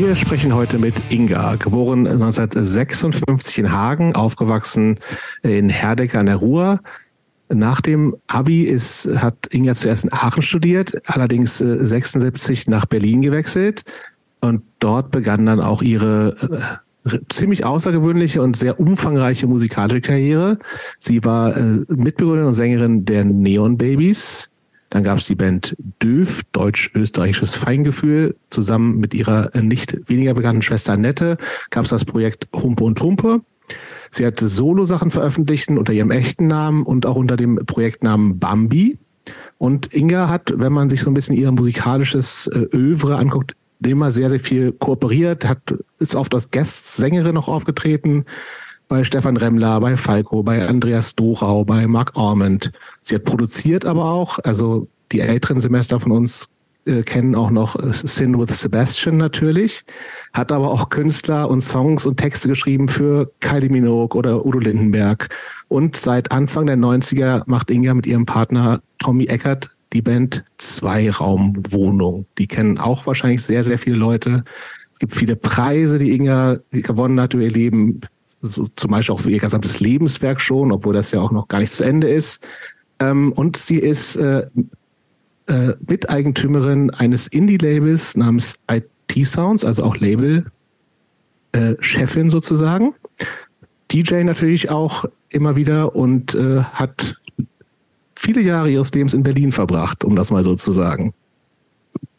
Wir sprechen heute mit Inga, geboren 1956 in Hagen, aufgewachsen in Herdeck an der Ruhr. Nach dem Abi ist, hat Inga zuerst in Aachen studiert, allerdings 76 nach Berlin gewechselt und dort begann dann auch ihre äh, ziemlich außergewöhnliche und sehr umfangreiche musikalische Karriere. Sie war äh, Mitbegründerin und Sängerin der Neon Babies. Dann gab es die Band Döf, deutsch-österreichisches Feingefühl. Zusammen mit ihrer äh, nicht weniger bekannten Schwester Annette gab es das Projekt Humpe und Humpe. Sie hat Solo-Sachen veröffentlicht unter ihrem echten Namen und auch unter dem Projektnamen Bambi. Und Inga hat, wenn man sich so ein bisschen ihr musikalisches äh, Övre anguckt, immer sehr, sehr viel kooperiert, hat, ist oft als Gastsängerin noch aufgetreten, bei Stefan Remmler, bei Falco, bei Andreas Dorau, bei Mark Ormond. Sie hat produziert aber auch, also die älteren Semester von uns äh, kennen auch noch Sin with Sebastian natürlich, hat aber auch Künstler und Songs und Texte geschrieben für Kylie Minogue oder Udo Lindenberg. Und seit Anfang der 90er macht Inga mit ihrem Partner Tommy Eckert die Band Zweiraumwohnung. Die kennen auch wahrscheinlich sehr, sehr viele Leute. Es gibt viele Preise, die Inga gewonnen hat über ihr Leben, so zum Beispiel auch für ihr gesamtes Lebenswerk schon, obwohl das ja auch noch gar nicht zu Ende ist. Ähm, und sie ist äh, äh, Miteigentümerin eines Indie-Labels namens IT Sounds, also auch Label-Chefin äh, sozusagen. DJ natürlich auch immer wieder und äh, hat viele Jahre ihres Lebens in Berlin verbracht, um das mal so zu sagen.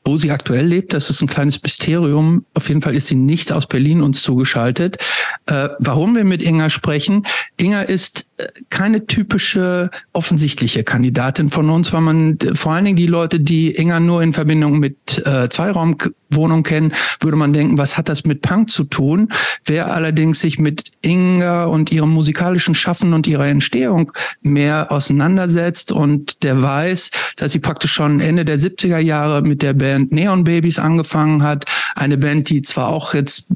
Wo sie aktuell lebt, das ist ein kleines Mysterium. Auf jeden Fall ist sie nicht aus Berlin uns zugeschaltet. Äh, warum wir mit Inga sprechen? Inga ist äh, keine typische offensichtliche Kandidatin von uns, weil man vor allen Dingen die Leute, die Inga nur in Verbindung mit äh, Zweiraumwohnung kennen, würde man denken, was hat das mit Punk zu tun? Wer allerdings sich mit Inga und ihrem musikalischen Schaffen und ihrer Entstehung mehr auseinandersetzt und der weiß, dass sie praktisch schon Ende der 70er Jahre mit der Band Neon Babies angefangen hat, eine Band, die zwar auch jetzt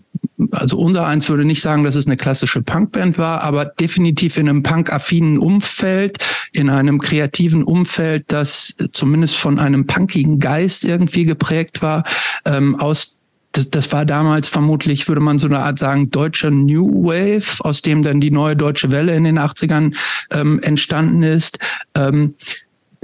also unser eins würde nicht sagen, dass es eine klassische Punkband war, aber definitiv in einem punkaffinen Umfeld, in einem kreativen Umfeld, das zumindest von einem punkigen Geist irgendwie geprägt war, ähm, aus das, war damals vermutlich, würde man so eine Art sagen, deutscher New Wave, aus dem dann die neue deutsche Welle in den 80ern ähm, entstanden ist. Ähm,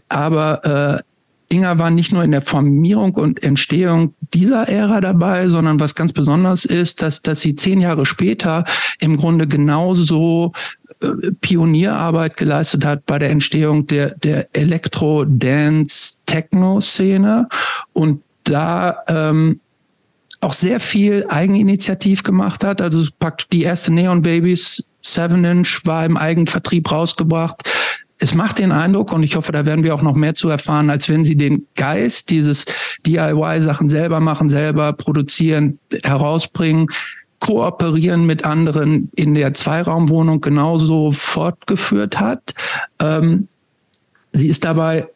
aber äh, Inga war nicht nur in der Formierung und Entstehung dieser Ära dabei, sondern was ganz besonders ist, dass, dass sie zehn Jahre später im Grunde genauso äh, Pionierarbeit geleistet hat bei der Entstehung der, der Elektro-Dance-Techno-Szene und da ähm, auch sehr viel Eigeninitiativ gemacht hat. Also packt die erste Neon Babies Seven Inch war im Eigenvertrieb rausgebracht es macht den Eindruck, und ich hoffe, da werden wir auch noch mehr zu erfahren, als wenn sie den Geist dieses DIY-Sachen selber machen, selber produzieren, herausbringen, kooperieren mit anderen in der Zweiraumwohnung genauso fortgeführt hat. Ähm, sie ist dabei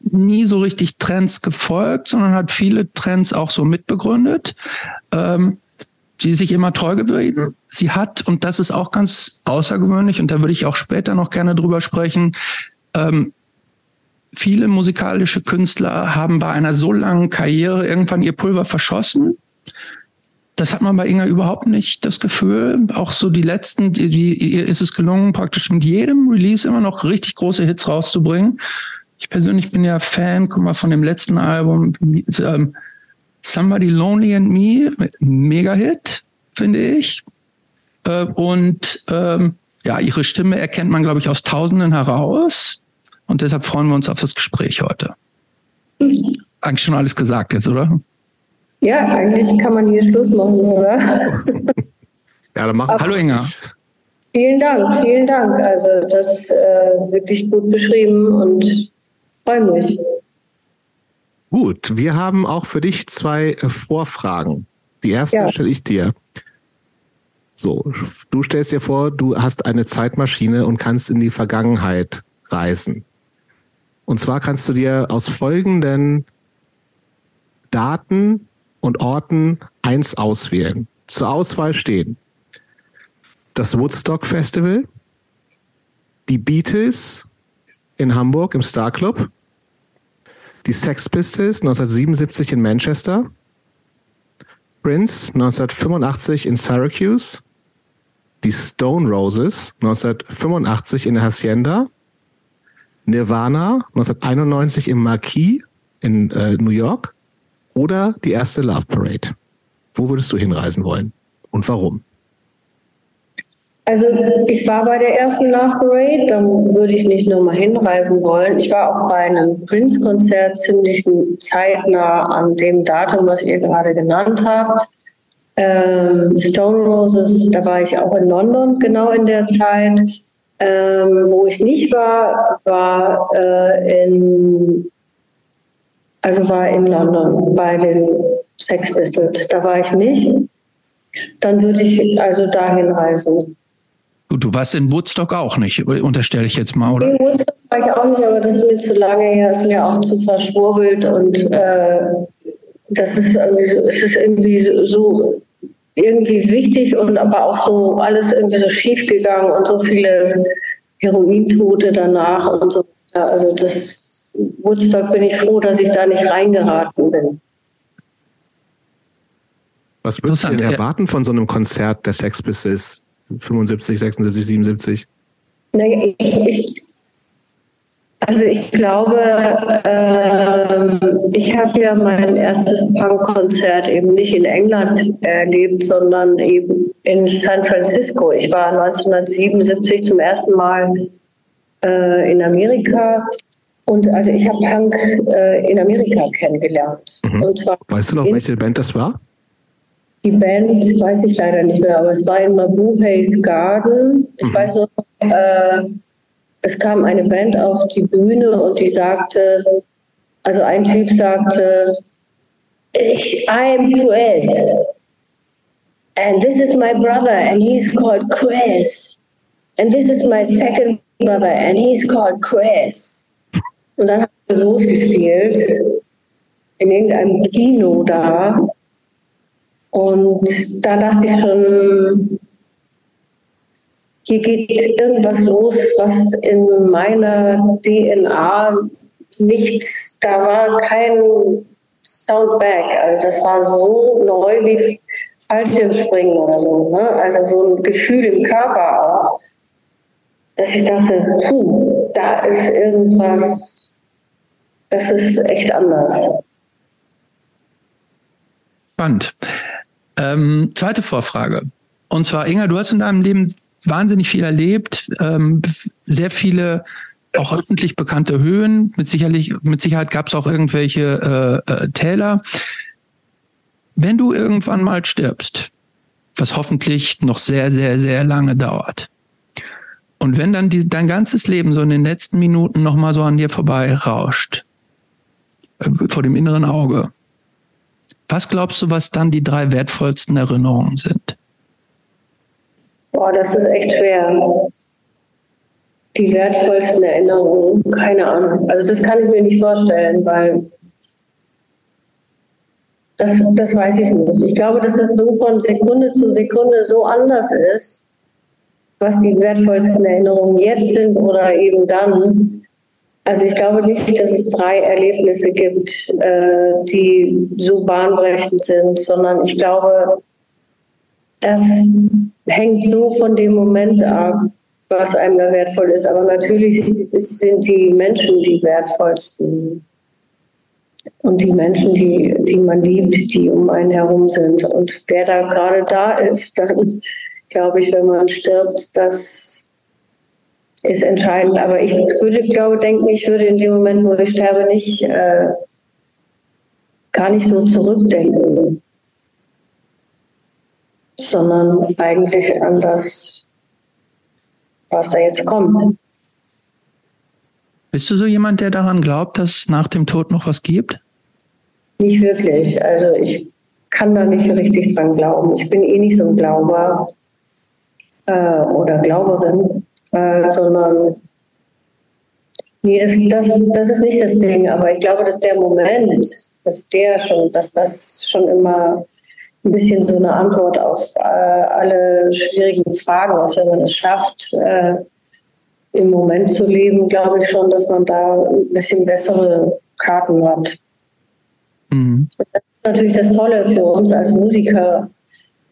nie so richtig Trends gefolgt, sondern hat viele Trends auch so mitbegründet. Ähm, sie ist sich immer treu geblieben. Sie hat, und das ist auch ganz außergewöhnlich, und da würde ich auch später noch gerne drüber sprechen, ähm, viele musikalische Künstler haben bei einer so langen Karriere irgendwann ihr Pulver verschossen. Das hat man bei Inga überhaupt nicht das Gefühl. Auch so die letzten, die, die, ihr ist es gelungen, praktisch mit jedem Release immer noch richtig große Hits rauszubringen. Ich persönlich bin ja Fan, guck mal, von dem letzten Album, ähm, Somebody Lonely and Me, Mega-Hit, finde ich. Äh, und ähm, ja, ihre Stimme erkennt man, glaube ich, aus Tausenden heraus. Und deshalb freuen wir uns auf das Gespräch heute. Mhm. Eigentlich schon alles gesagt jetzt, oder? Ja, eigentlich kann man hier Schluss machen, oder? ja, dann machen Hallo Inga. Vielen Dank, vielen Dank. Also das äh, wirklich gut beschrieben und freue mich. Gut, wir haben auch für dich zwei äh, Vorfragen. Die erste ja. stelle ich dir. So, du stellst dir vor, du hast eine Zeitmaschine und kannst in die Vergangenheit reisen. Und zwar kannst du dir aus folgenden Daten und Orten eins auswählen. Zur Auswahl stehen das Woodstock Festival, die Beatles in Hamburg im Star Club, die Sex Pistols 1977 in Manchester, Prince 1985 in Syracuse, die Stone Roses 1985 in der Hacienda, Nirvana 1991 im Marquis in äh, New York. Oder die erste Love Parade. Wo würdest du hinreisen wollen? Und warum? Also ich war bei der ersten Love Parade, dann würde ich nicht nur mal hinreisen wollen. Ich war auch bei einem Prince-Konzert ziemlich zeitnah an dem Datum, was ihr gerade genannt habt. Ähm, Stone Roses, da war ich auch in London genau in der Zeit. Ähm, wo ich nicht war, war äh, in also war in London bei den Sex Pistols. Da war ich nicht. Dann würde ich also dahin reisen. Gut, du warst in Woodstock auch nicht, unterstelle ich jetzt mal, oder? In Woodstock war ich auch nicht, aber das ist mir zu lange her, ist mir auch zu verschwurbelt und äh, das ist, es ist irgendwie so irgendwie wichtig und aber auch so alles irgendwie so schief gegangen und so viele Herointote danach und so. Also das Woodstock bin ich froh, dass ich da nicht reingeraten bin. Was würdest du denn erwarten von so einem Konzert der Sex Pistols? 75, 76, 77? Naja, ich, ich, also ich glaube, äh, ich habe ja mein erstes Punk-Konzert eben nicht in England erlebt, sondern eben in San Francisco. Ich war 1977 zum ersten Mal äh, in Amerika und also ich habe Punk äh, in Amerika kennengelernt. Mhm. weißt du noch, welche Band das war? Die Band weiß ich leider nicht mehr, aber es war in Mabuhays Garden. Ich mhm. weiß noch, äh, es kam eine Band auf die Bühne und die sagte, also ein Typ sagte, ich, I'm Chris. And this is my brother and he's called Chris. And this is my second brother and he's called Chris. Und dann haben wir losgespielt in irgendeinem Kino da. Und da dachte ich schon, hier geht irgendwas los, was in meiner DNA nichts, da war kein Soundback. Also das war so neu wie Fallschirmspringen oder so. Ne? Also so ein Gefühl im Körper auch, dass ich dachte, puh, da ist irgendwas, das ist echt anders. Spannend. Ähm, zweite Vorfrage. Und zwar, Inga, du hast in deinem Leben wahnsinnig viel erlebt, ähm, sehr viele auch öffentlich bekannte Höhen. Mit, sicherlich, mit Sicherheit gab es auch irgendwelche äh, äh, Täler. Wenn du irgendwann mal stirbst, was hoffentlich noch sehr, sehr, sehr lange dauert, und wenn dann die, dein ganzes Leben so in den letzten Minuten nochmal so an dir vorbei rauscht, äh, vor dem inneren Auge, was glaubst du, was dann die drei wertvollsten Erinnerungen sind? Boah, das ist echt schwer. Die wertvollsten Erinnerungen, keine Ahnung. Also das kann ich mir nicht vorstellen, weil das, das weiß ich nicht. Ich glaube, dass es so von Sekunde zu Sekunde so anders ist, was die wertvollsten Erinnerungen jetzt sind oder eben dann. Also ich glaube nicht, dass es drei Erlebnisse gibt, äh, die so bahnbrechend sind, sondern ich glaube, das hängt so von dem Moment ab, was einem da wertvoll ist. Aber natürlich sind die Menschen die wertvollsten. Und die Menschen, die, die man liebt, die um einen herum sind. Und wer da gerade da ist, dann glaube ich, wenn man stirbt, das ist entscheidend. Aber ich würde, glaube denken, ich würde in dem Moment, wo ich sterbe, nicht äh, gar nicht so zurückdenken sondern eigentlich an das, was da jetzt kommt. Bist du so jemand, der daran glaubt, dass es nach dem Tod noch was gibt? Nicht wirklich. Also ich kann da nicht richtig dran glauben. Ich bin eh nicht so ein Glauber äh, oder Glauberin, äh, sondern nee, das, das, das ist nicht das Ding. Aber ich glaube, dass der Moment, dass der schon, dass das schon immer ein bisschen so eine Antwort auf äh, alle schwierigen Fragen ist, wenn man es schafft, äh, im Moment zu leben, glaube ich schon, dass man da ein bisschen bessere Karten hat. Mhm. natürlich das Tolle für uns als Musiker,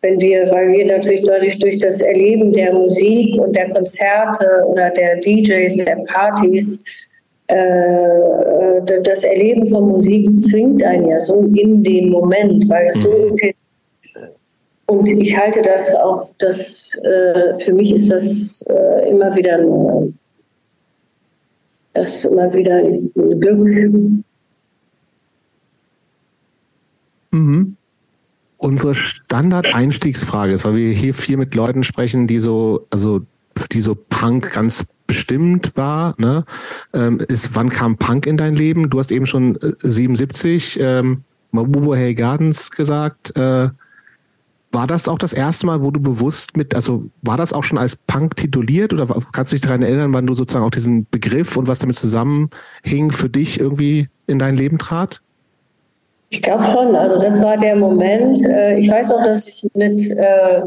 wenn wir, weil wir natürlich dadurch durch das Erleben der Musik und der Konzerte oder der DJs, der Partys, äh, das Erleben von Musik zwingt einen ja so in den Moment, weil es so mhm. intensiv ist. Und ich halte das auch, das, äh, für mich ist das äh, immer wieder ein, das ist immer wieder ein Glück. Mhm. Unsere Standard-Einstiegsfrage ist, weil wir hier viel mit Leuten sprechen, die so, also die so Punk ganz bestimmt war, ne? Ähm, ist, wann kam Punk in dein Leben? Du hast eben schon 77 äh, ähm, Mabubo Hey Gardens gesagt. Äh, war das auch das erste Mal, wo du bewusst mit, also war das auch schon als Punk tituliert oder kannst du dich daran erinnern, wann du sozusagen auch diesen Begriff und was damit zusammenhing für dich irgendwie in dein Leben trat? Ich glaube schon. Also das war der Moment. Äh, ich weiß auch, dass ich mit äh,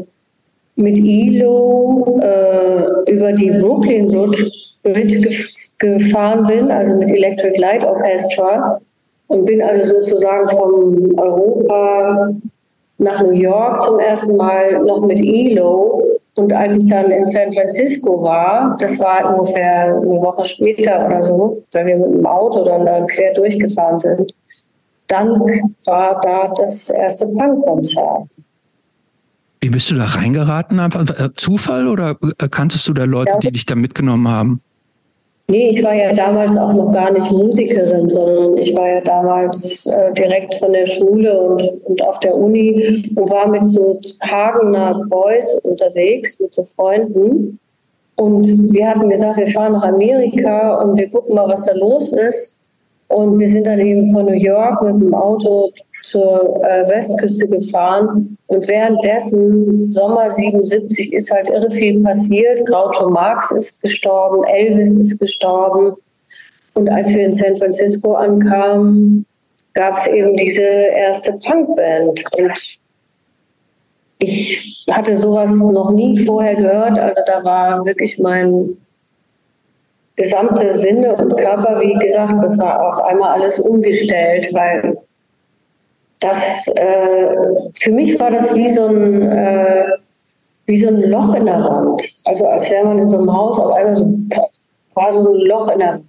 mit ILO äh, über die Brooklyn Bridge gefahren bin, also mit Electric Light Orchestra und bin also sozusagen von Europa nach New York zum ersten Mal noch mit ILO. Und als ich dann in San Francisco war, das war ungefähr eine Woche später oder so, weil wir mit dem Auto dann da quer durchgefahren sind, dann war da das erste Punkkonzert. Wie bist du da reingeraten? Äh, Zufall oder äh, kanntest du da Leute, ja. die dich da mitgenommen haben? Nee, ich war ja damals auch noch gar nicht Musikerin, sondern ich war ja damals äh, direkt von der Schule und, und auf der Uni und war mit so Hagener Boys unterwegs, mit so Freunden. Und wir hatten gesagt, wir fahren nach Amerika und wir gucken mal, was da los ist. Und wir sind dann eben von New York mit dem Auto zur äh, Westküste gefahren und währenddessen, Sommer 77, ist halt irre viel passiert. Groucho Marx ist gestorben, Elvis ist gestorben. Und als wir in San Francisco ankamen, gab es eben diese erste Punkband. Und ich hatte sowas noch nie vorher gehört. Also da war wirklich mein gesamte Sinne und Körper, wie gesagt, das war auf einmal alles umgestellt, weil das äh, für mich war das wie so ein äh, wie so ein Loch in der Wand. Also als wäre man in so einem Haus auf einmal so war so ein Loch in der Wand.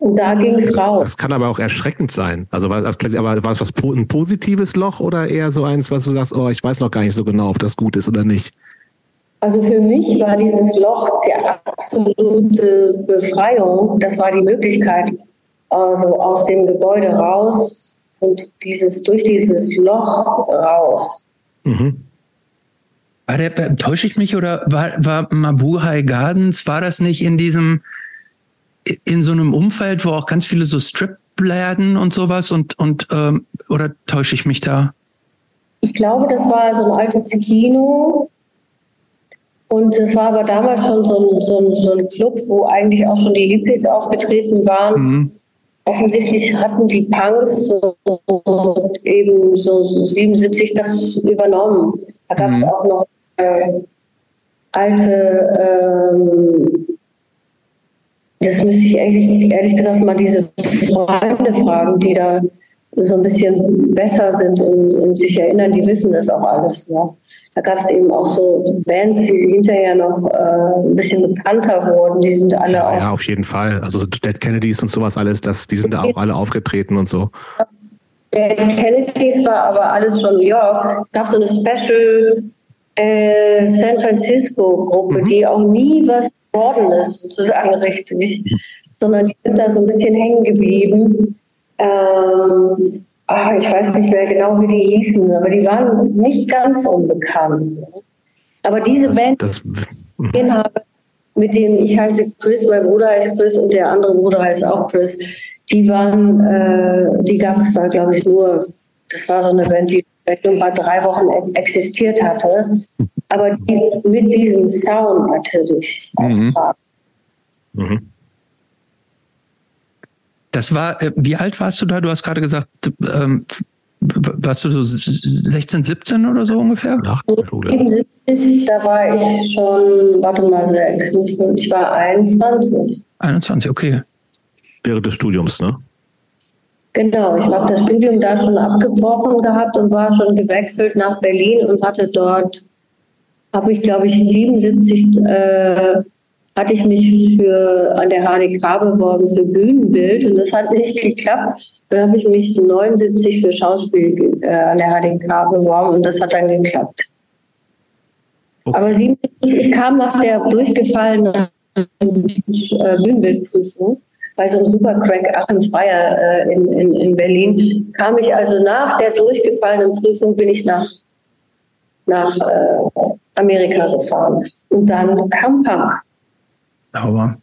Und da ging es raus. Das kann aber auch erschreckend sein. Also war aber war es was ein positives Loch oder eher so eins, was du sagst, oh, ich weiß noch gar nicht so genau, ob das gut ist oder nicht? Also für mich war dieses Loch die absolute Befreiung. Das war die Möglichkeit, also aus dem Gebäude raus und dieses durch dieses Loch raus. Mhm. War der, täusche ich mich oder war, war Mabuhay Gardens, war das nicht in diesem, in so einem Umfeld, wo auch ganz viele so Stripläden und sowas und, und ähm, oder täusche ich mich da? Ich glaube, das war so ein altes Kino. Und es war aber damals schon so ein, so, ein, so ein Club, wo eigentlich auch schon die Hippies aufgetreten waren. Mhm offensichtlich hatten die Punks so, eben so 77 das übernommen. Da gab es mhm. auch noch äh, alte, ähm, das müsste ich ehrlich, ehrlich gesagt mal diese Freunde fragen, die da so ein bisschen besser sind und, und sich erinnern, die wissen das auch alles. Ne? Da gab es eben auch so Bands, die hinterher noch äh, ein bisschen bekannter wurden. Die sind alle ja, ja, auf jeden Fall. Also Dead Kennedys und sowas alles, das, die sind da auch alle aufgetreten und so. Dead Kennedys war aber alles schon New York. Es gab so eine Special äh, San Francisco Gruppe, mhm. die auch nie was geworden ist, sozusagen richtig, mhm. sondern die sind da so ein bisschen hängen geblieben. Ähm, ah, ich weiß nicht mehr genau, wie die hießen, aber die waren nicht ganz unbekannt. Aber diese das, Band, das, den habe, mit dem ich heiße Chris, mein Bruder heißt Chris und der andere Bruder heißt auch Chris, die waren, äh, die gab es da, glaube ich, nur, das war so eine Band, die vielleicht nur ein drei Wochen existiert hatte, aber die mit diesem Sound natürlich. Mhm. Mhm. Das war, äh, wie alt warst du da? Du hast gerade gesagt, ähm, warst du so 16, 17 oder so ungefähr? Nach der Schule. 77, da war ich schon, warte mal, 6, ich war 21. 21, okay. Während des Studiums, ne? Genau, ich habe das Studium da schon abgebrochen gehabt und war schon gewechselt nach Berlin und hatte dort, habe ich glaube ich 77, äh, hatte ich mich für an der HDK beworben für Bühnenbild und das hat nicht geklappt. Dann habe ich mich 79 für Schauspiel äh, an der HDK beworben und das hat dann geklappt. Okay. Aber 77, ich kam nach der durchgefallenen äh, Bühnenbildprüfung bei so einem Supercrack Achim Freier äh, in, in, in Berlin, kam ich also nach der durchgefallenen Prüfung, bin ich nach, nach äh, Amerika gefahren. Und dann kam Punk. Aber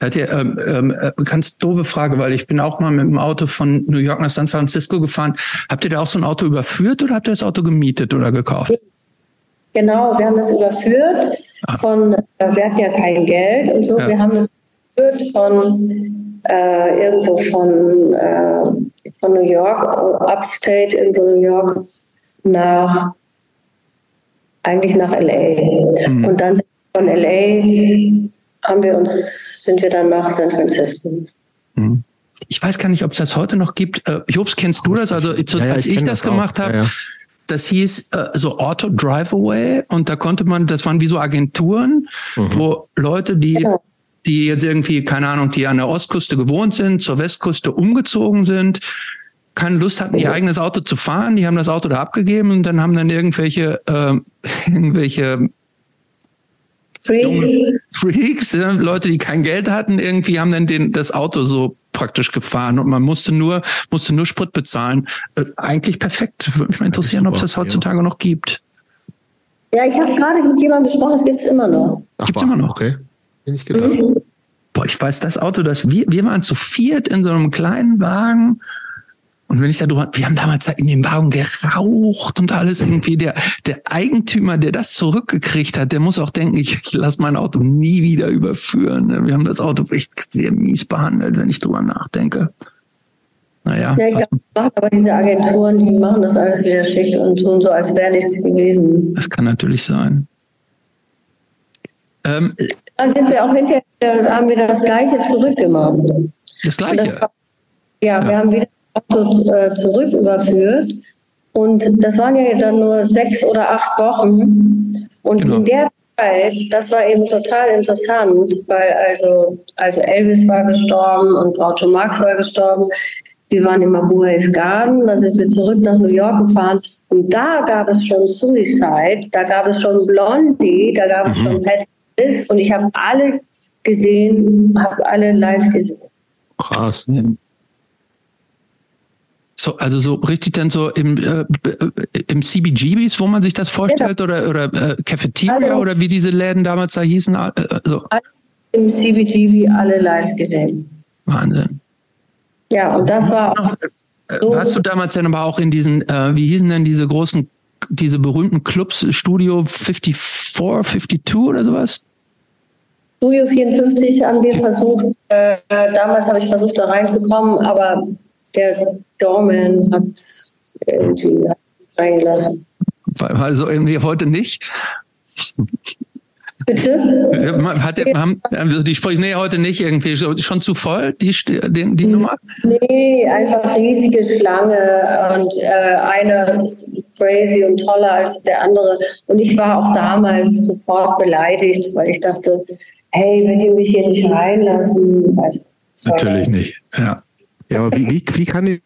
Hat ihr, ähm, ähm, äh, ganz doofe Frage, weil ich bin auch mal mit dem Auto von New York nach San Francisco gefahren. Habt ihr da auch so ein Auto überführt oder habt ihr das Auto gemietet oder gekauft? Genau, wir haben das überführt ah. von, äh, wir hatten ja kein Geld und so, ja. wir haben das von äh, irgendwo von, äh, von New York, Upstate in New York nach eigentlich nach LA. Mhm. Und dann von LA haben wir uns, sind wir dann nach San Francisco. Mhm. Ich weiß gar nicht, ob es das heute noch gibt. Äh, Jobs, kennst du das? Also ja, ja, als ich, ich das, das gemacht habe, ja, das hieß äh, so Auto Drive Away und da konnte man, das waren wie so Agenturen, mhm. wo Leute, die genau die jetzt irgendwie, keine Ahnung, die an der Ostküste gewohnt sind, zur Westküste umgezogen sind, keine Lust hatten, ihr eigenes Auto zu fahren, die haben das Auto da abgegeben und dann haben dann irgendwelche, äh, irgendwelche Freaks, Freaks ja, Leute, die kein Geld hatten, irgendwie haben dann den, das Auto so praktisch gefahren und man musste nur, musste nur Sprit bezahlen. Äh, eigentlich perfekt. Würde mich mal interessieren, ob es das heutzutage ja. noch gibt. Ja, ich habe gerade mit jemandem gesprochen, es gibt es immer noch. Gibt es immer noch, okay. Bin ich gedacht. Mhm. Boah, ich weiß, das Auto, das wir, wir waren zu viert in so einem kleinen Wagen. Und wenn ich da drüber, wir haben damals in dem Wagen geraucht und alles irgendwie. Der, der Eigentümer, der das zurückgekriegt hat, der muss auch denken, ich, lasse mein Auto nie wieder überführen. Wir haben das Auto echt sehr mies behandelt, wenn ich drüber nachdenke. Naja. Ja, ich glaube, aber diese Agenturen, die machen das alles wieder schick und tun so, als wäre nichts gewesen. Das kann natürlich sein. Ähm, dann sind wir auch hinterher, haben wir das Gleiche zurückgemacht. Das Gleiche? Das ja, ja, wir haben wieder Auto äh, zurück überführt. Und das waren ja dann nur sechs oder acht Wochen. Und genau. in der Zeit, das war eben total interessant, weil also, also Elvis war gestorben und Groucho Marx war gestorben. Wir waren im Abuais Garden, dann sind wir zurück nach New York gefahren und da gab es schon Suicide, da gab es schon Blondie, da gab es mhm. schon Pet und ich habe alle gesehen, habe alle live gesehen. Krass. So, also so richtig dann so im, äh, im CBGBs, wo man sich das vorstellt, ja. oder, oder äh, Cafeteria also, oder wie diese Läden damals da hießen. Äh, so. Im CBGB alle live gesehen. Wahnsinn. Ja, und das war. Noch, äh, so warst du damals dann aber auch in diesen, äh, wie hießen denn diese großen diese berühmten Clubs, Studio 54, 52 oder sowas? Studio 54 haben wir versucht, äh, damals habe ich versucht, da reinzukommen, aber der Dorman hat irgendwie reingelassen. Also irgendwie heute nicht? Bitte? Hat der, haben, also die sprechen, nee, heute nicht irgendwie, schon zu voll, die, die, die Nummer? Nee, einfach riesige Schlange und äh, eine ist crazy und toller als der andere. Und ich war auch damals sofort beleidigt, weil ich dachte, hey, wenn die mich hier nicht reinlassen, also, Natürlich nicht, ja. Ja, aber wie, wie, wie, kann ich,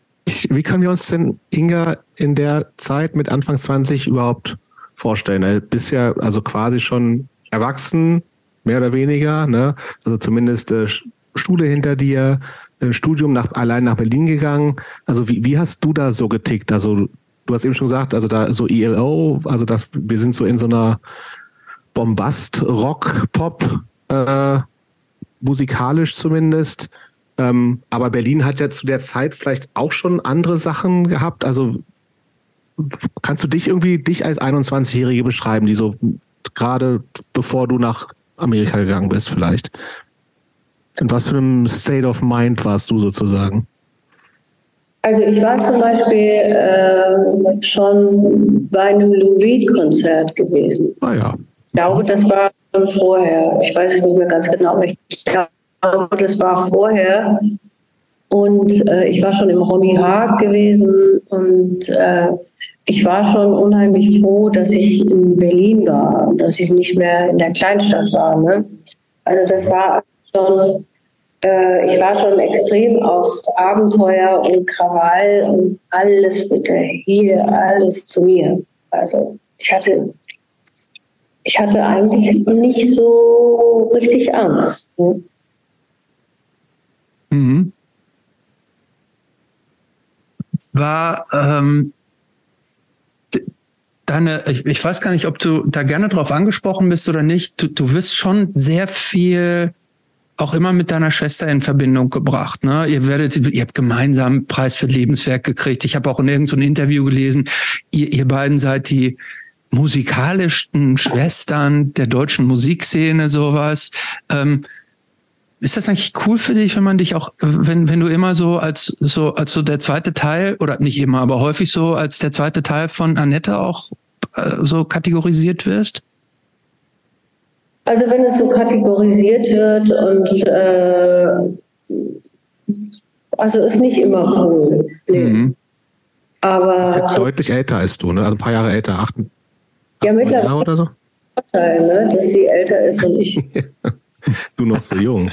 wie können wir uns denn, Inga, in der Zeit mit Anfang 20 überhaupt vorstellen? Du bist ja also quasi schon erwachsen, mehr oder weniger, ne? Also zumindest äh, Schule hinter dir, äh, Studium nach, allein nach Berlin gegangen. Also wie, wie hast du da so getickt? Also du hast eben schon gesagt, also da so ELO, also das, wir sind so in so einer Bombast-Rock-Pop, äh, musikalisch zumindest. Ähm, aber Berlin hat ja zu der Zeit vielleicht auch schon andere Sachen gehabt. Also kannst du dich irgendwie, dich als 21-Jährige beschreiben, die so gerade bevor du nach Amerika gegangen bist vielleicht? In was für einem State of Mind warst du sozusagen? Also ich war zum Beispiel äh, schon bei einem Lou Reed-Konzert gewesen. Ah ja. Ich glaube, das war schon vorher. Ich weiß es nicht mehr ganz genau. Ich glaube, das war vorher. Und äh, ich war schon im Romy Haag gewesen und äh, ich war schon unheimlich froh, dass ich in Berlin war, dass ich nicht mehr in der Kleinstadt war. Ne? Also das war schon, äh, ich war schon extrem auf Abenteuer und Krawall und alles bitte hier, alles zu mir. Also ich hatte, ich hatte eigentlich nicht so richtig Angst. Ne? Mhm. War ähm, deine, ich, ich, weiß gar nicht, ob du da gerne drauf angesprochen bist oder nicht. Du, du wirst schon sehr viel auch immer mit deiner Schwester in Verbindung gebracht. Ne? Ihr werdet, ihr habt gemeinsam Preis für Lebenswerk gekriegt. Ich habe auch in irgendeinem Interview gelesen, ihr, ihr beiden seid die musikalischsten Schwestern der deutschen Musikszene, sowas. Ähm, ist das eigentlich cool für dich, wenn man dich auch, wenn, wenn du immer so als so als so der zweite Teil oder nicht immer, aber häufig so als der zweite Teil von Annette auch äh, so kategorisiert wirst? Also wenn es so kategorisiert wird und äh, also ist nicht immer cool. Nee. Mhm. Aber ist jetzt deutlich älter als du, ne? Also ein paar Jahre älter, acht, acht ja, mittlerweile Jahre oder so. Vorteil, ne? dass sie älter ist und ich. du noch so jung.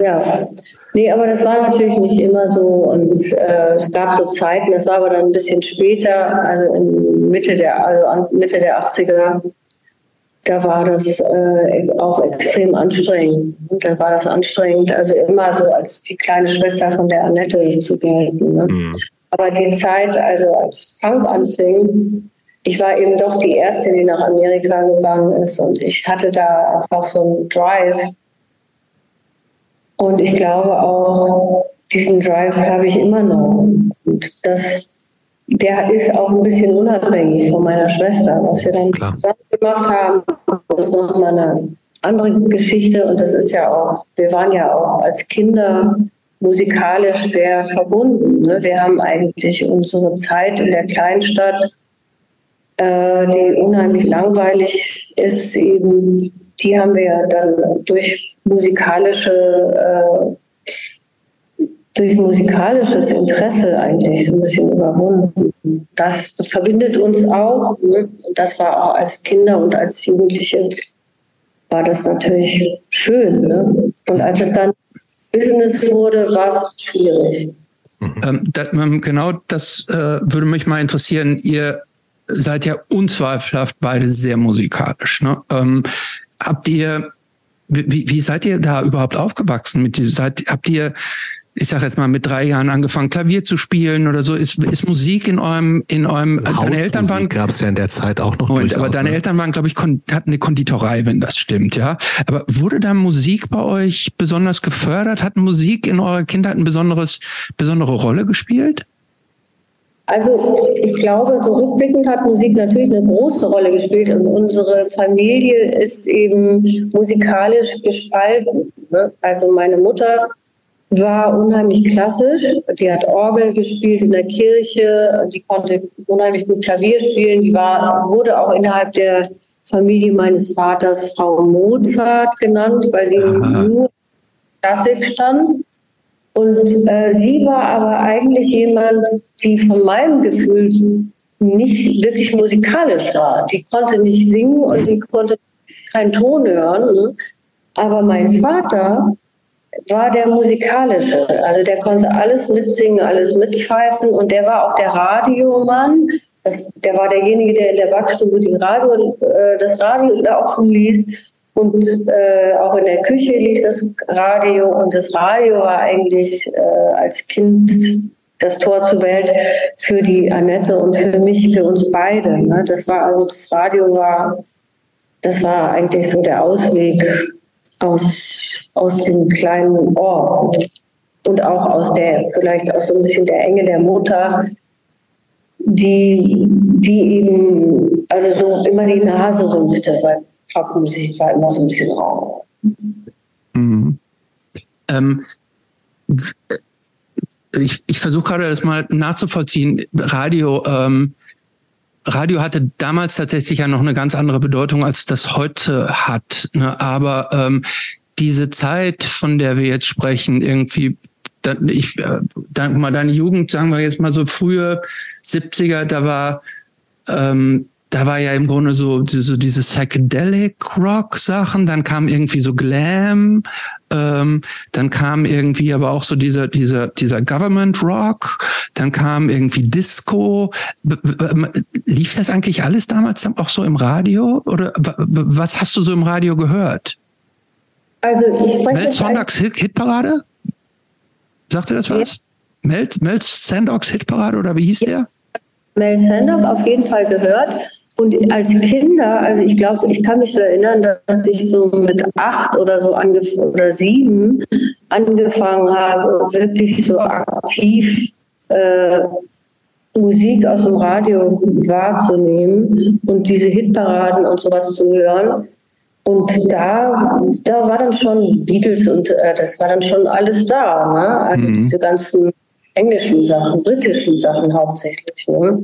Ja, nee, aber das war natürlich nicht immer so und äh, es gab so Zeiten, das war aber dann ein bisschen später, also in Mitte der, also Mitte der 80er, da war das äh, auch extrem anstrengend. Und da war das anstrengend, also immer so als die kleine Schwester von der Annette zu gelten. Ne? Mhm. Aber die Zeit, also als Punk anfing, ich war eben doch die Erste, die nach Amerika gegangen ist und ich hatte da einfach so einen Drive. Und ich glaube auch, diesen Drive habe ich immer noch. Und das der ist auch ein bisschen unabhängig von meiner Schwester. Was wir dann Klar. zusammen gemacht haben, ist nochmal eine andere Geschichte. Und das ist ja auch, wir waren ja auch als Kinder musikalisch sehr verbunden. Ne? Wir haben eigentlich unsere Zeit in der Kleinstadt, äh, die unheimlich langweilig ist, eben, die haben wir ja dann durch musikalische äh, durch musikalisches Interesse eigentlich so ein bisschen überwunden. Das verbindet uns auch. Ne? Das war auch als Kinder und als Jugendliche war das natürlich schön. Ne? Und als es dann Business wurde, war es schwierig. Ähm, das, ähm, genau das äh, würde mich mal interessieren. Ihr seid ja unzweifelhaft beide sehr musikalisch. Ne? Ähm, habt ihr, wie, wie seid ihr da überhaupt aufgewachsen? Mit, seid, habt ihr ich sage jetzt mal, mit drei Jahren angefangen, Klavier zu spielen oder so. Ist, ist Musik in eurem, in eurem, äh, deine Eltern waren. gab es ja in der Zeit auch noch. Und, aber deine ne? Eltern waren, glaube ich, hatten eine Konditorei, wenn das stimmt, ja. Aber wurde da Musik bei euch besonders gefördert? Hat Musik in eurer Kindheit eine besonderes, besondere Rolle gespielt? Also ich glaube, so rückblickend hat Musik natürlich eine große Rolle gespielt und unsere Familie ist eben musikalisch gespalten. Ne? Also meine Mutter war unheimlich klassisch. Die hat Orgel gespielt in der Kirche, die konnte unheimlich gut Klavier spielen. Die war, wurde auch innerhalb der Familie meines Vaters Frau Mozart genannt, weil sie Aha. nur Klassik stand. Und äh, sie war aber eigentlich jemand, die von meinem Gefühl nicht wirklich musikalisch war. Die konnte nicht singen und die konnte keinen Ton hören. Ne? Aber mein Vater war der musikalische. Also der konnte alles mitsingen, alles mitpfeifen und der war auch der Radiomann. Das, der war derjenige, der in der Backstube die Radio, äh, das Radio laufen ließ und äh, auch in der Küche lief das Radio und das Radio war eigentlich äh, als Kind das Tor zur Welt für die Annette und für mich, für uns beide. Ne? Das war also das Radio war, das war eigentlich so der Ausweg aus, aus dem kleinen Ort und auch aus der, vielleicht aus so ein bisschen der Enge der Mutter, die, die eben, also so immer die Nase rümpfte, weil Popmusik war immer so ein bisschen rau. Mhm. Ähm, ich ich versuche gerade das mal nachzuvollziehen. Radio, ähm, Radio hatte damals tatsächlich ja noch eine ganz andere Bedeutung, als das heute hat. Ne? Aber ähm, diese Zeit, von der wir jetzt sprechen, irgendwie dann, ich, äh, dann mal deine Jugend, sagen wir jetzt mal so frühe 70er, da war ähm, da war ja im Grunde so, so diese Psychedelic Rock Sachen, dann kam irgendwie so Glam, ähm, dann kam irgendwie aber auch so dieser, dieser, dieser Government Rock, dann kam irgendwie Disco. B lief das eigentlich alles damals auch so im Radio? Oder was hast du so im Radio gehört? Also ich spreche. Mel Sonntags Hit Hitparade? Sagte das was? Ja. Mel, Mel Sandogs Hitparade oder wie hieß ja. der? Mel Sandock auf jeden Fall gehört. Und als Kinder, also ich glaube, ich kann mich so erinnern, dass ich so mit acht oder so oder sieben angefangen habe, wirklich so aktiv äh, Musik aus dem Radio wahrzunehmen und diese Hitparaden und sowas zu hören. Und da, da war dann schon Beatles und äh, das war dann schon alles da. Ne? Also mhm. diese ganzen englischen Sachen, britischen Sachen hauptsächlich. Ne?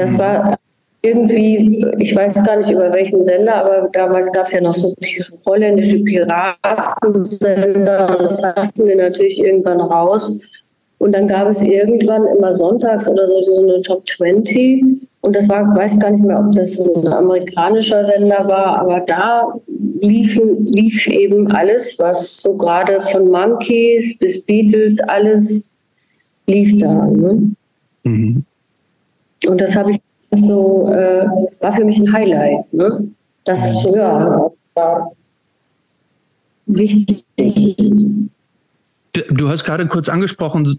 Das war irgendwie, ich weiß gar nicht über welchen Sender, aber damals gab es ja noch so holländische Piratensender. Das hatten wir natürlich irgendwann raus. Und dann gab es irgendwann immer sonntags oder so, so eine Top 20. Und das war, ich weiß gar nicht mehr, ob das ein amerikanischer Sender war, aber da liefen, lief eben alles, was so gerade von Monkeys bis Beatles, alles lief da. Ne? Mhm. Und das habe ich so, äh, war für mich ein Highlight, ne? das ja. zu hören. War wichtig. Du hast gerade kurz angesprochen,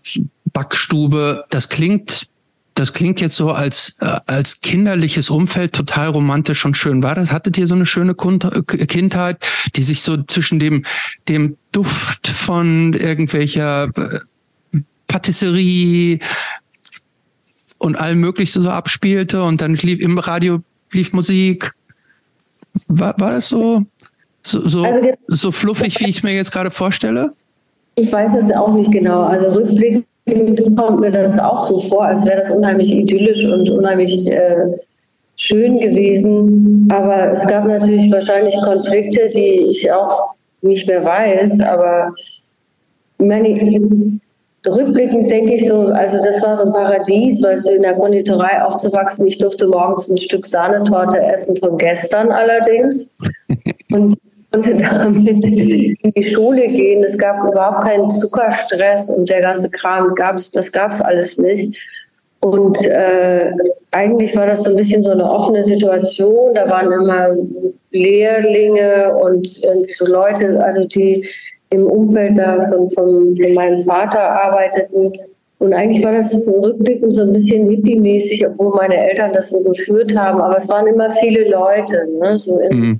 Backstube, das klingt, das klingt jetzt so als, äh, als kinderliches Umfeld total romantisch und schön. War das, hattet ihr so eine schöne Kindheit, die sich so zwischen dem, dem Duft von irgendwelcher äh, Patisserie, und allem Möglichen so abspielte und dann lief im Radio lief Musik. War, war das so, so, so, also so fluffig, wie ich es mir jetzt gerade vorstelle? Ich weiß es auch nicht genau. Also rückblickend kommt mir das auch so vor, als wäre das unheimlich idyllisch und unheimlich äh, schön gewesen. Aber es gab natürlich wahrscheinlich Konflikte, die ich auch nicht mehr weiß. Aber meine, Rückblickend denke ich so, also das war so ein Paradies, weil du in der Konditorei aufzuwachsen. Ich durfte morgens ein Stück Sahnetorte essen von gestern allerdings und konnte damit in die Schule gehen. Es gab überhaupt keinen Zuckerstress und der ganze Kram gab's, das gab es alles nicht. Und äh, eigentlich war das so ein bisschen so eine offene Situation. Da waren immer Lehrlinge und irgendwie so Leute, also die im Umfeld da von, von, von meinem Vater arbeiteten. Und eigentlich war das so rückblickend so ein bisschen hippie-mäßig, obwohl meine Eltern das so geführt haben. Aber es waren immer viele Leute, ne? so im, mhm.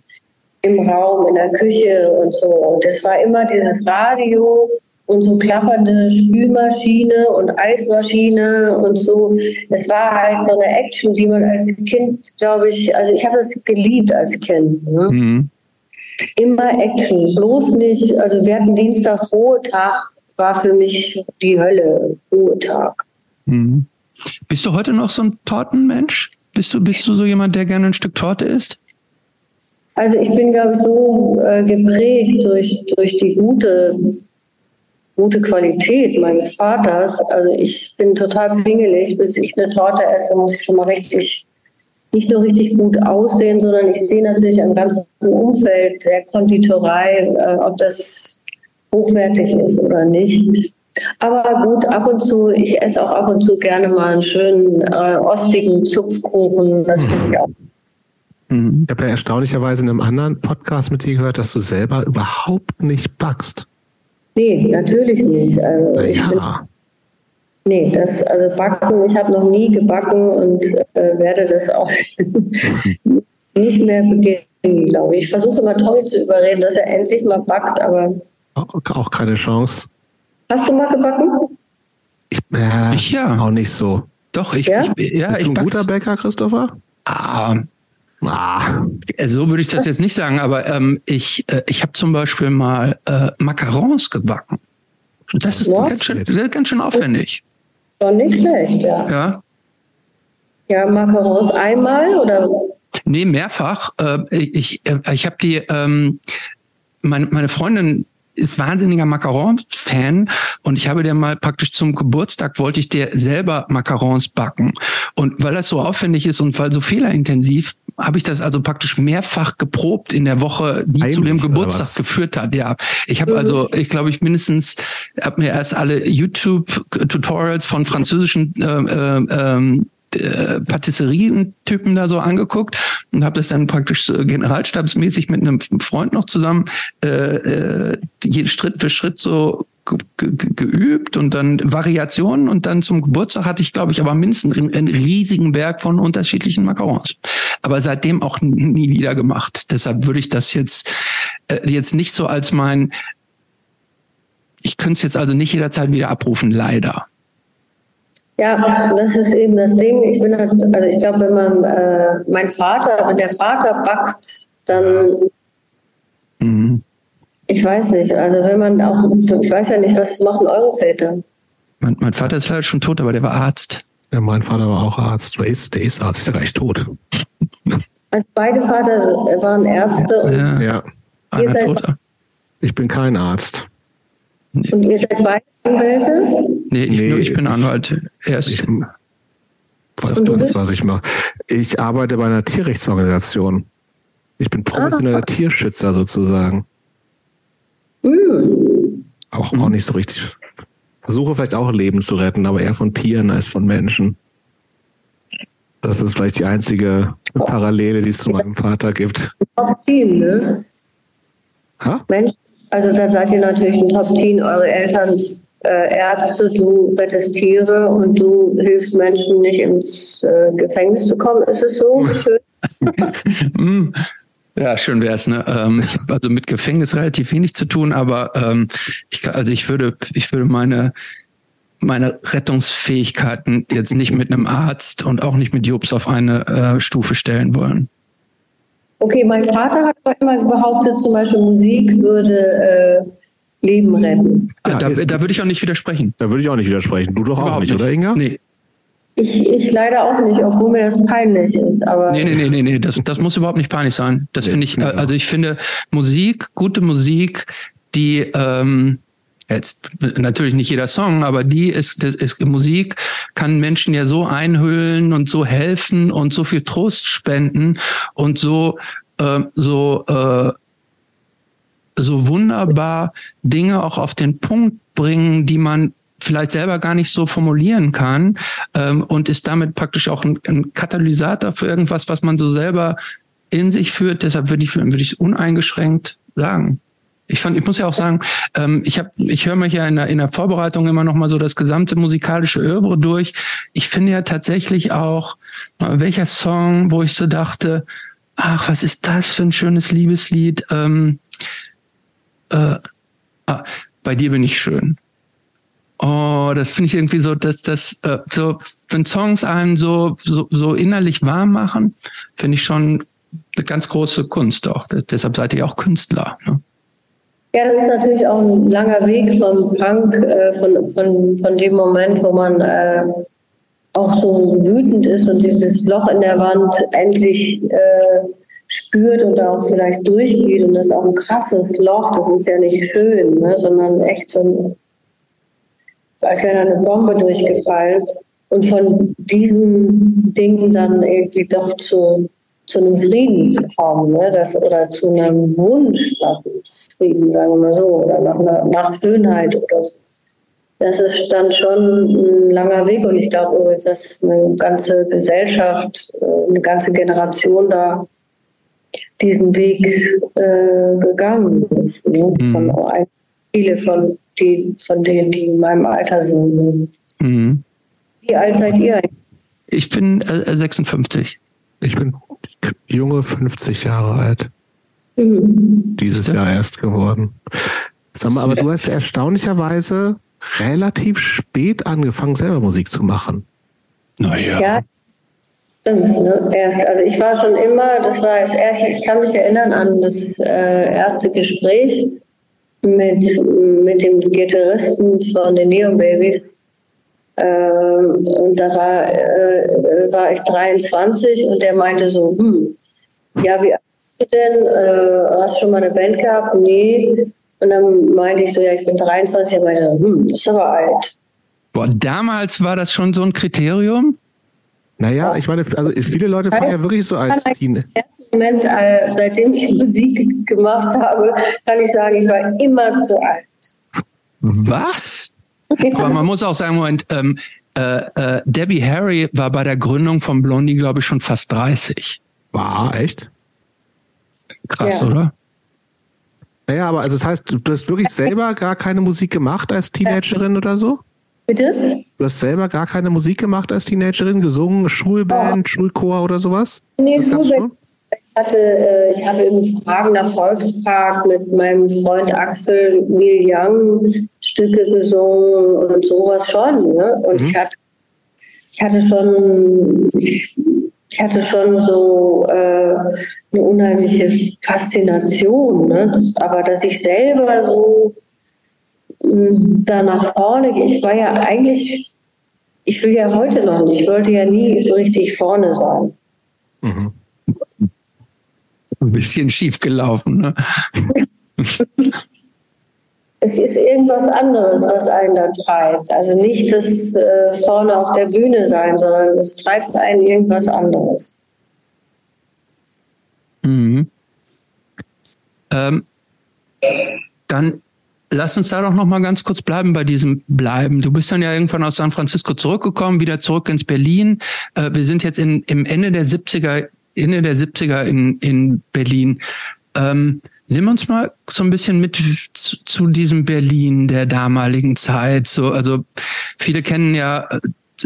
im Raum, in der Küche und so. Und es war immer dieses Radio und so klappernde Spülmaschine und Eismaschine und so. Es war halt so eine Action, die man als Kind, glaube ich, also ich habe das geliebt als Kind. Ne? Mhm immer Action, bloß nicht, also wir hatten Dienstags Ruhetag, war für mich die Hölle, Ruhetag. Mhm. Bist du heute noch so ein Tortenmensch? Bist du, bist du so jemand, der gerne ein Stück Torte isst? Also ich bin, glaube ich, so äh, geprägt durch, durch die gute, gute Qualität meines Vaters. Also ich bin total pingelig. Bis ich eine Torte esse, muss ich schon mal richtig nicht nur richtig gut aussehen, sondern ich sehe natürlich am ganzen Umfeld der Konditorei, äh, ob das hochwertig ist oder nicht. Aber gut, ab und zu, ich esse auch ab und zu gerne mal einen schönen äh, ostigen Zupfkuchen. Das finde ich auch. Mhm. Ich habe ja erstaunlicherweise in einem anderen Podcast mit dir gehört, dass du selber überhaupt nicht backst. Nee, natürlich nicht. Also ja. ich bin Nee, das, also backen, ich habe noch nie gebacken und äh, werde das auch nicht mehr beginnen, glaube ich. Ich versuche immer Tommy zu überreden, dass er endlich mal backt, aber. Auch keine Chance. Hast du mal gebacken? Ich, äh, ich ja. Auch nicht so. Doch, ich, ja? ich, ja, Bist ich du ein guter Bäcker, Christopher? Ah, Ah. So würde ich das jetzt nicht sagen, aber ähm, ich, äh, ich habe zum Beispiel mal äh, Macarons gebacken. Das ist ganz schön, ganz schön aufwendig. Schon nicht schlecht, ja. Ja. Ja, Macarons einmal oder? Nee, mehrfach. Äh, ich äh, ich habe die, ähm, meine, meine Freundin ist wahnsinniger Macaron-Fan und ich habe dir mal praktisch zum Geburtstag wollte ich dir selber Macarons backen. Und weil das so aufwendig ist und weil so fehlerintensiv, habe ich das also praktisch mehrfach geprobt in der Woche, die Heimlich, zu dem Geburtstag geführt hat. Ja, ich habe also, ich glaube, ich mindestens, habe mir erst alle YouTube-Tutorials von französischen ähm, ähm, ähm, äh, Patisserien-Typen da so angeguckt und habe das dann praktisch so generalstabsmäßig mit einem Freund noch zusammen äh, äh, Schritt für Schritt so ge ge geübt und dann Variationen und dann zum Geburtstag hatte ich, glaube ich, aber mindestens einen, einen riesigen Berg von unterschiedlichen Macarons. Aber seitdem auch nie wieder gemacht. Deshalb würde ich das jetzt äh, jetzt nicht so als mein ich könnte es jetzt also nicht jederzeit wieder abrufen, leider. Ja, das ist eben das Ding. Ich bin halt, also ich glaube, wenn man äh, mein Vater, wenn der Vater backt, dann Mhm. ich weiß nicht. Also wenn man auch, ich weiß ja nicht, was machen eure Väter? Mein, mein Vater ist leider schon tot, aber der war Arzt. Ja, mein Vater war auch Arzt. Der ist, der ist Arzt, ist ja gleich tot. Also beide Vater waren Ärzte und, Ja, Ja, einer seid- tot. ich bin kein Arzt. und ihr seid beide Anwälte? Nee, ich, Nee. nur ich bin Anwalt. Er ist, Ich weiß du nicht, was ich mache. Ich arbeite bei einer Tierrechtsorganisation. Ich bin professioneller Tierschützer sozusagen. Hm. Auch, auch nicht so richtig. Versuche vielleicht auch Leben zu retten, aber eher von Tieren als von Menschen. Das ist vielleicht die einzige Parallele, die es zu meinem Vater gibt. Top-Team, ne? Ha? Mensch, also dann seid ihr natürlich ein Top-Team. Eure Eltern äh, Ärzte, du rettest Tiere und du hilfst Menschen nicht ins äh, Gefängnis zu kommen. Ist es so? Schön. Mm. Ja, schön wär's, ne? Ähm, ich habe also mit Gefängnis relativ wenig zu tun, aber ähm, ich, also ich würde, ich würde meine meine Rettungsfähigkeiten jetzt nicht mit einem Arzt und auch nicht mit Jobs auf eine äh, Stufe stellen wollen. Okay, mein Vater hat immer behauptet, zum Beispiel Musik würde äh, Leben retten. Da, Ja, da, da würde ich auch nicht widersprechen. Da würde ich auch nicht widersprechen. Du doch auch Überhaupt nicht, oder Inga? Nee, Ich, ich leider auch nicht, obwohl mir das peinlich ist. Aber nee, nee, nee, nee, nee. Das, das muss überhaupt nicht peinlich sein. Das Nee, finde ich, genau. also ich finde Musik, gute Musik, die ähm, jetzt natürlich nicht jeder Song, aber die ist, das ist Musik kann Menschen ja so einhüllen und so helfen und so viel Trost spenden und so äh, so äh, so wunderbar Dinge auch auf den Punkt bringen, die man vielleicht selber gar nicht so formulieren kann ähm, und ist damit praktisch auch ein, ein Katalysator für irgendwas, was man so selber in sich führt. Deshalb würde ich würde ich es uneingeschränkt sagen. Ich fand, ich muss ja auch sagen, ähm, ich habe, ich höre mich ja in der, in der Vorbereitung immer noch mal so das gesamte musikalische Övre durch. Ich finde ja tatsächlich auch, welcher Song, wo ich so dachte, ach, was ist das für ein schönes Liebeslied? Ähm, äh, ah, bei dir bin ich schön. Oh, das finde ich irgendwie so, dass das äh, so, wenn Songs einen so so, so innerlich warm machen, finde ich schon eine ganz große Kunst auch. Deshalb seid ihr auch Künstler. Ne? Ja, das ist natürlich auch ein langer Weg vom Punk, äh, von, von, von dem Moment, wo man äh, auch so wütend ist und dieses Loch in der Wand endlich äh, spürt und auch vielleicht durchgeht. Und das ist auch ein krasses Loch, das ist ja nicht schön, ne, sondern echt so ein, als wäre da eine Bombe durchgefallen. Und von diesen Dingen dann irgendwie doch zu, zu einem Frieden zu kommen, ne? das, oder zu einem Wunsch nach Frieden, sagen wir mal so, oder nach, nach Schönheit oder so. Das ist dann schon ein langer Weg und ich glaube übrigens, dass eine ganze Gesellschaft, äh, eine ganze Generation da diesen Weg äh, gegangen ist. Ne? Mhm. Von viele von, die, von denen, die in meinem Alter sind. Mhm. Wie alt seid ihr eigentlich? Ich bin äh, 56. Ich bin junge 50 Jahre alt. Mhm. Dieses? Jahr erst geworden. Sag mal, aber du hast erstaunlicherweise relativ spät angefangen, selber Musik zu machen. Naja. Ja, stimmt. Ne? Erst, also ich war schon immer, das war das erste, ich kann mich erinnern an das äh, erste Gespräch mit, mit dem Gitarristen von den Neo Babies. Ähm, und da war, äh, war ich 23 und der meinte so, hm, ja, wie alt bist du denn? Äh, hast du schon mal eine Band gehabt? Nee. Und dann meinte ich so, ja, ich bin 23. Und meinte so, hm, ist aber alt. Boah, damals war das schon so ein Kriterium? Naja, ich meine, also viele Leute fangen ja wirklich so als. Moment, äh, seitdem ich Musik gemacht habe, kann ich sagen, ich war immer zu alt. Was? Aber man muss auch sagen, Moment, ähm, äh, äh, Debbie Harry war bei der Gründung von Blondie, glaube ich, schon fast 30. War, echt? Krass, Ja. oder? Naja, aber also das heißt, du hast wirklich selber gar keine Musik gemacht als Teenagerin oder so? Bitte? Du hast selber gar keine Musik gemacht als Teenagerin, gesungen, Schulband, Schulchor oder sowas? Nee, Das Schulband-? Ich hatte, äh, ich habe im Fragener Volkspark mit meinem Freund Axel Neil Young Stücke gesungen und sowas schon. Ne? Und Mhm. ich hatte, ich hatte schon, ich, ich hatte schon so äh, eine unheimliche Faszination. Ne? Aber dass ich selber so da nach vorne ich war ja eigentlich, ich will ja heute noch nicht, ich wollte ja nie so richtig vorne sein. Mhm. Ein bisschen schief gelaufen, ne? es ist irgendwas anderes, was einen da treibt. Also nicht das äh, vorne auf der Bühne sein, sondern es treibt einen irgendwas anderes. Mhm. Ähm, dann lass uns da doch noch mal ganz kurz bleiben bei diesem Bleiben. Du bist dann ja irgendwann aus San Francisco zurückgekommen, wieder zurück ins Berlin. Äh, wir sind jetzt in, im Ende der 70er, Ende der 70er in, in Berlin. Ähm, nimm uns mal so ein bisschen mit zu, zu diesem Berlin der damaligen Zeit. So, also viele kennen ja äh,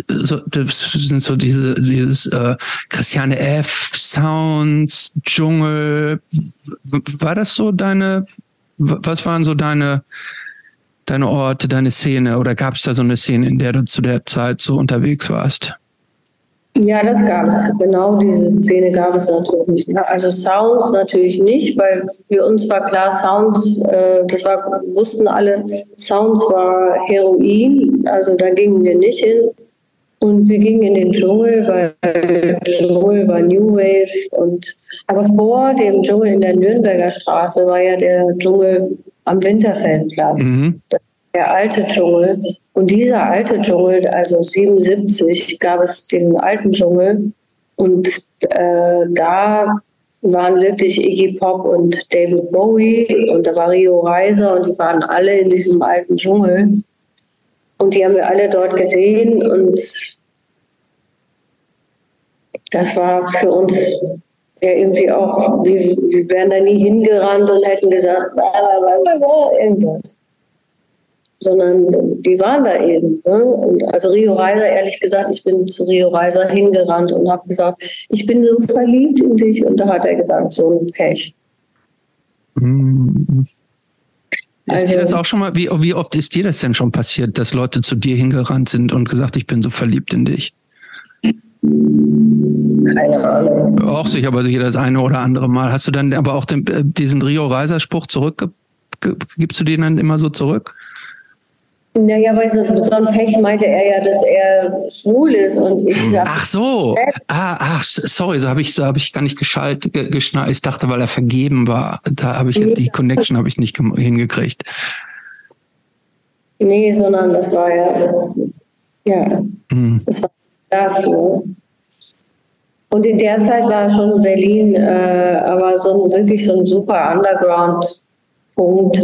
so, das sind so diese, dieses äh, Christiane F. Sounds, Dschungel. War das so deine, was waren so deine, deine Orte, deine Szene? Oder gab es da so eine Szene, in der du zu der Zeit so unterwegs warst? Ja, das gab es. Genau diese Szene gab es natürlich. Also Sounds natürlich nicht, weil für uns war klar, Sounds, äh, das war, wussten alle, Sounds war Heroin, also da gingen wir nicht hin. Und wir gingen in den Dschungel, weil Dschungel war New Wave. Und, aber vor dem Dschungel in der Nürnberger Straße war ja der Dschungel am Winterfeldplatz Mhm. der alte Dschungel. Und dieser alte Dschungel, also 77, gab es den alten Dschungel. Und äh, da waren wirklich Iggy Pop und David Bowie und da war Rio Reiser und die waren alle in diesem alten Dschungel. Und die haben wir alle dort gesehen und das war für uns ja irgendwie auch, wir, wir wären da nie hingerannt und hätten gesagt, irgendwas sondern die waren da eben. Ne? Und also Rio Reiser, ehrlich gesagt, ich bin zu Rio Reiser hingerannt und habe gesagt, ich bin so verliebt in dich. Und da hat er gesagt, so ein Pech. Mhm. Ist dir Also- das auch schon mal, wie, wie oft ist dir das denn schon passiert, dass Leute zu dir hingerannt sind und gesagt, ich bin so verliebt in dich? Keine Ahnung. Auch sicher, aber sicher das eine oder andere Mal. Hast du dann aber auch den, äh, diesen Rio-Reiser-Spruch zurück, gibst du den dann immer so zurück? Naja, weil so, so ein Pech meinte er ja, dass er schwul ist. Und ich hab, Ach so. Ah, ach, sorry, so habe ich, so habe ich gar nicht geschaltet, ge- geschnallt. Ich dachte, weil er vergeben war. Da habe ich die Connection habe ich nicht hingekriegt. nee, sondern das war ja, ja, Hm. das war Ne? Und in der Zeit war schon Berlin äh, aber so ein, wirklich so ein super Underground-Punkt,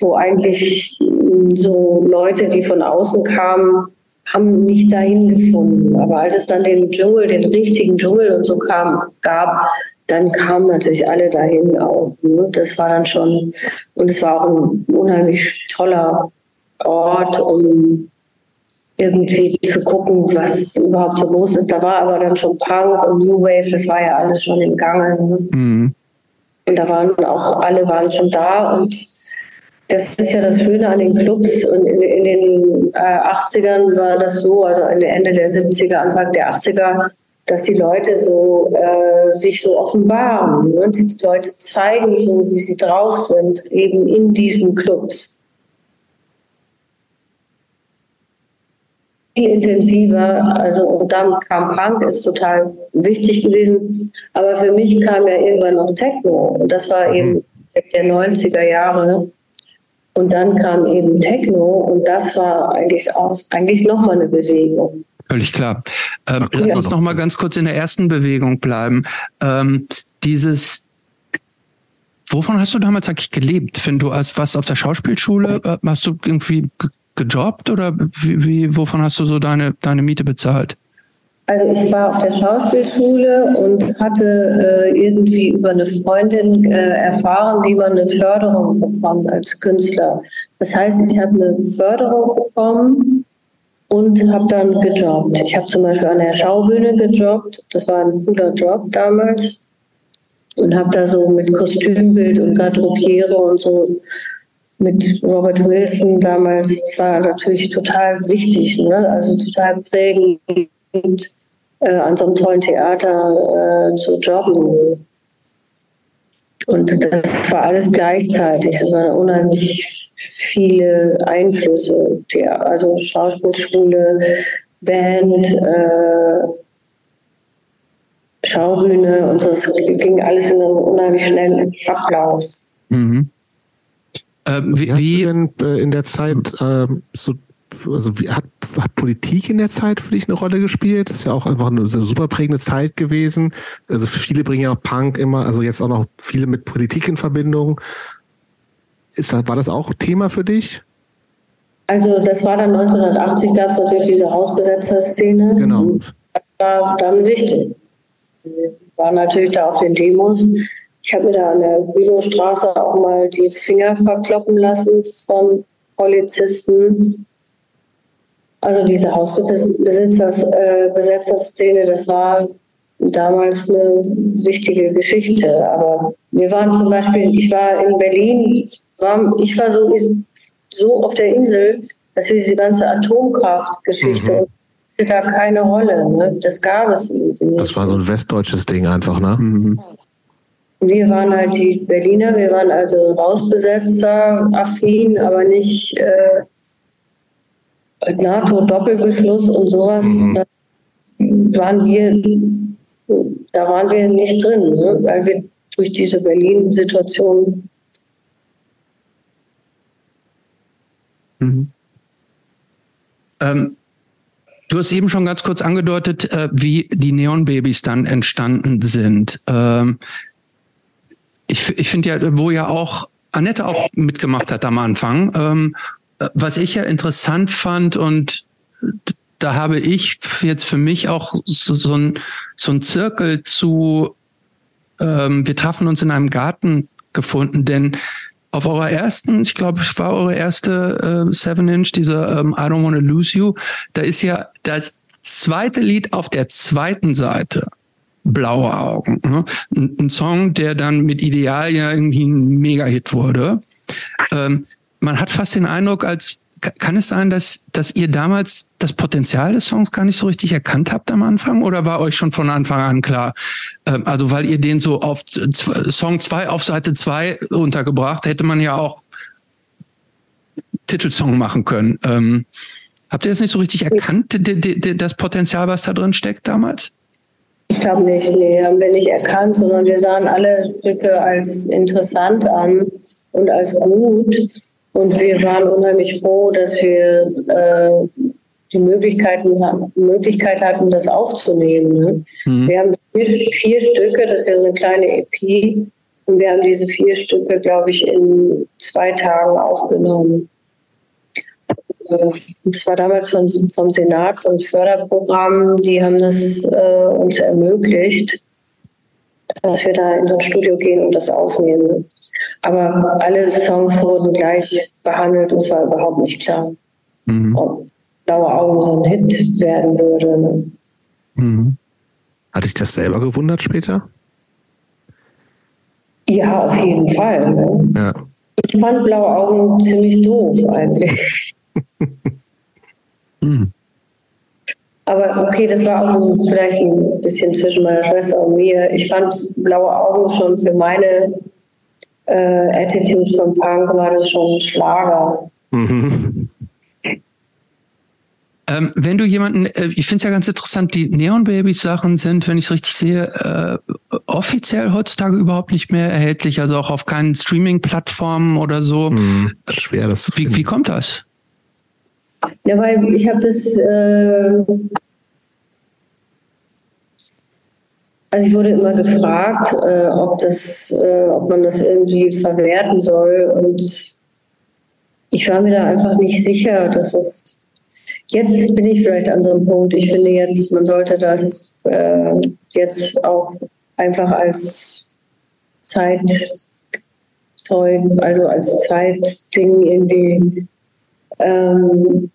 wo eigentlich mh, so Leute, die von außen kamen, haben nicht dahin gefunden. Aber als es dann den Dschungel, den richtigen Dschungel und so kam, gab, dann kamen natürlich alle dahin auch. Ne? Das war dann schon, und es war auch ein unheimlich toller Ort, um irgendwie zu gucken, was überhaupt so los ist. Da war aber dann schon Punk und New Wave, das war ja alles schon im Gange. Ne? Hm. Und da waren auch alle waren schon da und das ist ja das Schöne an den Clubs und in, in den äh, 80ern war das so, also Ende der 70er, Anfang der 80er, dass die Leute so äh, sich so offenbaren ne? und die Leute zeigen so, wie sie drauf sind, eben in diesen Clubs. Viel intensiver. Also und dann kam Punk, ist total wichtig gewesen. Aber für mich kam ja irgendwann noch Techno. Und das war eben der 90er Jahre. Und dann kam eben Techno und das war eigentlich auch eigentlich nochmal eine Bewegung. Völlig klar. Ähm, lass uns noch mal ganz kurz in der ersten Bewegung bleiben. Ähm, dieses Wovon hast du damals eigentlich gelebt? Wenn du als was auf der Schauspielschule äh, hast du irgendwie gejobbt oder wie, wie, wovon hast du so deine, deine Miete bezahlt? Also ich war auf der Schauspielschule und hatte äh, irgendwie über eine Freundin äh, erfahren, wie man eine Förderung bekommt als Künstler. Das heißt, ich habe eine Förderung bekommen und habe dann gejobbt. Ich habe zum Beispiel an der Schaubühne gejobbt. Das war ein cooler Job damals und habe da so mit Kostümbild und Garderobiere und so mit Robert Wilson damals, das war natürlich total wichtig, ne? also total prägend, äh, an so einem tollen Theater äh, zu jobben. Und das war alles gleichzeitig. Es waren unheimlich viele Einflüsse. Also Schauspielschule, Band, äh, Schaubühne und das ging alles in einem unheimlich schnellen Ablauf. Mhm. Ähm, wie, wie denn äh, in der Zeit ähm, so also wie, hat, hat Politik in der Zeit für dich eine Rolle gespielt? Das ist ja auch einfach eine super prägende Zeit gewesen. Also viele bringen ja auch Punk immer, also jetzt auch noch viele mit Politik in Verbindung. Ist, war das auch Thema für dich? Also das war dann 1980, gab es natürlich diese Hausbesetzer-Szene. Genau. Das war dann wichtig. Wir waren natürlich da auf den Demos. Ich habe mir da an der Bülowstraße auch mal die Finger verkloppen lassen von Polizisten. Also diese Hausbesetzerszene, äh, das war damals eine wichtige Geschichte. Aber wir waren zum Beispiel, ich war in Berlin, war, ich war so, so auf der Insel, dass wir diese ganze Atomkraftgeschichte mhm da keine Rolle. Ne? Das gab es irgendwie nicht. Das war so ein westdeutsches Ding einfach, ne? Mhm. Wir waren halt die Berliner, wir waren also Rausbesetzer, affin, aber nicht äh, NATO-Doppelbeschluss und sowas. Mhm. Da waren wir, da waren wir nicht drin, ne? weil wir durch diese Berlin-Situation Mhm. Ähm, Du hast eben schon ganz kurz angedeutet, äh, wie die Neon-Babys dann entstanden sind. Ähm, ich ich finde ja, wo ja auch Annette auch mitgemacht hat am Anfang, ähm, was ich ja interessant fand und da habe ich jetzt für mich auch so, so, ein, so ein Zirkel zu, ähm, wir trafen uns in einem Garten gefunden, denn auf eurer ersten, ich glaube, es war eure erste äh, Seven Inch, dieser ähm, I Don't Wanna Lose You, da ist ja das zweite Lied auf der zweiten Seite. Blaue Augen. Ne? Ein, ein Song, der dann mit Ideal ja irgendwie ein Mega-Hit wurde. Ähm, man hat fast den Eindruck, als kann es sein, dass, dass ihr damals das Potenzial des Songs gar nicht so richtig erkannt habt am Anfang oder war euch schon von Anfang an klar? Ähm, also weil ihr den so auf Song 2 auf Seite 2 untergebracht, hätte man ja auch Titelsong machen können. Ähm, habt ihr das nicht so richtig erkannt, das Potenzial, was da drin steckt damals? Ich glaube nicht, nee, haben wir nicht erkannt, sondern wir sahen alle Stücke als interessant an und als gut. Und wir waren unheimlich froh, dass wir äh, die Möglichkeiten, Möglichkeit hatten, das aufzunehmen. Ne? Mhm. Wir haben vier, vier, Stücke, das ist ja eine kleine EP, und wir haben diese vier Stücke, glaube ich, in zwei Tagen aufgenommen. Äh, das war damals von, vom Senat, so ein Förderprogramm, die haben das äh, uns ermöglicht, dass wir da in so ein Studio gehen und das aufnehmen. Aber alle Songs wurden gleich behandelt und es war überhaupt nicht klar, mhm. ob Blaue Augen so ein Hit werden würde. Ne? Mhm. Hat dich das selber gewundert später? Ja, auf jeden Fall. Ne? Ja. Ich fand Blaue Augen ziemlich doof eigentlich. Mhm. Aber okay, das war auch vielleicht ein bisschen zwischen meiner Schwester und mir. Ich fand Blaue Augen schon für meine äh, Attitude von Punk war das schon ein Schlager. Mhm. Ähm, wenn du jemanden, äh, ich finde es ja ganz interessant, die Neon Babies Sachen sind, wenn ich es richtig sehe, äh, offiziell heutzutage überhaupt nicht mehr erhältlich, also auch auf keinen Streaming-Plattformen oder so. Hm, schwer das. Wie, wie kommt das? Ja, weil ich habe das äh, Also ich wurde immer gefragt, äh, ob, das, äh, ob man das irgendwie verwerten soll. Und ich war mir da einfach nicht sicher, dass es. Jetzt bin ich vielleicht an so einem Punkt. Ich finde jetzt, man sollte das äh, jetzt auch einfach als Zeitzeug, also als Zeitding irgendwie ähm,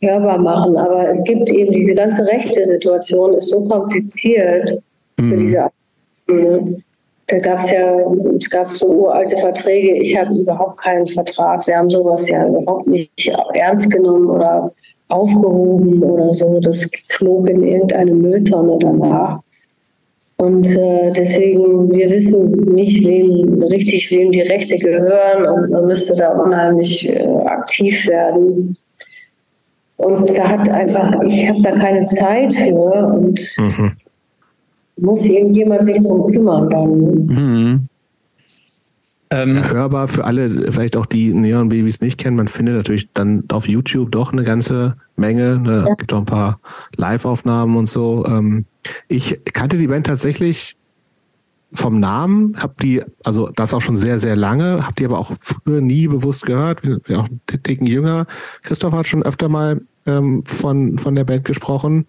hörbar machen. Aber es gibt eben diese ganze rechte Situation, ist so kompliziert für mhm. diese da gab es ja, es gab so uralte Verträge. Ich habe überhaupt keinen Vertrag. Sie haben sowas ja überhaupt nicht ernst genommen oder aufgehoben oder so. Das flog in irgendeine Mülltonne danach. Und äh, deswegen, wir wissen nicht, wem richtig wem die Rechte gehören und man müsste da unheimlich äh, aktiv werden. Und da hat einfach, ich habe da keine Zeit für und mhm muss irgendjemand sich drum kümmern dann. Mhm. Ähm, hörbar für alle, vielleicht auch die Neon Babys nicht kennen, man findet natürlich dann auf YouTube doch eine ganze Menge. Ne? Ja. gibt auch ein paar Live-Aufnahmen und so. Ähm, ich kannte die Band tatsächlich vom Namen, hab die, also das auch schon sehr, sehr lange, hab die aber auch früher nie bewusst gehört, bin auch einen Ticken jünger. Christoph hat schon öfter mal ähm, von, von der Band gesprochen.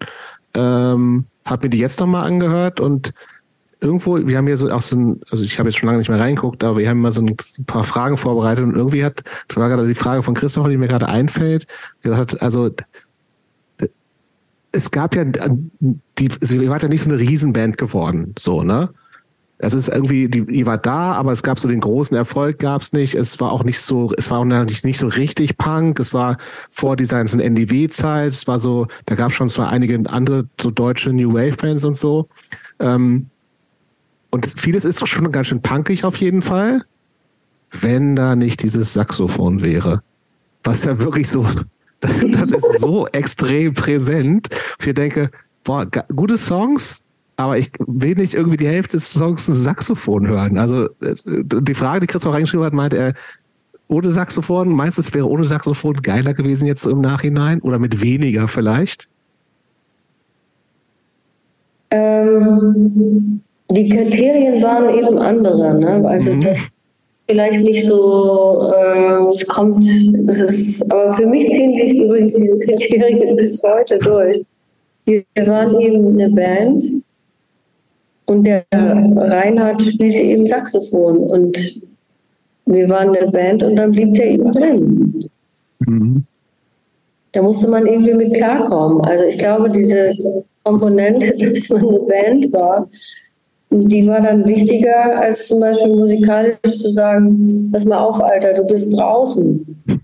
Ähm, habe mir die jetzt nochmal angehört und irgendwo, wir haben hier so auch so ein, also ich habe jetzt schon lange nicht mehr reingeguckt, aber wir haben mal so ein paar Fragen vorbereitet und irgendwie hat, das war gerade die Frage von Christopher, die mir gerade einfällt, gesagt also es gab ja, die, sie war ja nicht so eine Riesenband geworden, so, ne? Es ist irgendwie, die, die war da, aber es gab so den großen Erfolg, gab es nicht. Es war auch nicht so, es war auch nicht, nicht so richtig Punk. Es war vor dieser ganzen NDW-Zeit. Es war so, da gab es schon zwar einige andere so deutsche New Wave-Bands und so. Ähm, und vieles ist schon ganz schön punkig auf jeden Fall, wenn da nicht dieses Saxophon wäre. Was ja wirklich so, das, das ist so extrem präsent. Ich denke, boah, gute Songs, aber ich will nicht irgendwie die Hälfte des Songs ein Saxophon hören. Also äh, die Frage, die Christoph reingeschrieben hat, meint er, ohne Saxophon, meinst du, es wäre ohne Saxophon geiler gewesen jetzt im Nachhinein oder mit weniger vielleicht? Ähm, die Kriterien waren eben andere. Ne? Also mhm. das vielleicht nicht so, äh, es kommt, es ist, aber für mich ziehen sich übrigens diese Kriterien bis heute durch. Wir waren eben eine Band, und der Reinhard spielte eben Saxophon und wir waren eine Band und dann blieb der eben drin. Mhm. Da musste man irgendwie mit klarkommen. Also ich glaube, diese Komponente, dass man eine Band war, die war dann wichtiger, als zum Beispiel musikalisch zu sagen, pass mal auf, Alter, du bist draußen.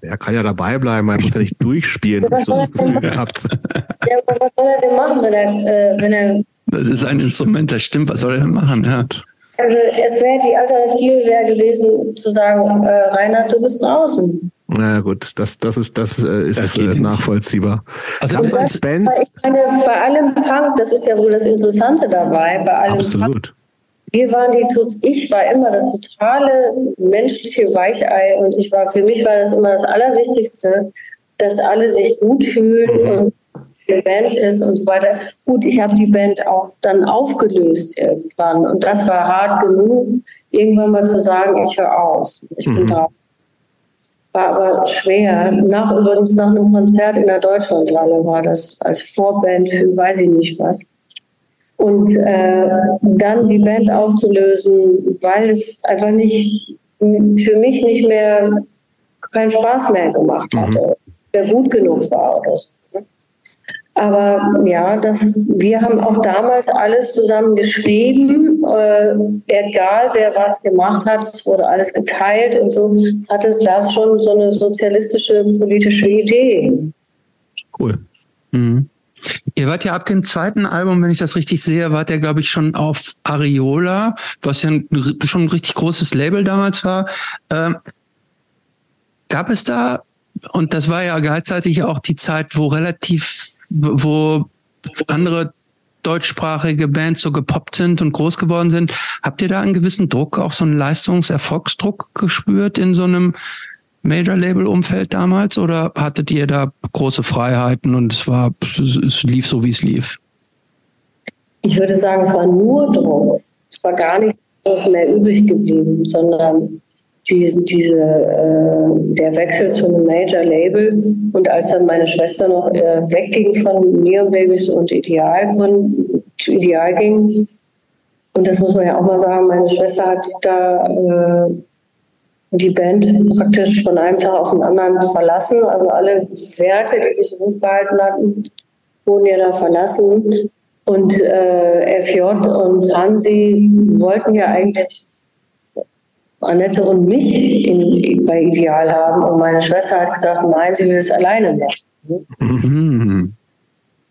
Er kann ja dabei bleiben, er muss ja nicht durchspielen. Ja, so das Gefühl gehabt. Ja, aber was soll er denn machen, wenn er, äh, wenn er das ist ein Instrument, das stimmt. Was soll er denn machen? Ja. Also es wäre die Alternative wäre gewesen zu sagen, äh, Reinhard, du bist draußen. Na gut, das, das ist, das äh, ist das äh, nachvollziehbar. Also das, als Bands ich meine, bei allem Punk, das ist ja wohl das Interessante dabei, bei allem Absolut. Punk, wir waren die, ich war immer das totale menschliche Weichei und ich war, für mich war das immer das Allerwichtigste, dass alle sich gut fühlen mhm. und Band ist und so weiter. Gut, ich habe die Band auch dann aufgelöst irgendwann und das war hart genug, irgendwann mal zu sagen, ich höre auf, ich bin mhm. War aber schwer. Nach übrigens nach einem Konzert in der Deutschlandhalle war das als Vorband für weiß ich nicht was. Und äh, dann die Band aufzulösen, weil es einfach nicht für mich nicht mehr keinen Spaß mehr gemacht hatte, mhm. der gut genug war oder so. Aber ja, das, wir haben auch damals alles zusammen geschrieben, äh, egal wer was gemacht hat, es wurde alles geteilt und so. Es hatte das schon so eine sozialistische politische Idee. Cool. Mhm. Ihr wart ja ab dem zweiten Album, wenn ich das richtig sehe, wart ihr, glaube ich, schon auf Ariola, was ja ein, schon ein richtig großes Label damals war. Ähm, gab es da und das war ja gleichzeitig auch die Zeit, wo relativ, wo andere deutschsprachige Bands so gepoppt sind und groß geworden sind. Habt ihr da einen gewissen Druck, auch so einen Leistungserfolgsdruck gespürt in so einem Major-Label-Umfeld damals oder hattet ihr da große Freiheiten und es war, es lief so, wie es lief? Ich würde sagen, es war nur Druck. Es war gar nichts mehr übrig geblieben, sondern die, diese, äh, der Wechsel zu einem Major-Label und als dann meine Schwester noch äh, wegging von Neon Babies und Ideal zu Ideal ging, und das muss man ja auch mal sagen, meine Schwester hat da äh, die Band praktisch von einem Tag auf den anderen verlassen. Also alle Werte, die sich hochgehalten hatten, wurden ja da verlassen. Und äh, FJ und Hansi wollten ja eigentlich Annette und mich in, bei Ideal haben. Und meine Schwester hat gesagt, nein, sie will es alleine machen. Mhm.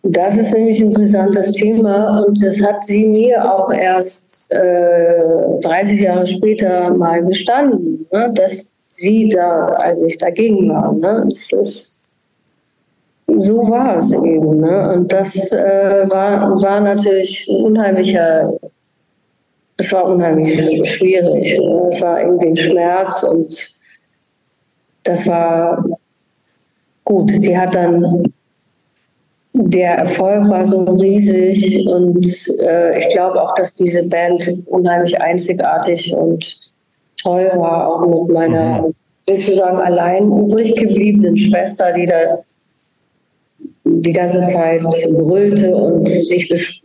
Das ist nämlich ein brisantes Thema und das hat sie mir auch erst äh, 30 Jahre später mal gestanden, ne? dass sie da eigentlich dagegen war. Ne? Das ist, so war es eben. Ne? Und das äh, war, war natürlich ein unheimlicher, es war unheimlich schwierig. Ne? Es war irgendwie ein Schmerz und das war gut. Sie hat dann der Erfolg war so riesig und äh, ich glaube auch, dass diese Band unheimlich einzigartig und toll war, auch mit meiner mhm. sozusagen allein übrig gebliebenen Schwester, die da die ganze Zeit brüllte und sich besch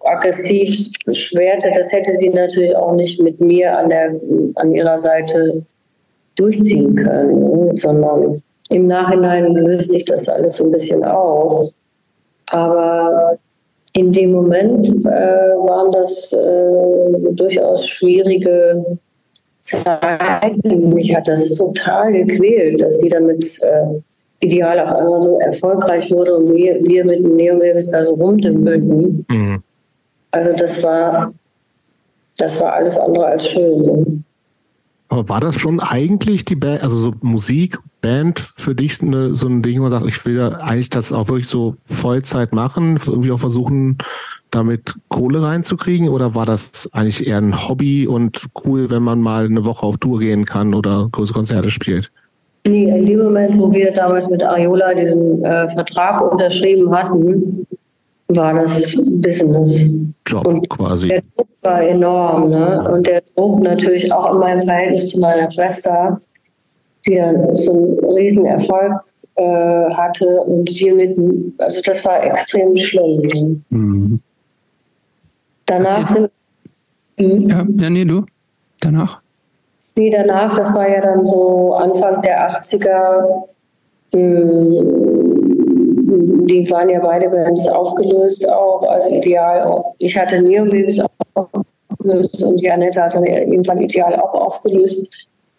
aggressiv beschwerte. Das hätte sie natürlich auch nicht mit mir an, der, an ihrer Seite durchziehen können, sondern im Nachhinein löst sich das alles so ein bisschen auf. Aber in dem Moment äh, waren das äh, durchaus schwierige Zeiten. Mich hat das total gequält, dass die dann mit äh, Ideal auf einmal so erfolgreich wurde und wir, wir mit dem Neomeris da so rumdümpelten. Mhm. Also das war, das war alles andere als schön. Aber war das schon eigentlich die Band, also so Musik, Band für dich eine, so ein Ding, wo man sagt, ich will ja eigentlich das auch wirklich so Vollzeit machen, irgendwie auch versuchen, damit Kohle reinzukriegen? Oder war das eigentlich eher ein Hobby und cool, wenn man mal eine Woche auf Tour gehen kann oder große Konzerte spielt? Nee, in dem Moment, wo wir damals mit Ariola diesen äh, Vertrag unterschrieben hatten, war das Business. Job und quasi. Der Druck war enorm. Ne? Und der Druck natürlich auch in meinem Verhältnis zu meiner Schwester, die dann so einen riesen Erfolg äh, hatte und wir mit, also das war extrem schlimm. Mhm. Danach sind. Hm? Ja, ja, nee, du. Danach? Nee, danach, das war ja dann so Anfang der 80er. Mh, hm, die waren ja beide Bands aufgelöst auch, also ideal. Ich hatte Neo Babys aufgelöst und Janette hat dann irgendwann ideal auch aufgelöst.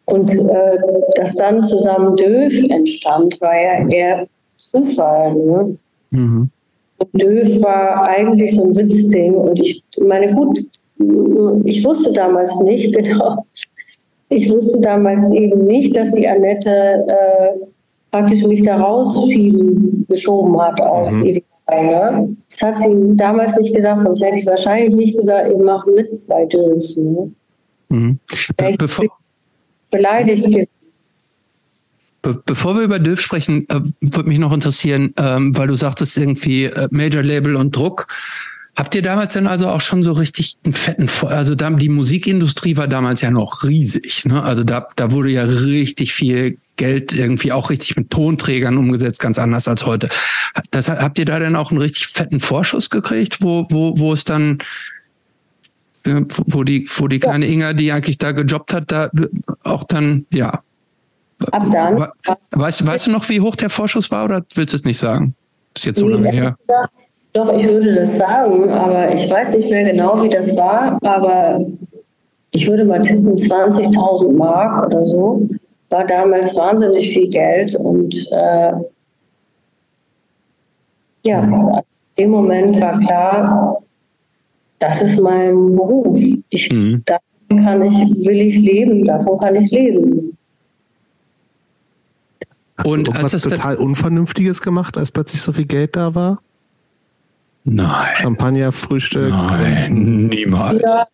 Und äh, dass dann zusammen Döf entstand, war ja eher Zufall. Ne? Mhm. Und Döf war eigentlich so ein Witzding. Und ich meine, gut, ich wusste damals nicht genau. Ich wusste damals eben nicht, dass die Annette äh, praktisch mich da rausschieben geschoben hat aus mhm. Ideal. Ne? Das hat sie damals nicht gesagt, sonst hätte ich wahrscheinlich nicht gesagt, ich mache mit bei Döns. Ne? Mhm. Be bevor, beleidigt Be bevor wir über Döf sprechen, äh, würde mich noch interessieren, ähm, weil du sagtest irgendwie äh, Major Label und Druck. Habt ihr damals denn also auch schon so richtig einen fetten, also die Musikindustrie war damals ja noch riesig, ne? Also da, da wurde ja richtig viel Geld irgendwie auch richtig mit Tonträgern umgesetzt, ganz anders als heute. Das, habt ihr da denn auch einen richtig fetten Vorschuss gekriegt, wo, wo, wo es dann, wo die, wo die kleine Inga, die eigentlich da gejobbt hat, da auch dann, ja. Ab dann. Weißt, weißt du noch, wie hoch der Vorschuss war oder willst du es nicht sagen? Ist jetzt so lange her. Doch, ich würde das sagen, aber ich weiß nicht mehr genau, wie das war, aber ich würde mal tippen 20.000 Mark oder so. War damals wahnsinnig viel Geld und äh, ja, in dem Moment war klar, das ist mein Beruf. Ich, mhm. Davon kann ich, will ich leben, davon kann ich leben. Und Hast du was total Unvernünftiges gemacht, als plötzlich so viel Geld da war? Nein. Champagner, Frühstück? Nein, niemals. Ja,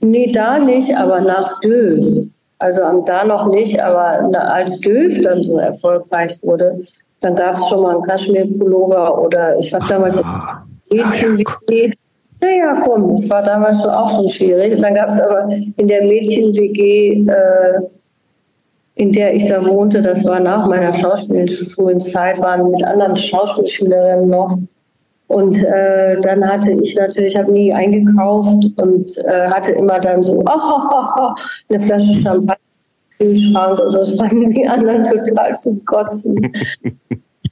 nee, da nicht, aber nach Döf. Also da noch nicht, aber als Döf dann so erfolgreich wurde, dann gab es schon mal einen Kaschmir-Pullover oder ich habe damals ah, Mädchen ja, naja, komm, es war damals auch schon schwierig. Und dann gab es aber in der Mädchen-WG, äh, in der ich da wohnte, das war nach meiner Schauspielschulenzeit, waren mit anderen Schauspielschülerinnen noch. Und äh, dann hatte ich natürlich, habe nie eingekauft und äh, hatte immer dann so, oh, oh, oh, eine Flasche Champagner im Kühlschrank und so. Das fanden die anderen total zum Kotzen.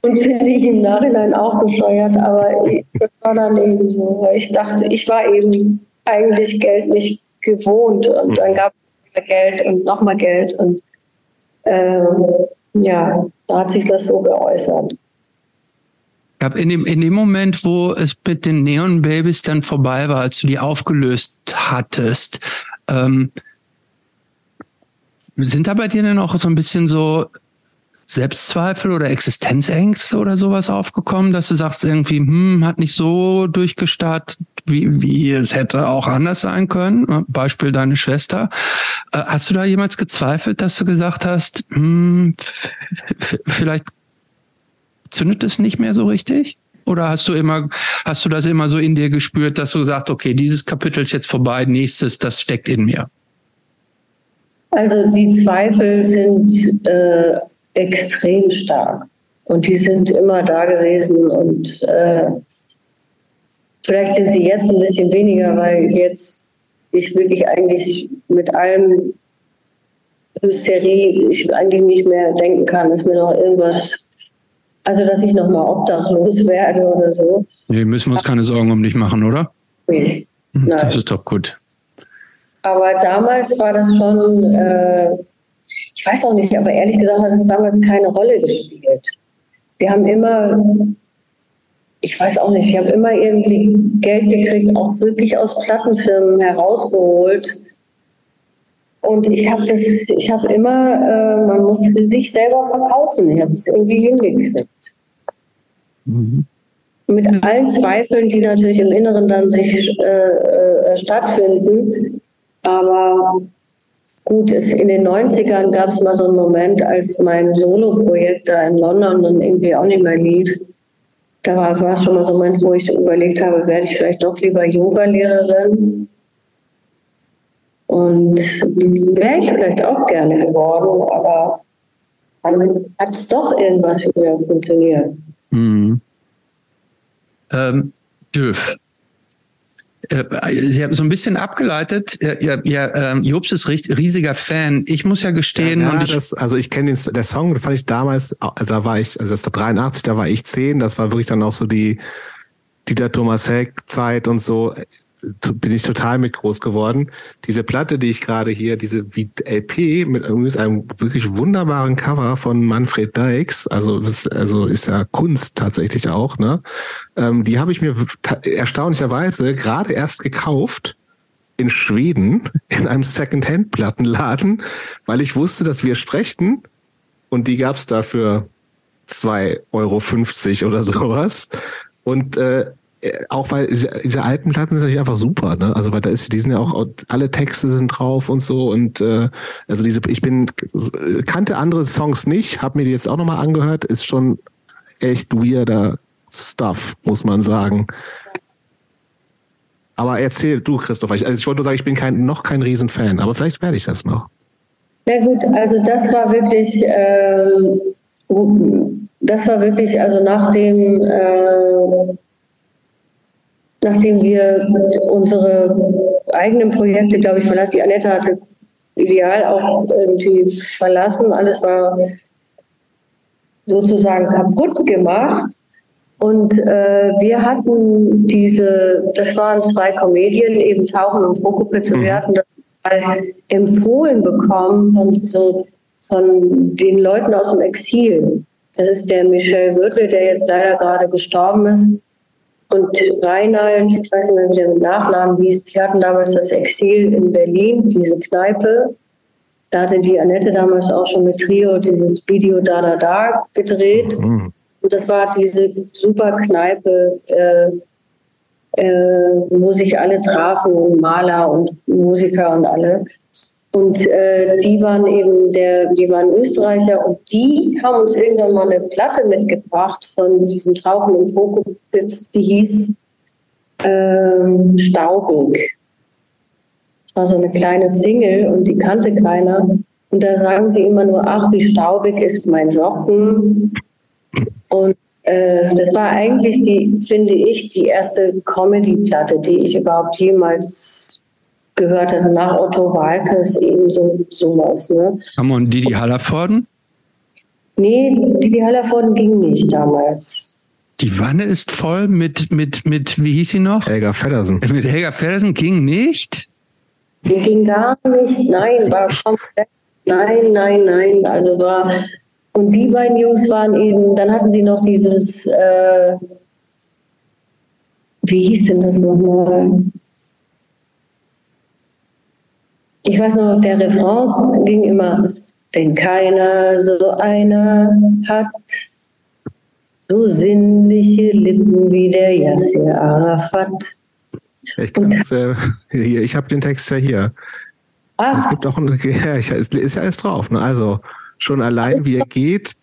Und finde ich im Nachhinein auch bescheuert, aber ich, das war dann eben so. Ich dachte, ich war eben eigentlich Geld nicht gewohnt und dann gab es Geld und nochmal Geld und ähm, ja, da hat sich das so geäußert. In dem, in dem Moment, wo es mit den Neon Babies dann vorbei war, als du die aufgelöst hattest, ähm, sind da bei dir dann auch so ein bisschen so Selbstzweifel oder Existenzängste oder sowas aufgekommen, dass du sagst irgendwie, hm, hat nicht so durchgestartet, wie, wie es hätte auch anders sein können? Beispiel deine Schwester. Äh, hast du da jemals gezweifelt, dass du gesagt hast, hm, vielleicht zündet es nicht mehr so richtig? Oder hast du immer, hast du das immer so in dir gespürt, dass du gesagt, okay, dieses Kapitel ist jetzt vorbei, nächstes, das steckt in mir? Also die Zweifel sind äh, extrem stark. Und die sind immer da gewesen und äh, vielleicht sind sie jetzt ein bisschen weniger, weil jetzt ich wirklich eigentlich mit allem Hysterie ich eigentlich nicht mehr denken kann, dass mir noch irgendwas, also dass ich nochmal obdachlos werde oder so. Nee, müssen wir uns keine Sorgen um dich machen, oder? Nee. Hm, das ist doch gut. Aber damals war das schon äh, ich weiß auch nicht, aber ehrlich gesagt hat es damals keine Rolle gespielt. Wir haben immer, ich weiß auch nicht, wir haben immer irgendwie Geld gekriegt, auch wirklich aus Plattenfirmen herausgeholt. Und ich habe das, ich habe immer, äh, man muss für sich selber verkaufen. Ich habe es irgendwie hingekriegt. Mhm. Mit allen Zweifeln, die natürlich im Inneren dann sich äh, äh, stattfinden. Aber Gut, es, in den 90ern gab es mal so einen Moment, als mein Solo-Projekt da in London dann irgendwie auch nicht mehr lief. Da war, war schon mal so ein Moment, wo ich überlegt habe, werde ich vielleicht doch lieber Yoga-Lehrerin. Und wäre ich vielleicht auch gerne geworden, aber dann hat es doch irgendwas wieder funktioniert. Mhm. Ähm, Dürf, äh, Sie haben so ein bisschen abgeleitet. Ja, ja, ähm, Jobs ist riesiger Fan. Ich muss ja gestehen. Ja, und ich, das, also ich kenne den der Song, fand ich damals, also da war ich, also das war 83, da war ich 10, das war wirklich dann auch so die Dieter Thomas Heck Zeit und so bin ich total mit groß geworden. Diese Platte, die ich gerade hier, diese LP mit einem wirklich wunderbaren Cover von Manfred Dykes, also also ist ja Kunst tatsächlich auch, ne? Ähm, die habe ich mir erstaunlicherweise gerade erst gekauft in Schweden in einem Secondhand-Plattenladen, weil ich wusste, dass wir sprechen und die gab's dafür 2,50 Euro oder sowas. Und äh, auch weil diese alten Platten sind natürlich einfach super, ne? Also weil da ist, die sind ja auch alle Texte sind drauf und so und äh, also diese, ich bin kannte andere Songs nicht, habe mir die jetzt auch nochmal angehört, ist schon echt weirder Stuff, muss man sagen. Aber erzähl du, Christoph. Ich, also ich wollte nur sagen, ich bin kein, noch kein Riesenfan, aber vielleicht werde ich das noch. Na gut, also das war wirklich, äh, das war wirklich, also nach dem äh, nachdem wir unsere eigenen Projekte, glaube ich, verlassen. Die Annette hatte ideal auch irgendwie verlassen. Alles war sozusagen kaputt gemacht. Und äh, wir hatten diese, das waren zwei Comedien, eben Tauchen und Prokopitz, und wir hatten das mal empfohlen bekommen von, so, von den Leuten aus dem Exil. Das ist der Michel Wirtel, der jetzt leider gerade gestorben ist. Und Reinhold, ich weiß nicht mehr, wie der mit Nachnamen hieß, die hatten damals das Exil in Berlin, diese Kneipe. Da hatte die Annette damals auch schon mit Trio dieses Video Da Da Da gedreht. Mhm. Und das war diese super Kneipe, äh, äh, wo sich alle trafen, Maler und Musiker und alle. Und äh, die waren eben der, die waren Österreicher und die haben uns irgendwann mal eine Platte mitgebracht von diesen Tauchen und Pokopitz, die hieß ähm, Staubig. Das war so eine kleine Single und die kannte keiner. Und da sagen sie immer nur, ach, wie staubig ist mein Socken. Und äh, das war eigentlich die, finde ich, die erste Comedy-Platte, die ich überhaupt jemals gehört hatte. Nach Otto Walkes eben so sowas. Ne? Haben wir Didi Hallervorden? Nee, Didi Hallervorden ging nicht damals. Die Wanne ist voll mit, mit, mit, wie hieß sie noch? Helga Feddersen. Mit Helga Feddersen ging nicht? Die ging gar nicht. Nein, war komplett. Nein, nein, nein. Also war und die beiden Jungs waren eben, dann hatten sie noch dieses, äh, wie hieß denn das nochmal? Ich weiß noch, der Refrain ging immer, wenn keiner so einer hat, so sinnliche Lippen wie der Yasser Arafat. Ich, äh, ich habe den Text ja hier. Ach. Es gibt auch ein, ja, ist ja alles drauf. Ne? Also Schon allein, wie er geht,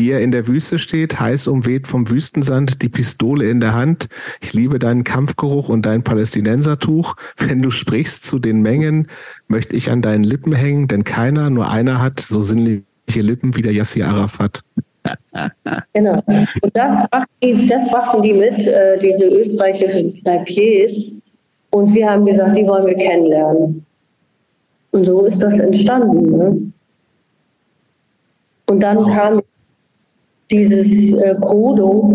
wie er in der Wüste steht, heiß umweht vom Wüstensand, die Pistole in der Hand. Ich liebe deinen Kampfgeruch und dein Palästinensertuch. Wenn du sprichst zu den Mengen, möchte ich an deinen Lippen hängen, denn keiner, nur einer hat so sinnliche Lippen wie der Yassir Arafat. Genau. Und das, machten, das machten die mit, äh, diese österreichischen Kneipiers. Und wir haben gesagt, die wollen wir kennenlernen. Und so ist das entstanden. Ne? Und dann kam dieses äh, Kodo,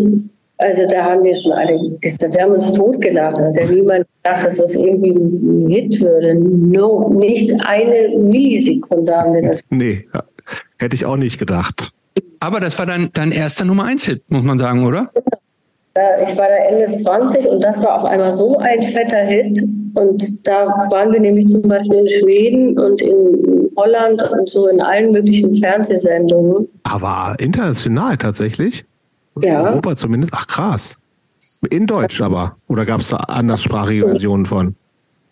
also da haben wir schon alle gesagt, wir haben uns totgelacht. Ja niemand gedacht, dass das irgendwie ein Hit würde. No, nicht eine Millisekunde haben wir das. Nee, hätte ich auch nicht gedacht. Aber das war dein, dein erster Nummer 1 Hit, muss man sagen, oder? Ich war da Ende 20 und das war auf einmal so ein fetter Hit. Und da waren wir nämlich zum Beispiel in Schweden und in Holland und so in allen möglichen Fernsehsendungen. Aber international tatsächlich? Ja. Europa zumindest? Ach krass. In Deutsch aber? Oder gab es da anderssprachige Versionen von?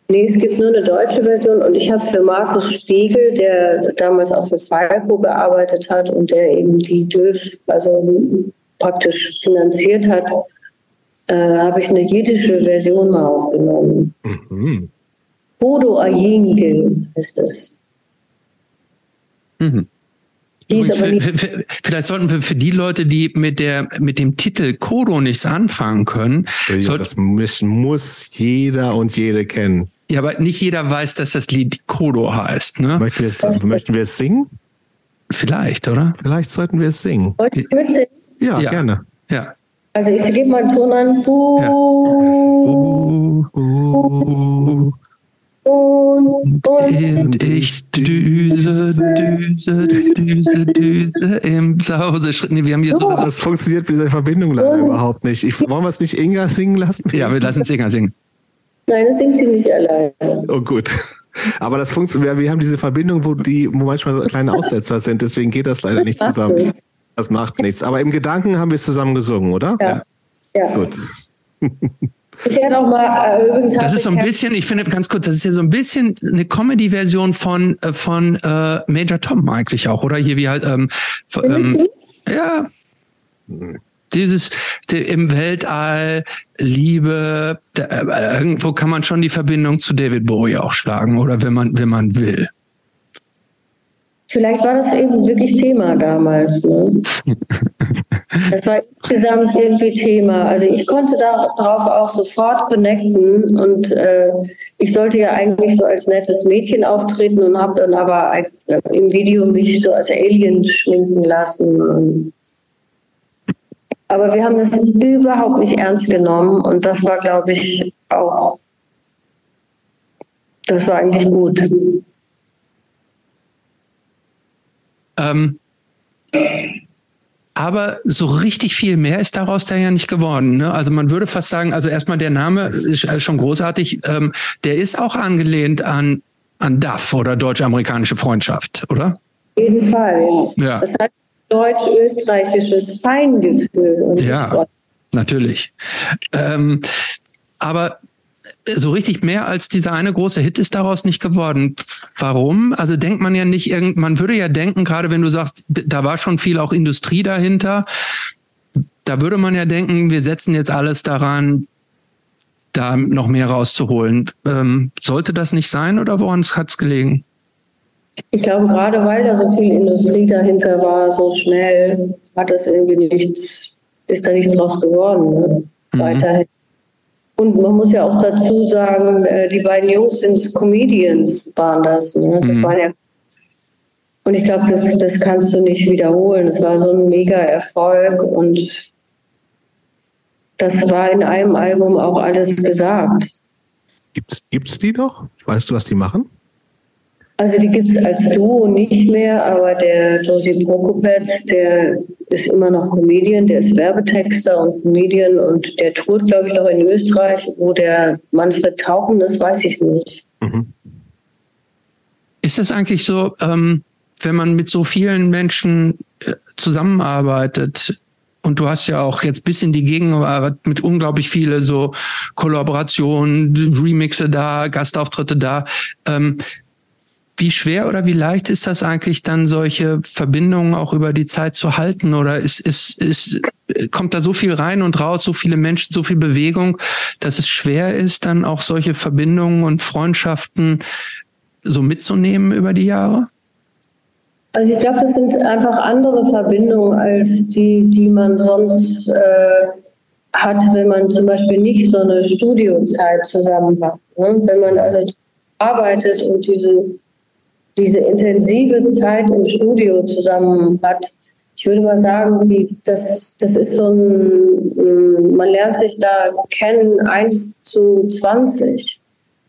Nee, es gibt nur eine deutsche Version und ich habe für Markus Spiegel, der damals auch für Falco gearbeitet hat und der eben die DÖF also praktisch finanziert hat, äh, habe ich eine jiddische Version mal aufgenommen. Mhm. Bodo Ayingil ist es. Mhm. Vielleicht sollten wir für die Leute, die mit der mit dem Titel Kodo nichts anfangen können, ja, das muss jeder und jede kennen. Ja, aber nicht jeder weiß, dass das Lied Kodo heißt. Ne? Möchten, wir es, möchten wir es singen? Vielleicht, oder? Vielleicht sollten wir es singen. Ja, ja, gerne. Ja. Also ich gebe mal einen Ton an. Uh, ja. uh, uh, und, und ich düse, düse, düse, düse im Sauseschritt. Nee, wir haben hier so. Das funktioniert mit dieser Verbindung leider überhaupt nicht. Ich, wollen wir es nicht Inga singen lassen? Ja, wir lassen es Inga singen. Nein, das singt sie nicht alleine. Oh, gut. Aber das funktioniert, wir haben diese Verbindung, wo die, wo manchmal so kleine Aussetzer sind, deswegen geht das leider nicht zusammen. Das macht nichts. Aber im Gedanken haben wir es zusammen gesungen, oder? Ja. ja. Gut. Ich werde auch mal äh, übrigens. Das ist so ein bisschen, ich finde ganz kurz, das ist ja so ein bisschen eine Comedy-Version von äh, von äh, Major Tom eigentlich auch, oder hier wie halt ähm, ähm ja. Dieses die, im Weltall, Liebe, da, äh, irgendwo kann man schon die Verbindung zu David Bowie auch schlagen, oder wenn man, wenn man will. Vielleicht war das eben wirklich Thema damals. Ne? Das war insgesamt irgendwie Thema. Also ich konnte darauf auch sofort connecten und äh, ich sollte ja eigentlich so als nettes Mädchen auftreten und habe dann aber als, äh, im Video mich so als Alien schminken lassen. aber wir haben das überhaupt nicht ernst genommen und das war, glaube ich, auch, das war eigentlich gut. Ähm, aber so richtig viel mehr ist daraus da ja nicht geworden. Ne? Also man würde fast sagen, also erstmal der Name ist schon großartig. Ähm, der ist auch angelehnt an an DAF oder deutsch-amerikanische Freundschaft, oder? Auf jeden Fall, ja. ja. Das heißt deutsch-österreichisches Feingefühl. ja, natürlich. Ähm, aber so richtig mehr als dieser eine große Hit ist daraus nicht geworden. Warum? Also denkt man ja nicht irgend, man würde ja denken, gerade wenn du sagst, da war schon viel auch Industrie dahinter, da würde man ja denken, wir setzen jetzt alles daran, da noch mehr rauszuholen. Ähm, sollte das nicht sein oder woran hat es gelegen? Ich glaube, gerade weil da so viel Industrie dahinter war, so schnell, hat es irgendwie nichts, ist da nichts draus geworden. Ne? Mhm. Weiterhin. Und man muss ja auch dazu sagen, äh, die beiden Jungs sind Comedians, waren das. Ne? Das mhm. waren ja und ich glaube, das, das kannst du nicht wiederholen. Es war so ein mega Erfolg und das war in einem Album auch alles gesagt. Gibt es die noch? Weißt du, was die machen? Also die gibt es als Duo nicht mehr, aber der Josie Prokopetz, der ist immer noch Comedian, der ist Werbetexter und Comedian und der tourt, glaube ich, noch in Österreich. Wo der Manfred Tauchen ist, weiß ich nicht. Mhm. Ist das eigentlich so, ähm, wenn man mit so vielen Menschen äh, zusammenarbeitet, und du hast ja auch jetzt bis in die Gegenwart mit unglaublich viele so Kollaborationen, Remixe da, Gastauftritte da. Ähm, wie schwer oder wie leicht ist das eigentlich dann, solche Verbindungen auch über die Zeit zu halten? Oder ist, ist, ist, kommt da so viel rein und raus, so viele Menschen, so viel Bewegung, dass es schwer ist, dann auch solche Verbindungen und Freundschaften so mitzunehmen über die Jahre? Also ich glaube, das sind einfach andere Verbindungen als die, die man sonst äh, hat, wenn man zum Beispiel nicht so eine Studiozeit zusammen hat. Ne? Wenn man also arbeitet und diese, diese intensive Zeit im Studio zusammen hat, ich würde mal sagen, die, das, das ist so ein, man lernt sich da kennen, 1 zu 20.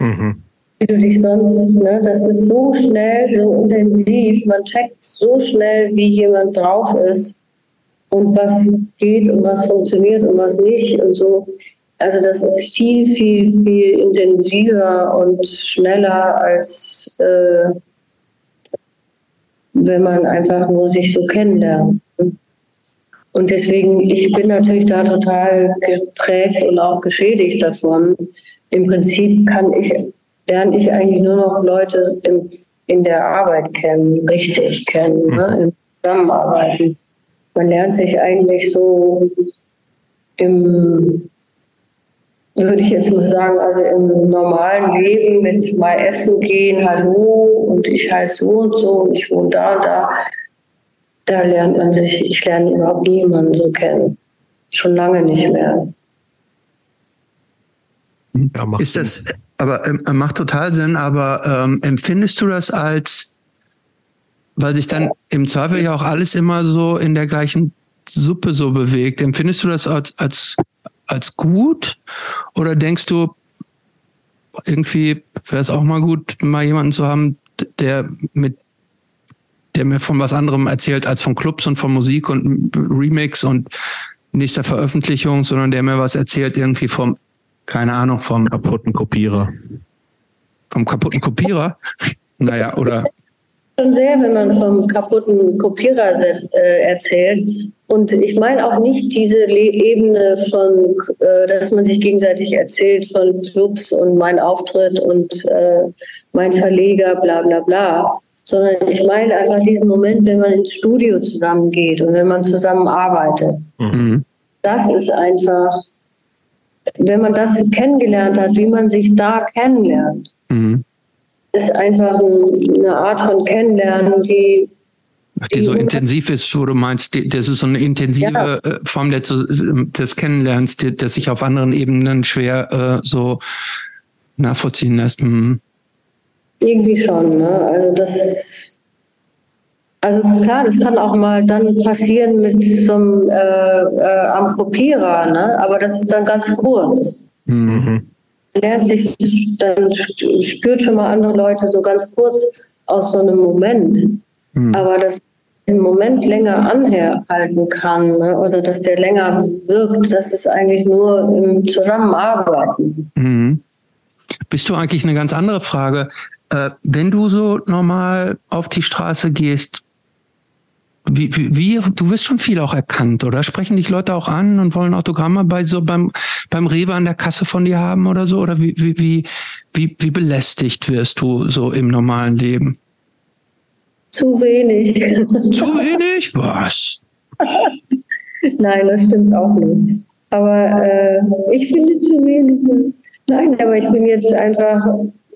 Mhm wie du dich sonst, ne, das ist so schnell, so intensiv, man checkt so schnell, wie jemand drauf ist und was geht und was funktioniert und was nicht und so. Also das ist viel, viel, viel intensiver und schneller als äh, wenn man einfach nur sich so kennenlernt. Und deswegen, ich bin natürlich da total geprägt und auch geschädigt davon. Im Prinzip kann ich lerne ich eigentlich nur noch Leute in, in der Arbeit kennen, richtig kennen, ne? Mhm. im Zusammenarbeiten. Man lernt sich eigentlich so im, würde ich jetzt mal sagen, also im normalen Leben mit mal essen gehen, hallo und ich heiße so und so und ich wohne da und da. Da lernt man sich, ich lerne überhaupt niemanden so kennen. Schon lange nicht mehr. Ja, ist das, aber ähm, macht total Sinn, aber ähm, empfindest du das als, weil sich dann im Zweifel ja auch alles immer so in der gleichen Suppe so bewegt, empfindest du das als, als, als gut oder denkst du, irgendwie wäre es auch mal gut, mal jemanden zu haben, der mit der mir von was anderem erzählt als von Clubs und von Musik und Remix und nächster Veröffentlichung, sondern der mir was erzählt irgendwie vom keine Ahnung, vom kaputten Kopierer. Vom kaputten Kopierer? naja, oder. Schon sehr, wenn man vom kaputten Kopierer äh, erzählt. Und ich meine auch nicht diese Ebene von, äh, dass man sich gegenseitig erzählt von Clubs und mein Auftritt und äh, mein Verleger, bla bla bla. Sondern ich meine einfach diesen Moment, wenn man ins Studio zusammengeht und wenn man zusammenarbeitet. Mhm. Das ist einfach wenn man das kennengelernt hat, wie man sich da kennenlernt, mhm. ist einfach eine Art von Kennenlernen, die Ach, die so intensiv ist, wo du meinst, das ist so eine intensive ja. Äh, Form des, des Kennenlernens, die, das sich auf anderen Ebenen schwer äh, so nachvollziehen lässt. Mhm. Irgendwie schon, ne? Also das also klar, das kann auch mal dann passieren mit so einem äh, äh, am Kopierer, ne? aber das ist dann ganz kurz. Mhm. Man lernt sich, dann spürt schon mal andere Leute so ganz kurz aus so einem Moment. Mhm. Aber dass den Moment länger anhalten kann, ne? also dass der länger wirkt, das ist eigentlich nur im Zusammenarbeiten. Mhm. Bist du eigentlich eine ganz andere Frage? Äh, wenn du so normal auf die Straße gehst, wie, wie, wie, du wirst schon viel auch erkannt, oder? Sprechen dich Leute auch an und wollen Autogramme bei so beim, beim Rewe an der Kasse von dir haben oder so? Oder wie, wie, wie, wie, wie belästigt wirst du so im normalen Leben? Zu wenig. Zu wenig? Was? Nein, das stimmt auch nicht. Aber äh, ich finde zu wenig. Nein, aber ich bin jetzt einfach,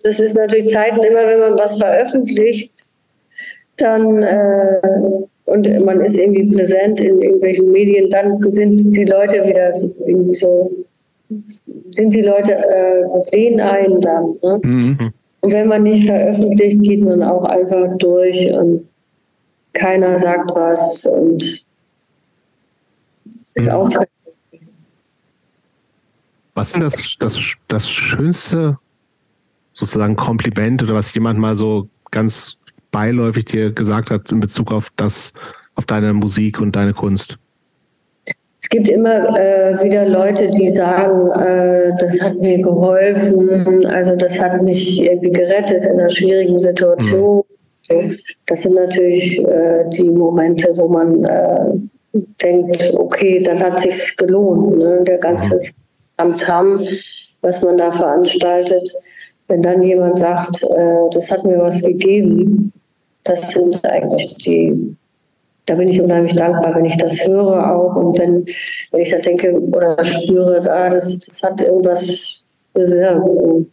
das ist natürlich Zeiten, immer wenn man was veröffentlicht, dann äh, und man ist irgendwie präsent in irgendwelchen Medien, dann sind die Leute wieder irgendwie so, sind die Leute, äh, sehen einen dann. Ne? Mhm. Und wenn man nicht veröffentlicht, geht man auch einfach durch und keiner sagt was und ist mhm. auch. Was ist das, das, das schönste sozusagen Kompliment oder was jemand mal so ganz beiläufig dir gesagt hat in Bezug auf das, auf deine Musik und deine Kunst? Es gibt immer äh, wieder Leute, die sagen, äh, das hat mir geholfen, also das hat mich irgendwie gerettet in einer schwierigen Situation. Mhm. Das sind natürlich äh, die Momente, wo man äh, denkt, okay, dann hat sich's gelohnt. Ne? Der ganze mhm. Tamtam, was man da veranstaltet, wenn dann jemand sagt, äh, das hat mir was gegeben, das sind eigentlich die, da bin ich unheimlich dankbar, wenn ich das höre auch und wenn, wenn ich da denke oder spüre, ah, das, das hat irgendwas bewirkt.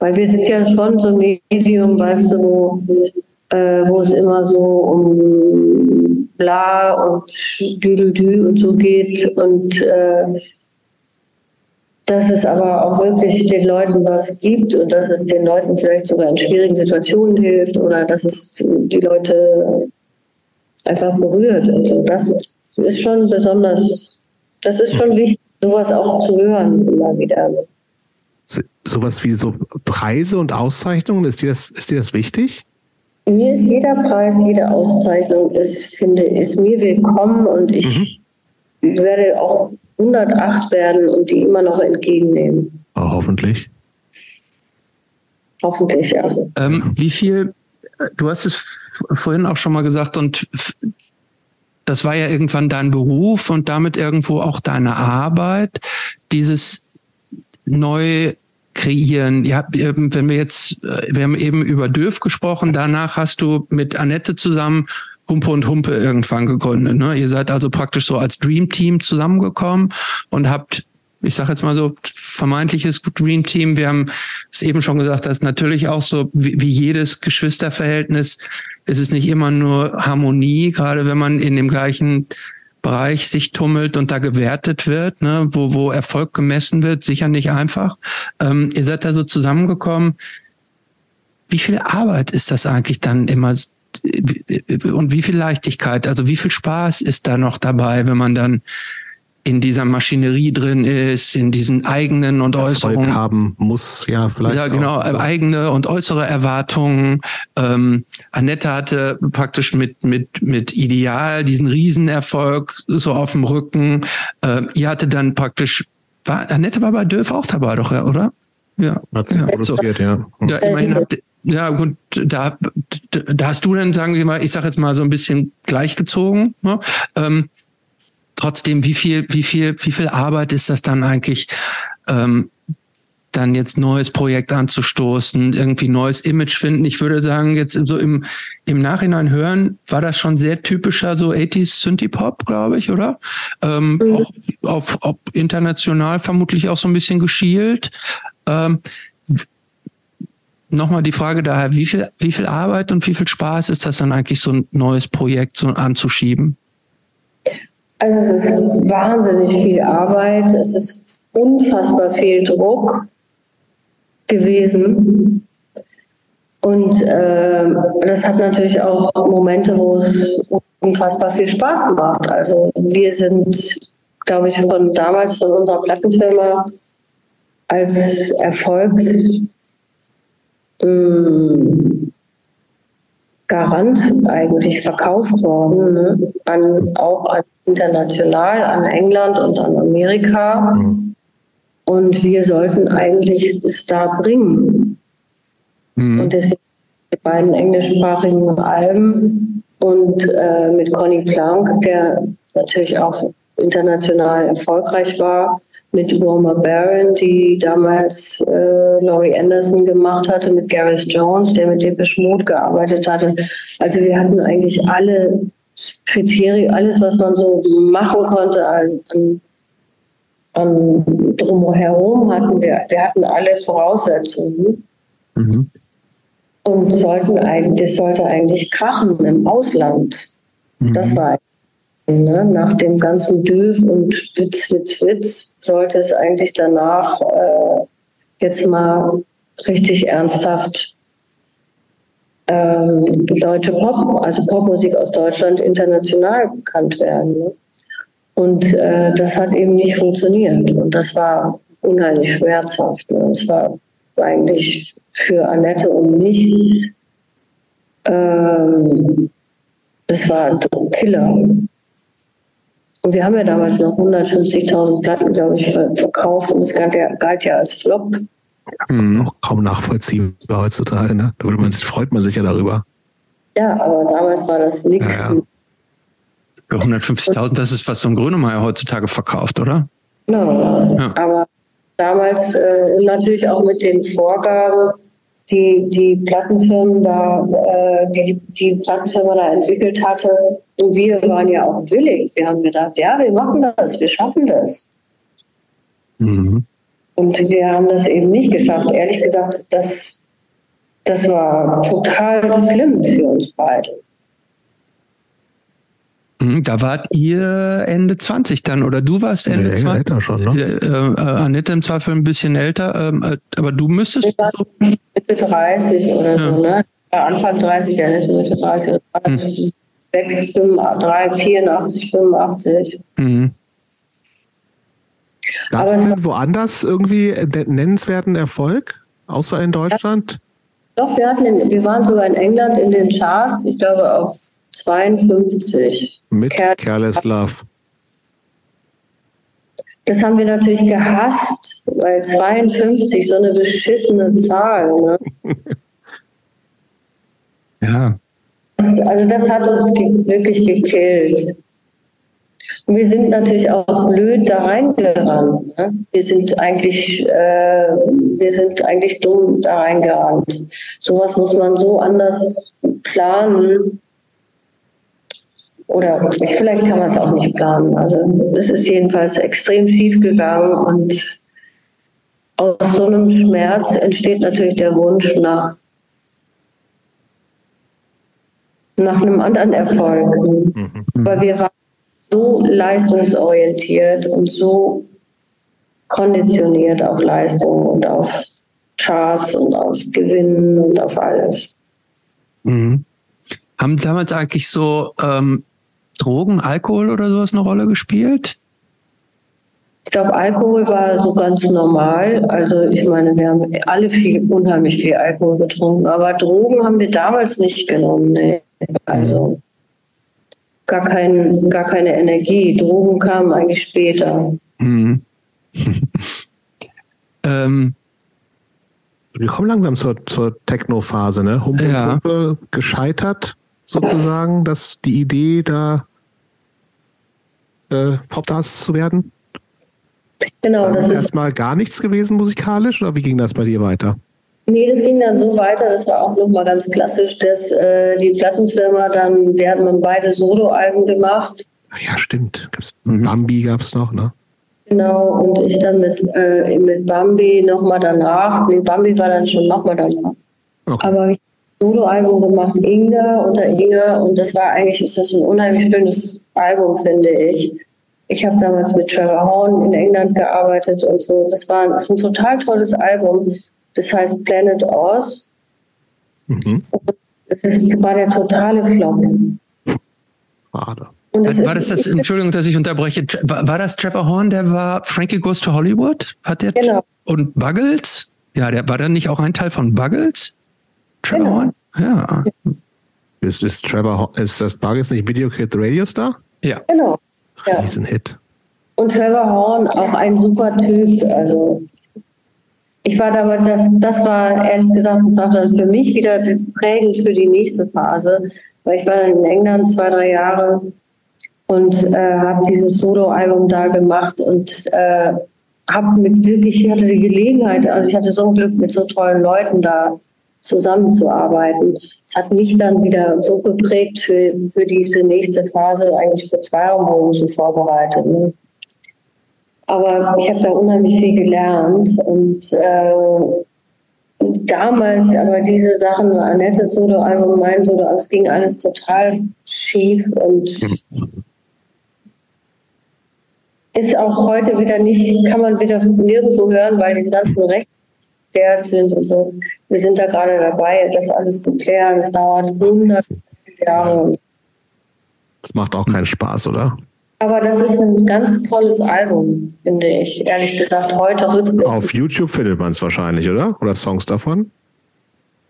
Weil wir sind ja schon so ein Medium, weißt du, wo, äh, wo es immer so um bla und düdelü und so geht und äh, dass es aber auch wirklich den Leuten was gibt und dass es den Leuten vielleicht sogar in schwierigen Situationen hilft oder dass es die Leute einfach berührt. Also das ist schon besonders, das ist schon wichtig, sowas auch zu hören immer wieder. Sowas wie so Preise und Auszeichnungen, ist dir das, ist dir das wichtig? Mir ist jeder Preis, jede Auszeichnung ist, finde, ist mir willkommen und ich mhm. werde auch 108 werden und die immer noch entgegennehmen. Oh, hoffentlich. Hoffentlich, ja. Ähm, wie viel, du hast es vorhin auch schon mal gesagt, und das war ja irgendwann dein Beruf und damit irgendwo auch deine Arbeit, dieses neu kreieren. Ja, wenn wir jetzt, wir haben eben über Dürf gesprochen, danach hast du mit Annette zusammen Humpe und Humpe irgendwann gegründet. Ne? Ihr seid also praktisch so als Dream Team zusammengekommen und habt, ich sage jetzt mal so, vermeintliches Dream Team. Wir haben es eben schon gesagt, das ist natürlich auch so, wie, wie jedes Geschwisterverhältnis, ist es nicht immer nur Harmonie, gerade wenn man in dem gleichen Bereich sich tummelt und da gewertet wird, ne, wo, wo Erfolg gemessen wird, sicher nicht einfach. Ähm, ihr seid da so zusammengekommen. Wie viel Arbeit ist das eigentlich dann immer und wie viel Leichtigkeit, also wie viel Spaß ist da noch dabei, wenn man dann in dieser Maschinerie drin ist, in diesen eigenen und äußeren Erfolg haben muss, ja, vielleicht. Ja, genau, auch. eigene und äußere Erwartungen. Ähm, Annette hatte praktisch mit, mit, mit Ideal diesen Riesenerfolg so auf dem Rücken. Ähm, ihr hatte dann praktisch, war, Annette war bei Döf auch dabei, doch, ja, oder? Ja. Hat sie ja, produziert, so. ja. Da immerhin habt, ja, gut, da, da hast du dann, sagen wir mal, ich sage jetzt mal so ein bisschen gleichgezogen. Ne? Ähm, trotzdem, wie viel, wie viel, wie viel Arbeit ist das dann eigentlich, ähm, dann jetzt neues Projekt anzustoßen, irgendwie neues Image finden. Ich würde sagen, jetzt so im, im Nachhinein hören, war das schon sehr typischer so 80s Synthie-Pop, glaube ich, oder? Ähm, mhm. Auch auf, auf international vermutlich auch so ein bisschen geschielt. Ähm, nochmal die Frage daher, wie viel, wie viel Arbeit und wie viel Spaß ist das dann eigentlich, so ein neues Projekt so anzuschieben? Also es ist wahnsinnig viel Arbeit, es ist unfassbar viel Druck gewesen. Und äh, das hat natürlich auch Momente, wo es unfassbar viel Spaß macht. Also wir sind, glaube ich, von damals von unserer Plattenfirma als Erfolgs ähm, Garant eigentlich verkauft worden, ne? an, auch an international, an England und an Amerika. Mhm. Und wir sollten eigentlich es da bringen. Mhm. Und deswegen die beiden englischsprachigen Alben und äh, mit Conny Plank, der natürlich auch international erfolgreich war, mit Roma Barron, die damals äh, Laurie Anderson gemacht hatte, mit Gareth Jones, der mit Depeche Mode gearbeitet hatte. Also wir hatten eigentlich alle Kriterien, alles, was man so machen konnte an, an, an drumherum hatten wir. Wir hatten alle Voraussetzungen. Mhm. Und sollten eigentlich, das sollte eigentlich krachen im Ausland. Mhm. Das war Ne? Nach dem ganzen Döf und Witz, Witz, Witz sollte es eigentlich danach äh, jetzt mal richtig ernsthaft ähm, deutsche Pop, also Popmusik aus Deutschland international bekannt werden. Ne? Und äh, das hat eben nicht funktioniert. Und das war unheimlich schmerzhaft. Ne? Das war eigentlich für Annette und mich, ähm, das war ein Killer. Und wir haben ja damals noch 150.000 Platten, glaube ich, verkauft und es galt ja, galt ja als Flop. Mhm, auch kaum nachvollziehbar heutzutage, ne? Da man, freut man sich ja darüber. Ja, aber damals war das nichts. Ja, ja. 150.000, das ist, was so ein Grönemeyer heutzutage verkauft, oder? Genau. Ja. Aber damals äh, natürlich auch mit den Vorgaben, die die Plattenfirmen da, äh, die, die Plattenfirma da entwickelt hatte. Und wir waren ja auch willig. Wir haben gedacht, ja, wir machen das, wir schaffen das. Mhm. Und wir haben das eben nicht geschafft. Ehrlich gesagt, das, das war total schlimm für uns beide. Mhm, da wart ihr Ende 20 dann, oder du warst Ende nee, 20? Älter schon, ne? Äh, äh, Annette im Zweifel ein bisschen älter, ähm, äh, aber du müsstest. Ich war Mitte 30 oder ja. so, ne? Anfang 30, Annette Mitte 30. Hm. 6, 5, 3, 84, 85. Mhm. Gab es denn woanders irgendwie nennenswerten Erfolg, außer in Deutschland? Doch, wir, hatten in, wir waren sogar in England in den Charts, ich glaube auf 52. Mit Care Careless Love. Das haben wir natürlich gehasst, weil 52 so eine beschissene Zahl. Ne? ja. Also das hat uns wirklich gekillt. Und wir sind natürlich auch blöd da reingerannt. Ne? Wir sind eigentlich, äh, wir sind eigentlich dumm da reingerannt. Sowas muss man so anders planen, oder vielleicht kann man es auch nicht planen. Also es ist jedenfalls extrem schief gegangen und aus so einem Schmerz entsteht natürlich der Wunsch nach, nach einem anderen Erfolg. Mhm. Weil wir waren so leistungsorientiert und so konditioniert auf Leistung und auf Charts und auf Gewinnen und auf alles. Mhm. Haben damals eigentlich so ähm, Drogen, Alkohol oder sowas eine Rolle gespielt? Ich glaube, Alkohol war so ganz normal. Also ich meine, wir haben alle viel, unheimlich viel Alkohol getrunken, aber Drogen haben wir damals nicht genommen. Nee. Also gar, kein, gar keine Energie. Drogen kamen eigentlich später. Mhm. ähm, wir kommen langsam zur, zur Techno-Phase, ne? Humpe, ja. Humpe gescheitert sozusagen, dass die Idee da äh, Popstars zu werden? Genau, das ist erstmal gar nichts gewesen musikalisch oder wie ging das bei dir weiter? Nee, das ging dann so weiter, das war auch nochmal ganz klassisch, dass äh, die Plattenfirma dann, wir hatten beide Soloalben gemacht. Ja, stimmt. Mhm. Bambi gab es noch, ne? Genau, und ich dann mit, äh, mit Bambi nochmal danach. Nee, Bambi war dann schon nochmal danach. Okay. Aber ich Soloalbum gemacht, Inga unter Inga, und das war eigentlich, ist das ein unheimlich schönes Album, finde ich. Ich habe damals mit Trevor Horn in England gearbeitet und so. Das war das ist ein total tolles Album. Das heißt Planet Oz. Mhm. Das, ist, war der totale Flop. Schade. War das das, Entschuldigung, dass ich unterbreche, war, war, das Trevor Horn, der war Frankie Goes to Hollywood? Hat der genau. Und Buggles? Ja, der war dann nicht auch ein Teil von Buggles? Trevor genau. Horn? Ja. Ist, ist Trevor, ist das Buggles nicht Video Kid Radio Star? Ja. Genau. Ja. Riesenhit. Und Trevor Horn, auch ein super Typ. Also ich war da, das, das war ehrlich gesagt, das war dann für mich wieder prägend für die nächste Phase, weil ich war dann in England zwei, drei Jahre und äh, habe dieses Solo-Album da gemacht und äh, habe mit wirklich, ich hatte die Gelegenheit, also ich hatte so ein Glück mit so tollen Leuten da zusammenzuarbeiten. Es hat mich dann wieder so geprägt für, für diese nächste Phase, eigentlich für zwei Jahre so vorbereitet. Ne? Aber ich habe da unheimlich viel gelernt und äh, damals, aber diese Sachen, Annettes Solo-Album, mein Solo, es ging alles total schief und ist auch heute wieder nicht, kann man wieder nirgendwo hören, weil diese ganzen Rechte geklärt sind und so. Wir sind da gerade dabei, das alles zu klären. Es dauert 100 Jahre. Das macht auch keinen Spaß, oder? Aber das ist ein ganz tolles Album, finde ich, ehrlich gesagt. Heute rückblickend. Auf YouTube findet man es wahrscheinlich, oder? Oder Songs davon?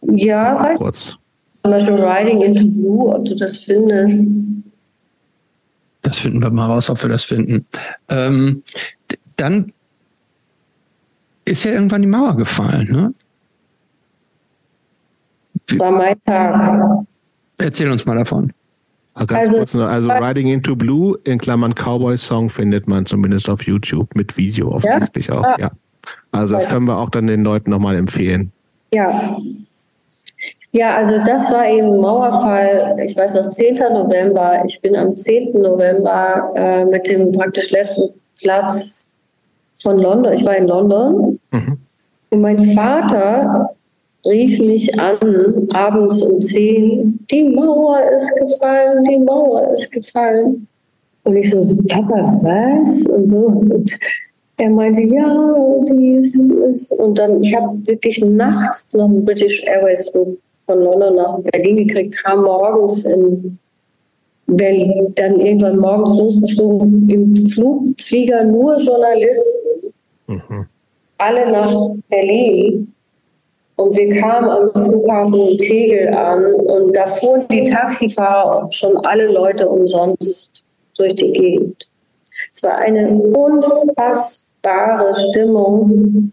Ja, weiß Kurz. Zum Beispiel Riding into Blue, ob du das findest. Das finden wir mal raus, ob wir das finden. Ähm, dann ist ja irgendwann die Mauer gefallen, ne? War mein Tag. Erzähl uns mal davon. Ah, Ganz Also- kurz noch, also Riding into Blue in Klammern Cowboy Song findet man zumindest auf YouTube mit Video offensichtlich auch. Ah. Ja. Also das können wir auch dann den Leuten nochmal empfehlen. Ja. Ja, also das war eben Mauerfall, ich weiß noch, 10. November. Ich bin am 10. November äh, mit dem praktisch letzten Platz von London. Ich war in London Mhm. und mein Vater rief mich an, abends um 10, die Mauer ist gefallen, die Mauer ist gefallen. Und ich so, Papa, was? Und so. Und er meinte, ja, die ist, ist. Und dann, ich habe wirklich nachts noch einen British Airways Flug von London nach Berlin gekriegt, kam morgens in Berlin, dann irgendwann morgens losgeflogen, im Flugflieger nur Journalisten, Mhm. alle nach Berlin. Und wir kamen am Flughafen Tegel an und da fuhren die Taxifahrer schon alle Leute umsonst durch die Gegend. Es war eine unfassbare Stimmung.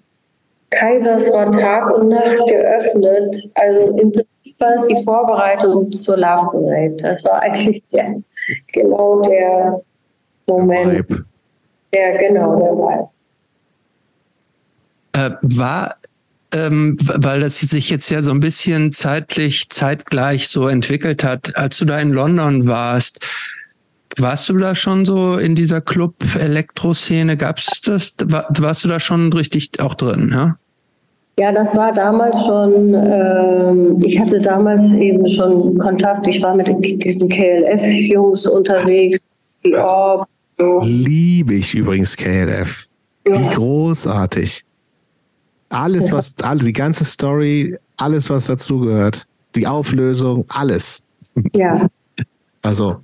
Kaisers war Tag und Nacht geöffnet. Also im Prinzip war es die Vorbereitung zur Love Parade. Das war eigentlich der, genau der Moment. Vibe. Der, genau, der Vibe. Äh, war, ähm, weil das sich jetzt ja so ein bisschen zeitlich, zeitgleich so entwickelt hat, als du da in London warst, warst du da schon so in dieser Club-Elektro-Szene? Gab's das? War, warst du da schon richtig auch drin, ja? Ja, das war damals schon, ähm, ich hatte damals eben schon Kontakt, ich war mit diesen KLF-Jungs unterwegs, die Org, so. Liebe ich übrigens KLF. Wie Ja. großartig. Alles, was, alle, die ganze Story, alles, was dazugehört. Die Auflösung, alles. ja, Also,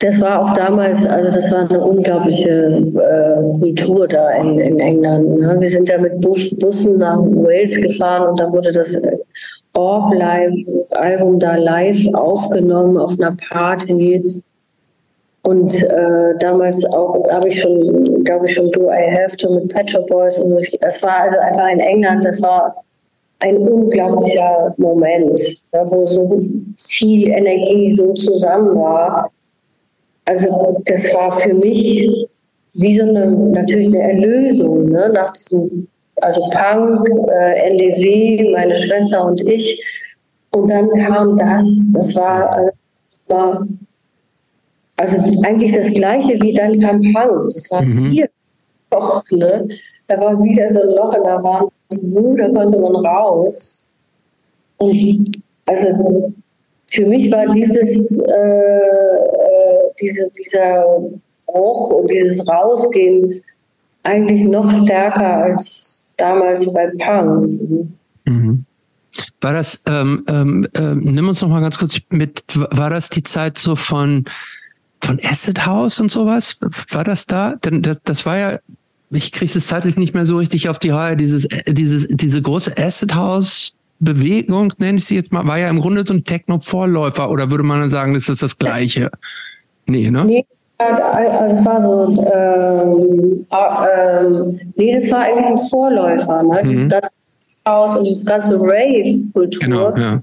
das war auch damals, also das war eine unglaubliche äh, Kultur da in, in England. Ne? Wir sind da mit Bus, Bussen nach Wales gefahren und da wurde das äh, Orb-Album da live aufgenommen auf einer Party. Und äh, damals auch habe ich schon, glaube ich, schon Do I Have To mit Pet Shop Boys und so. Das war also einfach in England, das war ein unglaublicher Moment, ja, wo so viel Energie so zusammen war. Also das war für mich wie so eine, natürlich eine Erlösung, ne? nach diesem, also Punk, äh, NDW, meine Schwester und ich. Und dann kam das, das war, also, war also eigentlich das Gleiche wie dann kam Punk. Das war Mhm. hier Loch, ne? Da war wieder so ein Loch in der Wand, wo, da konnte man raus. Und also für mich war dieses, äh, äh, diese, dieser Bruch und dieses Rausgehen eigentlich noch stärker als damals bei Punk. Mhm. War das, ähm, ähm, ähm, nimm uns noch mal ganz kurz mit, war das die Zeit so von, von Acid House und sowas? War das da? Denn das, das war ja, ich kriege es zeitlich nicht mehr so richtig auf die Reihe, dieses, äh, dieses, diese große Acid House Bewegung, nenne ich sie jetzt mal, war ja im Grunde so ein Techno-Vorläufer oder würde man dann sagen, das ist das Gleiche? Nee, ne? Nee, also es war so, ähm, ähm, nee, das war eigentlich ein Vorläufer, ne? Mhm. Dieses ganze Haus und dieses ganze Rave-Kultur. Genau, ja.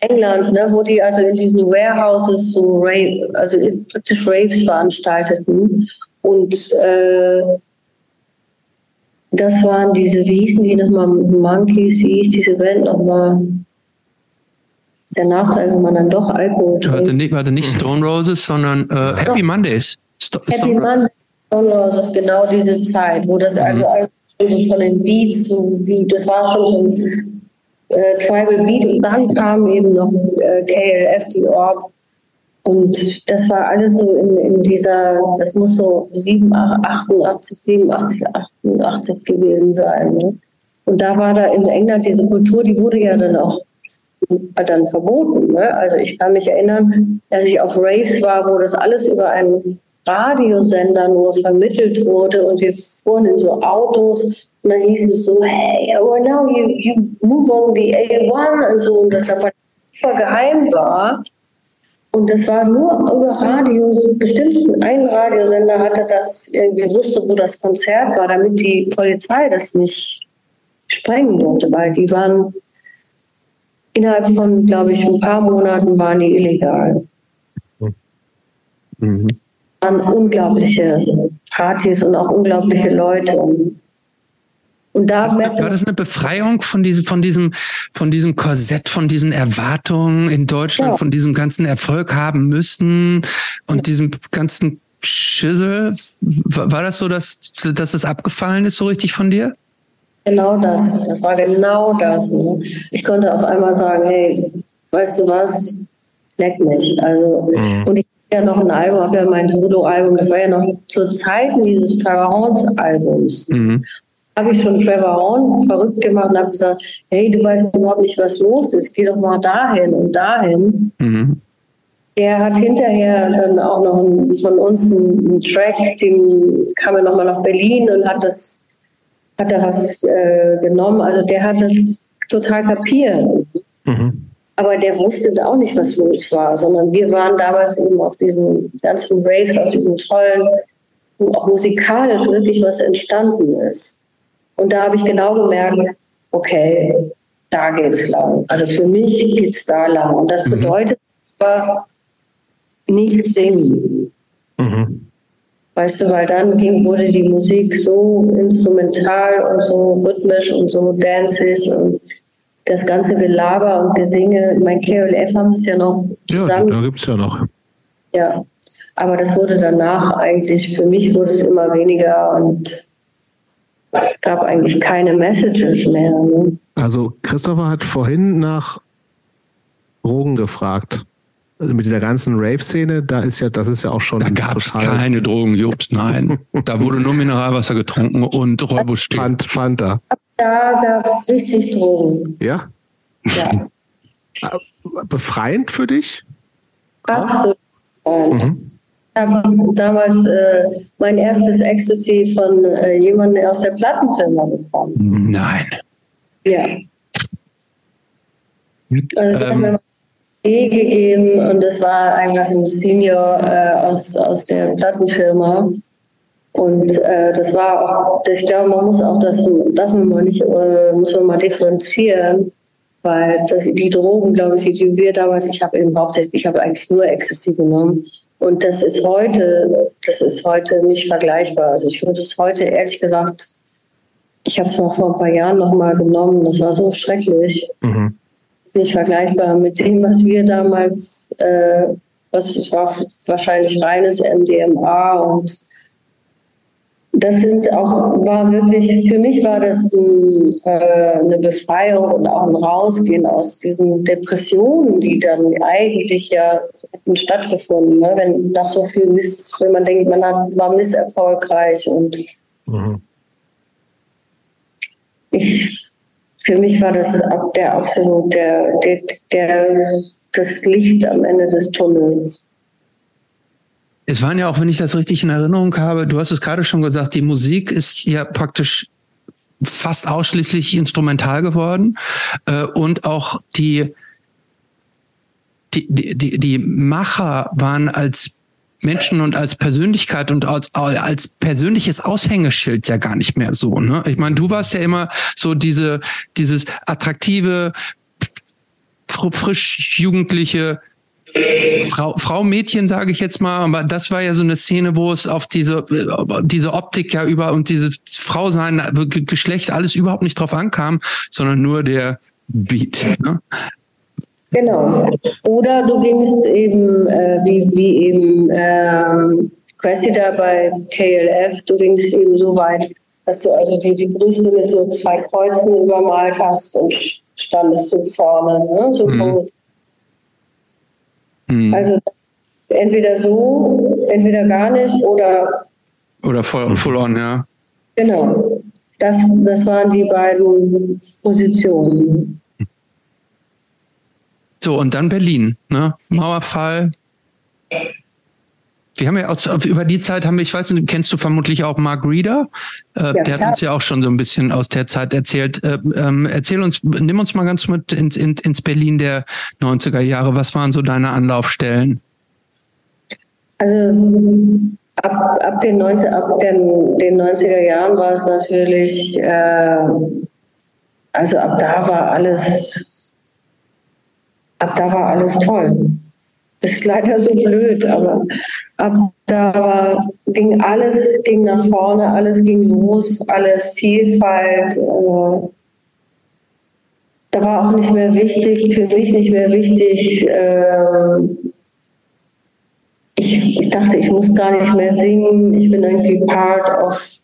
England, ne, wo die also in diesen Warehouses so Rave, also praktisch Raves veranstalteten. Und äh, das waren diese, wie hießen die nochmal, Monkeys, wie hieß diese Band nochmal? der Nachteil, wenn man dann doch Alkohol trinkt. Warte nicht, warte nicht Stone Roses, sondern äh, Happy Mondays. Sto Happy Mondays, Stone Roses, genau diese Zeit, wo das mhm. also von den Beats, so wie, das war schon so ein äh, Tribal Beat und dann kam eben noch äh, KLF, die Orb. Und das war alles so in, in dieser, das muss so 7, 88, 87, 88 gewesen sein. Ne? Und da war da in England diese Kultur, die wurde ja dann auch dann verboten. Ne? Also ich kann mich erinnern, dass ich auf Raves war, wo das alles über einen Radiosender nur vermittelt wurde und wir fuhren in so Autos und dann hieß es so, hey, well now you, you move on the A1 und so und das aber super geheim war. Und das war nur über Radio, so bestimmt ein Radiosender hatte das, irgendwie wusste, wo das Konzert war, damit die Polizei das nicht sprengen durfte, weil die waren innerhalb von, glaube ich, ein paar Monaten waren die illegal. Mhm. Waren unglaubliche Partys und auch unglaubliche Leute. Und da war das eine Befreiung von diesem, von diesem, von diesem Korsett, von diesen Erwartungen in Deutschland, ja. von diesem ganzen Erfolg haben müssen und ja. diesem ganzen Schissel? War das so, dass, dass es abgefallen ist, so richtig von dir? Genau das. Das war genau das. Ne? Ich konnte auf einmal sagen, hey, weißt du was, leck mich. Also, mhm. und ich ja noch ein Album, habe ja mein Solo-Album, das war ja noch zu Zeiten dieses Trevor Horns-Albums. Mhm. Habe ich schon Trevor Horn verrückt gemacht und habe gesagt, hey, du weißt überhaupt nicht, was los ist, geh doch mal dahin und dahin. Mhm. Der hat hinterher dann auch noch ein, von uns einen, Track, den kam er nochmal nach Berlin und hat das hat er was äh, genommen. Also der hat das total kapiert. Mhm. Aber der wusste auch nicht, was los war, sondern wir waren damals eben auf diesen ganzen Raves, auf diesen tollen, wo auch musikalisch wirklich was entstanden ist. Und da habe ich genau gemerkt, okay, da geht's lang. Also für mich geht's da lang. Und das mhm. bedeutet aber nicht singen. Mhm. Weißt du, weil dann ging, wurde die Musik so instrumental und so rhythmisch und so danzig und das ganze Gelaber und Gesinge. Mein KLF haben es ja noch zusammen. Ja, da gibt es ja noch. Ja, aber das wurde danach eigentlich, für mich wurde es immer weniger und gab eigentlich keine Messages mehr. Ne? Also Christopher hat vorhin nach Drogen gefragt also mit dieser ganzen Rave-Szene, da ist ja, das ist ja auch schon. Da gab es keine Drogen, Jobst, nein. da wurde nur Mineralwasser getrunken und Räubus Fant, Fanta. Da gab es richtig Drogen. Ja? Ja. Befreiend für dich? Absolut. Mhm. Ich habe damals äh, mein erstes Ecstasy von äh, jemandem aus der Plattenfirma bekommen. Nein. Ja. Also, ähm, gegeben und das war einfach ein Senior äh, aus, aus der Plattenfirma. Und äh, das war auch, ich glaube, man muss auch das, darf man mal nicht, äh, muss man mal differenzieren, weil das, die Drogen, glaube ich, die wir damals, ich habe eben hauptsächlich, ich habe eigentlich nur Ecstasy genommen. Und das ist heute, das ist heute nicht vergleichbar. Also ich würde es heute ehrlich gesagt, ich habe es noch vor ein paar Jahren noch mal genommen, das war so schrecklich. Mhm nicht vergleichbar mit dem, was wir damals, äh, was es war wahrscheinlich reines MDMA und das sind auch, war wirklich, für mich war das ein, äh, eine Befreiung und auch ein Rausgehen aus diesen Depressionen, die dann eigentlich ja hätten stattgefunden, ne? wenn nach so viel Miss, wenn man denkt, man hat, war misserfolgreich und mhm. ich für mich war das der absolut der, der, der, das Licht am Ende des Tunnels. Es waren ja auch, wenn ich das richtig in Erinnerung habe, du hast es gerade schon gesagt, die Musik ist ja praktisch fast ausschließlich instrumental geworden äh, und auch die, die, die, die Macher waren als Menschen und als Persönlichkeit und als, als persönliches Aushängeschild ja gar nicht mehr so. Ne? Ich meine, du warst ja immer so diese, dieses attraktive, frisch jugendliche Frau, Frau Mädchen, sage ich jetzt mal, aber das war ja so eine Szene, wo es auf diese, diese Optik ja über und diese Frau sein, Geschlecht, alles überhaupt nicht drauf ankam, sondern nur der Beat. Ne? Genau. Oder du gingst eben, äh, wie, wie eben äh, Cressida bei KLF, du gingst eben so weit, dass du also die, die Brüste mit so zwei Kreuzen übermalt hast und standest so vorne. Ne? So mhm. Mhm. Also entweder so, entweder gar nicht oder. Oder voll, full on, ja. Genau. Das, das waren die beiden Positionen. So, und dann Berlin, ne? Mauerfall. Wir haben ja aus, über die Zeit haben wir, ich weiß nicht, kennst du vermutlich auch Mark Reeder? Äh, ja, der hat uns ja auch schon so ein bisschen aus der Zeit erzählt. Äh, ähm, erzähl uns, nimm uns mal ganz mit ins, in, ins Berlin der 90er Jahre. Was waren so deine Anlaufstellen? Also ab, ab, den, 90, ab den, den 90er Jahren war es natürlich, äh, also ab da war alles, ab da war alles toll. Ist leider so blöd, aber ab da war, ging alles ging nach vorne, alles ging los, alles Vielfalt. Äh, da war auch nicht mehr wichtig, für mich nicht mehr wichtig. Äh, ich, ich dachte, ich muss gar nicht mehr singen. Ich bin irgendwie Part of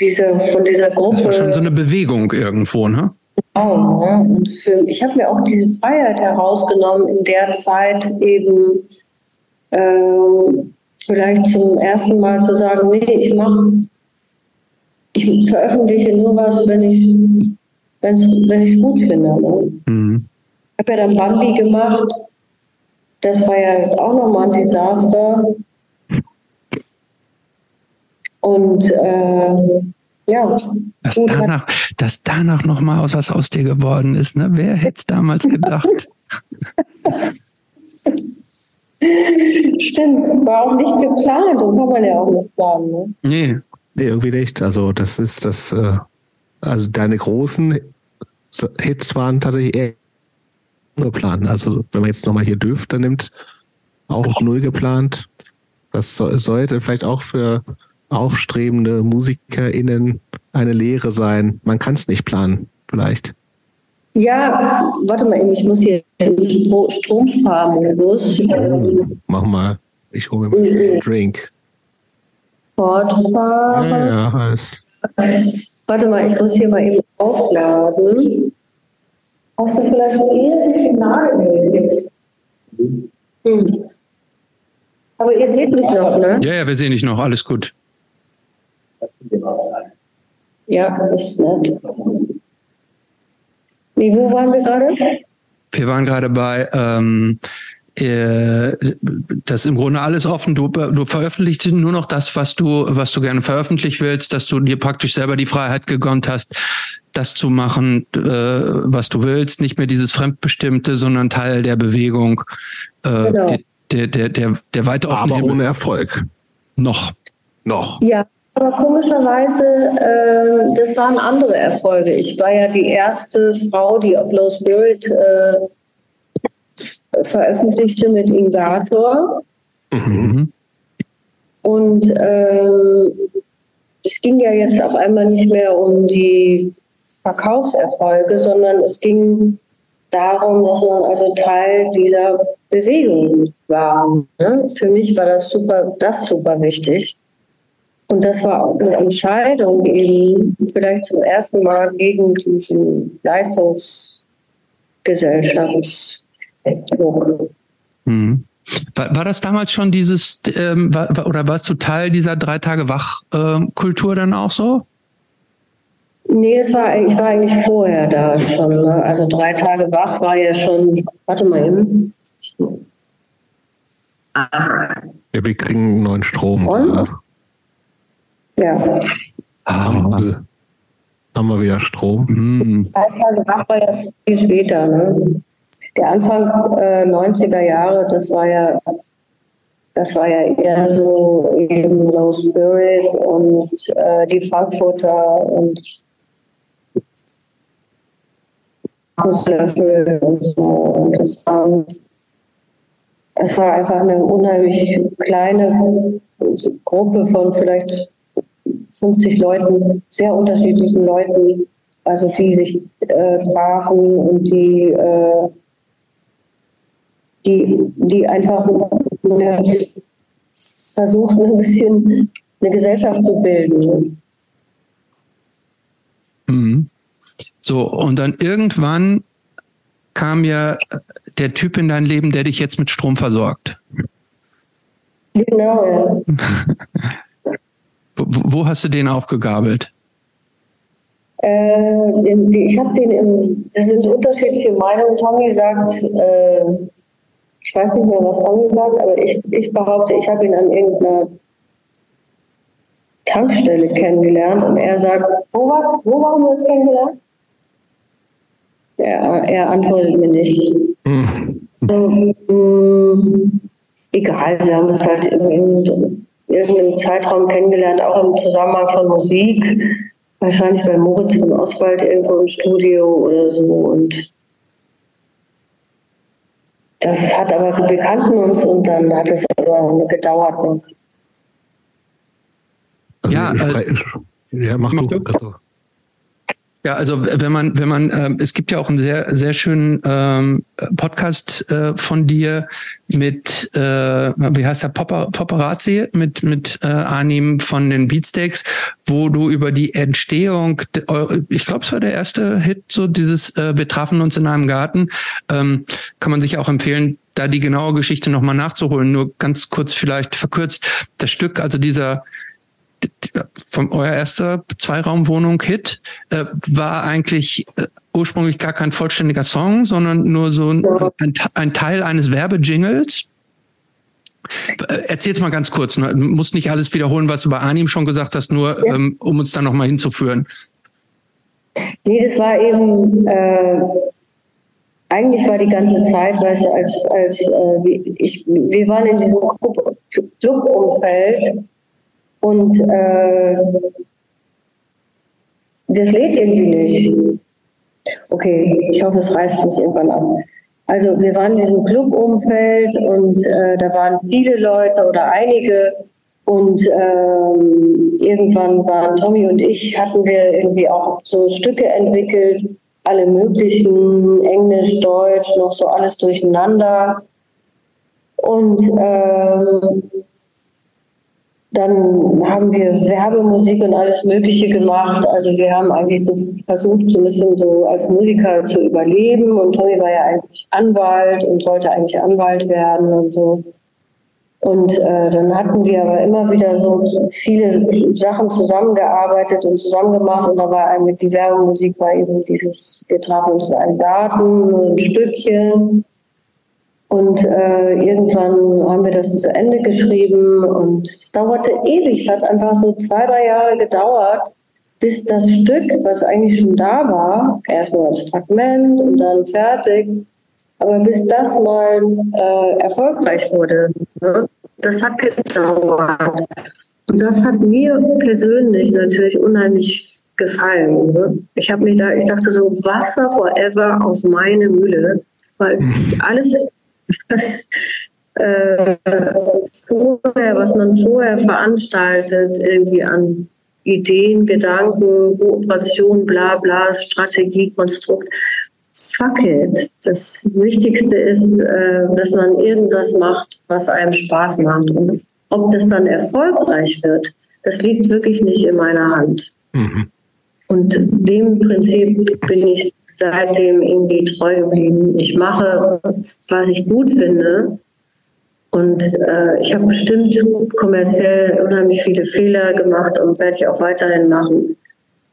dieser, von dieser Gruppe. Das war schon so eine Bewegung irgendwo, ne? Genau. Ne? Und für, ich habe mir auch diese Freiheit herausgenommen, in der Zeit eben äh, vielleicht zum ersten Mal zu sagen, nee, ich mache, ich veröffentliche nur was, wenn ich wenn's, wenn ich es gut finde. Ne? Mhm. Ich habe ja dann Bambi gemacht. Das war ja auch nochmal ein Desaster. Und äh, ja. Dass danach, dass danach nochmal was aus dir geworden ist, ne? Wer hätte es damals gedacht? Stimmt, war auch nicht geplant, das kann man ja auch nicht planen. Ne? Nee. Nee, irgendwie nicht. Also das ist das, äh, also deine großen Hits waren tatsächlich eher geplant. Also wenn man jetzt nochmal hier Dürfte nimmt, auch null geplant. Das sollte vielleicht auch für aufstrebende MusikerInnen eine Lehre sein. Man kann es nicht planen, vielleicht. Ja, warte mal, ich muss hier im Stromsparmodus. Oh, mach mal. Ich hole mir mal einen Drink. Fortfahren. Ja, ja, alles. Warte mal, ich muss hier mal eben aufladen. Hast du vielleicht noch irgendeine Nadel hm. Aber ihr seht mich noch, ne? Ja, ja, wir sehen dich noch. Alles gut. Ja, ist nett. Nee, wo waren wir gerade? Wir waren gerade bei, ähm, äh, das ist im Grunde alles offen. Du, du veröffentlichst nur noch das, was du, was du gerne veröffentlichen willst, dass du dir praktisch selber die Freiheit gegönnt hast, das zu machen, äh, was du willst, nicht mehr dieses Fremdbestimmte, sondern Teil der Bewegung, äh, genau. der, der, der, der weiter Aber ohne Erfolg. Noch. Noch. Ja, aber komischerweise, äh, das waren andere Erfolge. Ich war ja die erste Frau, die auf Low Spirit äh, veröffentlichte mit Ingator. Mhm. Und äh, es ging ja jetzt auf einmal nicht mehr um die Verkaufserfolge, sondern es ging darum, dass man also Teil dieser Bewegung war. Ne? Für mich war das super, das super wichtig. Und das war auch eine Entscheidung eben vielleicht zum ersten Mal gegen diesen Leistungsgesellschaftsdruck. Mhm. War, war, das damals schon dieses, ähm, war, oder warst du Teil dieser drei Tage Wachkultur äh, dann auch so? Nee, das war, ich war eigentlich vorher da schon. Ne? Also drei Tage wach war ja schon, warte mal eben. Ja, wir kriegen neuen Strom. Und? Ja. Ah, haben wir wieder Strom. Mhm. Drei Tage wach war ja viel später. Ne? Der Anfang äh, 90er Jahre, das war ja Das war ja eher so eben Low Spirit und äh, die Frankfurter und Löffel und so. Und das war, es war einfach eine unheimlich kleine Gruppe von vielleicht 50 Leuten, sehr unterschiedlichen Leuten, also die sich äh, trafen und die, äh, die, die einfach eine, versuchten, ein bisschen eine Gesellschaft zu bilden. Mhm. So, und dann irgendwann kam ja der Typ in dein Leben, der dich jetzt mit Strom versorgt. Genau, ja. wo, wo, hast du den aufgegabelt? Äh, ich habe den im, das sind unterschiedliche Meinungen. Tommy sagt, äh, ich weiß nicht mehr, was Tommy sagt, aber ich, ich behaupte, ich habe ihn an irgendeiner Tankstelle kennengelernt und er sagt, wo was? Wo haben wir uns kennengelernt? Er, er antwortet mir nicht. Mhm. So, mh, egal, wir haben uns halt in irgendeinem Zeitraum kennengelernt, auch im Zusammenhang von Musik. Wahrscheinlich bei Moritz von Oswald irgendwo im Studio oder so. Und das hat aber, wir kannten uns und dann hat es aber gedauert noch. Also ja, äh, ja, mach, mach du. du. Ja, also wenn man, wenn man, ähm, es gibt ja auch einen sehr, sehr schönen ähm, Podcast äh, von dir mit, äh, wie heißt der, Popper, Popperazzi, mit, mit äh, Arnim von den Beatsteaks, wo du über die Entstehung, ich glaube, es war der erste Hit, so dieses äh, Wir trafen uns in einem Garten, ähm, kann man sich auch empfehlen, da die genaue Geschichte nochmal nachzuholen. Nur ganz kurz vielleicht verkürzt. Das Stück, also dieser von euer erster Zweiraumwohnung-Hit äh, war eigentlich äh, ursprünglich gar kein vollständiger Song, sondern nur so ein, ein, ein Teil eines Werbejingles. Äh, Erzähl's mal ganz kurz. Ne? Du musst nicht alles wiederholen, was du bei Anim schon gesagt hast, nur ja. ähm, um uns da nochmal hinzuführen. Nee, das war eben, äh, eigentlich war die ganze Zeit, weißt du, als, als äh, ich, wir waren in diesem Club-Umfeld und äh, das lädt irgendwie nicht. Okay, ich hoffe, es reißt mich irgendwann ab. Also wir waren in diesem Clubumfeld und äh, da waren viele Leute oder einige und ähm, irgendwann waren Tommy und ich, hatten wir irgendwie auch so Stücke entwickelt, alle möglichen, Englisch, Deutsch, noch so alles durcheinander. Und ähm, dann haben wir Werbemusik und alles Mögliche gemacht. Also wir haben eigentlich so versucht, so ein bisschen so als Musiker zu überleben. Und Tommy war ja eigentlich Anwalt und sollte eigentlich Anwalt werden und so. Und äh, dann hatten wir aber immer wieder so, viele Sachen zusammengearbeitet und zusammen gemacht. Und da war eigentlich die Werbemusik war eben dieses, wir trafen uns in einem Garten, ein Stückchen. Und äh, irgendwann haben wir das zu Ende geschrieben und es dauerte ewig. Es hat einfach so zwei, drei Jahre gedauert, bis das Stück, was eigentlich schon da war, erst nur als Fragment und dann fertig, aber bis das mal äh, erfolgreich wurde, ne? das hat gedauert. Und das hat mir persönlich natürlich unheimlich gefallen. Ne? Ich habe mir da, ich dachte so Wasser forever auf meine Mühle, weil alles was, äh, vorher, was man vorher veranstaltet, irgendwie an Ideen, Gedanken, Kooperation, bla bla, Strategie, Konstrukt. Fuck it. Das Wichtigste ist, äh, dass man irgendwas macht, was einem Spaß macht. Und ob das dann erfolgreich wird, das liegt wirklich nicht in meiner Hand. Mhm. Und dem Prinzip bin ich seitdem irgendwie treu geblieben. Ich mache, was ich gut finde. Und äh, ich habe bestimmt kommerziell unheimlich viele Fehler gemacht und werde ich auch weiterhin machen.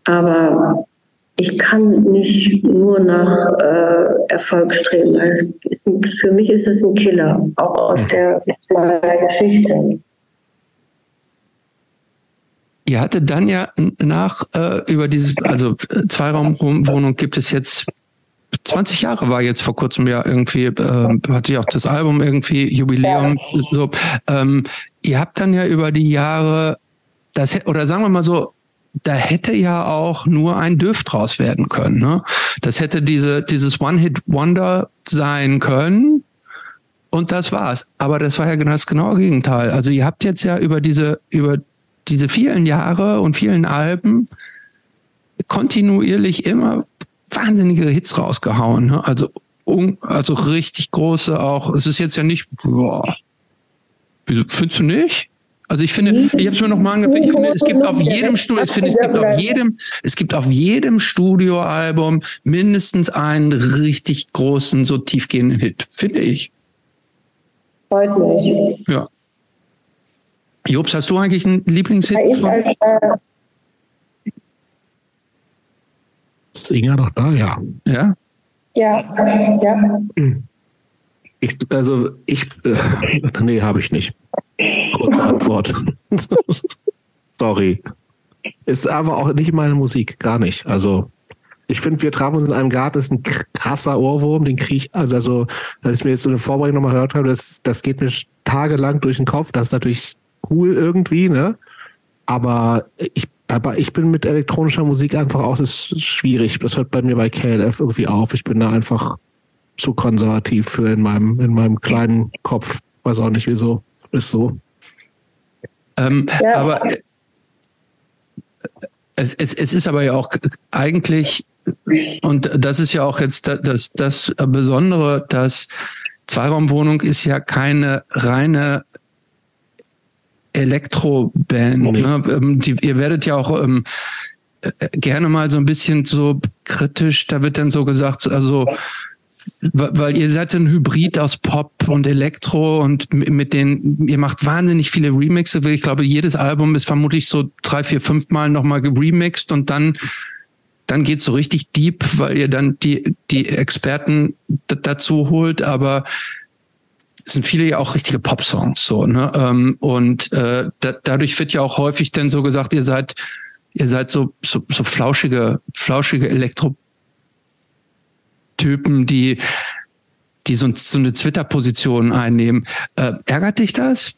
Aber ich kann nicht nur nach äh, Erfolg streben. Also für mich ist es ein Killer, auch aus der, der Geschichte. Ihr hattet dann ja nach äh, über diese, also Zweiraumwohnung gibt es jetzt 20 Jahre war jetzt vor kurzem ja irgendwie, äh, hatte ich auch das Album irgendwie, Jubiläum, so. Ähm, ihr habt dann ja über die Jahre, das, oder sagen wir mal so, da hätte ja auch nur ein Dürf draus werden können. Ne? Das hätte diese, dieses One-Hit-Wonder sein können. Und das war's. Aber das war ja genau das genaue Gegenteil. Also ihr habt jetzt ja über diese, über diese vielen Jahre und vielen Alben kontinuierlich immer wahnsinnige Hits rausgehauen. Ne? Also, um, also richtig große auch. Es ist jetzt ja nicht, boah, wieso, findest du nicht? Also ich finde, ich habe es mir noch mal angefangen. Ich finde, es gibt auf jedem Studio, ich finde, es gibt auf jedem, es gibt auf jedem Studioalbum mindestens einen richtig großen, so tiefgehenden Hit, finde ich. Freut mich. Ja. Jobs, hast du eigentlich einen Lieblingshit? Ja, ich als, äh ist Inga noch da? Ja. Ja? Ja, ja. Hm. Ich, also ich, äh, nee, habe ich nicht. Kurze Antwort. Sorry. Ist aber auch nicht meine Musik, gar nicht. Also ich finde, wir trafen uns in einem Garten, das ist ein krasser Ohrwurm, den kriege ich, also, also als ich mir jetzt so eine Vorbereitung nochmal gehört habe, das, das geht mir tagelang durch den Kopf. Das ist natürlich cool irgendwie, ne? Aber ich, aber ich bin mit elektronischer Musik einfach auch, das ist schwierig. Das hört bei mir bei KLF irgendwie auf. Ich bin da einfach zu konservativ für in meinem, in meinem kleinen Kopf. Weiß auch nicht wieso. Ist so. Ähm, ja. Aber es, es, es ist aber ja auch eigentlich, und das ist ja auch jetzt das, das Besondere, dass Zweiraumwohnung ist ja keine reine Elektroband. Nee. Ne? Ähm, die, ihr werdet ja auch ähm, äh, gerne mal so ein bisschen so kritisch, da wird dann so gesagt, also weil ihr seid ein Hybrid aus Pop und Elektro und mit den, ihr macht wahnsinnig viele Remixe. Ich glaube, jedes Album ist vermutlich so drei, vier, fünf Mal nochmal geremixed und dann, dann geht's so richtig deep, weil ihr dann die, die Experten dazu holt. Aber sind viele ja auch richtige Pop-Songs so, ne? Ähm, und äh, da, dadurch wird ja auch häufig dann so gesagt, ihr seid, ihr seid so, so, so flauschige, flauschige Elektro Typen, die, die so, so eine Twitter-Position einnehmen. Äh, ärgert dich das?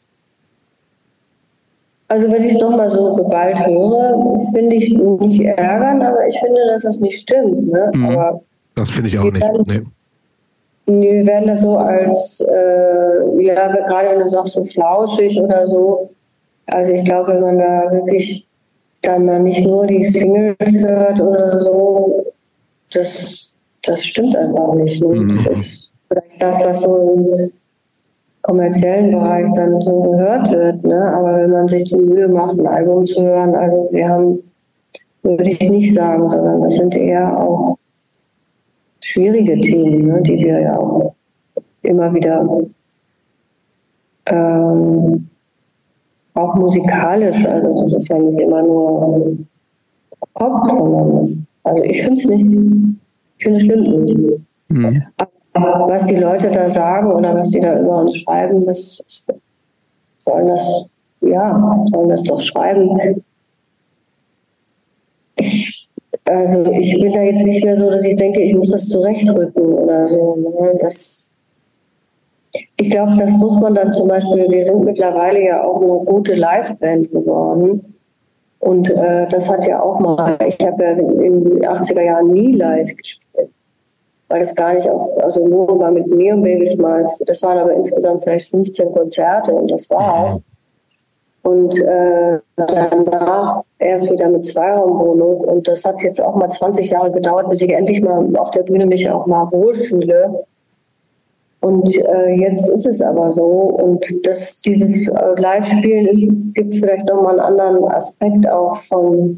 Also wenn ich es nochmal so geballt höre, finde ich nicht ärgern, aber ich finde, dass es nicht stimmt. Ne? Mhm. Aber das finde ich auch nicht. nee. Wir werden da so als, äh, ja, gerade wenn du sagst, so flauschig oder so. Also ich glaube, wenn man da wirklich dann mal nicht nur die Singles hört oder so, das das stimmt einfach nicht. Ne? Mhm. Das ist vielleicht das, was so im kommerziellen Bereich dann so gehört wird. Ne? Aber wenn man sich die Mühe macht, ein Album zu hören, also wir haben, würde ich nicht sagen, sondern das sind eher auch schwierige Themen, ne? die wir ja auch immer wieder ähm, auch musikalisch, also das ist ja nicht immer nur Pop, sondern das, also ich finde es nicht ich finde, es stimmt nicht. Mhm. Aber was die Leute da sagen oder was sie da über uns schreiben, das sollen das, ja, sollen das doch schreiben. Also ich bin da jetzt nicht mehr so, dass ich denke, ich muss das zurechtrücken oder so. Ne? Das, ich glaube, das muss man dann zum Beispiel, wir sind mittlerweile ja auch eine gute Liveband geworden. Und äh, das hat ja auch mal, ich habe ja in den 80er Jahren nie live gespielt, weil es gar nicht auf, also nur mal mit Neon Babys mal, das waren aber insgesamt vielleicht 15 Konzerte und das war's. Und äh, danach erst wieder mit Zweiraumwohnung. Und das hat jetzt auch mal 20 Jahre gedauert, bis ich endlich mal auf der Bühne mich auch mal wohlfühle. Und äh, jetzt ist es aber so. Und das, dieses äh, Live-Spielen gibt vielleicht nochmal einen anderen Aspekt auch von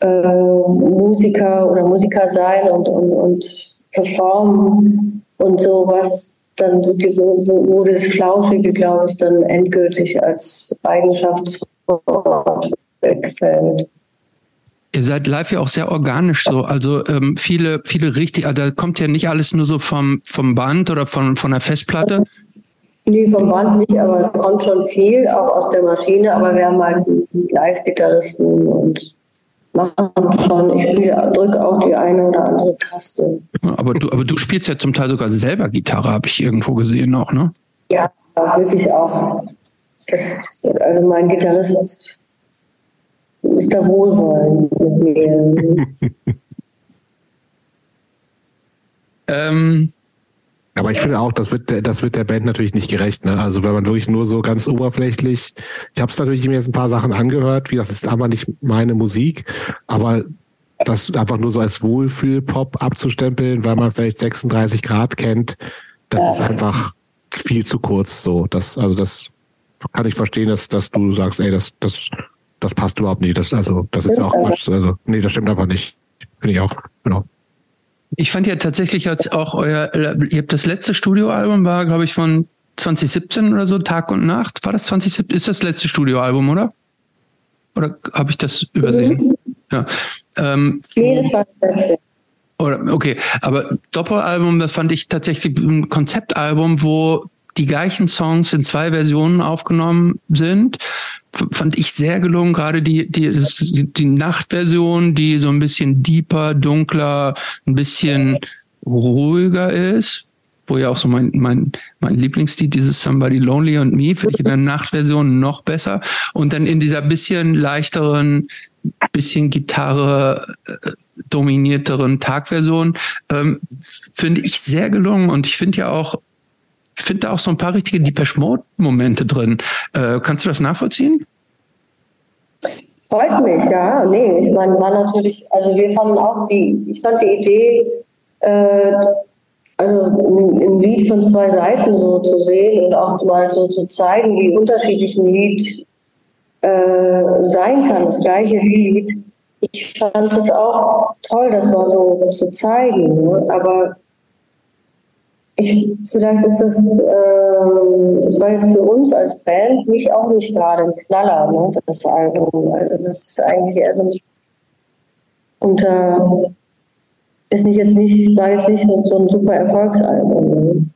äh, Musiker oder Musiker sein und, und, und performen und sowas. Dann wo, wo das Flauschige, glaube ich, dann endgültig als Eigenschaft wegfällt. Ihr seid live ja auch sehr organisch so. Also ähm, viele, viele richtig, also da kommt ja nicht alles nur so vom, vom Band oder von, von der Festplatte. Nee, vom Band nicht, aber es kommt schon viel, auch aus der Maschine, aber wir haben halt Live-Gitarristen und machen schon. Ich drücke auch die eine oder andere Taste. Aber du, aber du spielst ja zum Teil sogar selber Gitarre, habe ich irgendwo gesehen auch, ne? Ja, wirklich auch. Das, also mein Gitarrist ist da wohlwollend mit mir. ähm, aber ich finde auch, das wird, das wird der Band natürlich nicht gerecht. Ne? Also wenn man wirklich nur so ganz oberflächlich, ich habe es natürlich mir jetzt ein paar Sachen angehört, wie das ist aber nicht meine Musik, aber das einfach nur so als Wohlfühl-Pop abzustempeln, weil man vielleicht 36 Grad kennt, das ist einfach viel zu kurz. So, das, also das kann ich verstehen, dass, dass du sagst, ey, das, das, das passt überhaupt nicht. Das, also, das ist ja auch Quatsch. Also, nee, das stimmt einfach nicht. Finde ich auch. Genau. Ich fand ja tatsächlich jetzt auch euer, ihr habt das letzte Studioalbum war, glaube ich, von 2017 oder so, Tag und Nacht. War das 2017? Ist das letzte Studioalbum, oder? Oder habe ich das übersehen? Mhm. Ja. Ähm, nee, das war das letzte. Oder, okay, aber Doppelalbum, das fand ich tatsächlich ein Konzeptalbum, wo die gleichen Songs in zwei Versionen aufgenommen sind fand ich sehr gelungen, gerade die, die, die Nachtversion, die so ein bisschen deeper, dunkler, ein bisschen ruhiger ist, wo ja auch so mein, mein, mein Lieblingslied, dieses Somebody Lonely and Me, finde ich in der Nachtversion noch besser. Und dann in dieser bisschen leichteren, bisschen Gitarre äh, dominierteren Tagversion, ähm, finde ich sehr gelungen. Und ich finde ja auch, finde da auch so ein paar richtige Deepesh Mode Momente drin. Äh, kannst du das nachvollziehen? Freut mich, ja. Nee, ich meine, war natürlich, also wir fanden auch die, ich fand die Idee, äh, also ein, ein, Lied von zwei Seiten so zu sehen und auch mal so zu zeigen, wie unterschiedlich ein Lied äh, sein kann, das gleiche Lied. Ich fand es auch toll, das mal so zu zeigen. Ne? Aber ich, vielleicht ist das, äh, das war jetzt für uns als Band nicht auch nicht gerade ein Knaller, ne, das Album. Also das ist eigentlich eher so ein und äh, ist nicht jetzt nicht, war jetzt nicht so, so ein super Erfolgsalbum. Ne?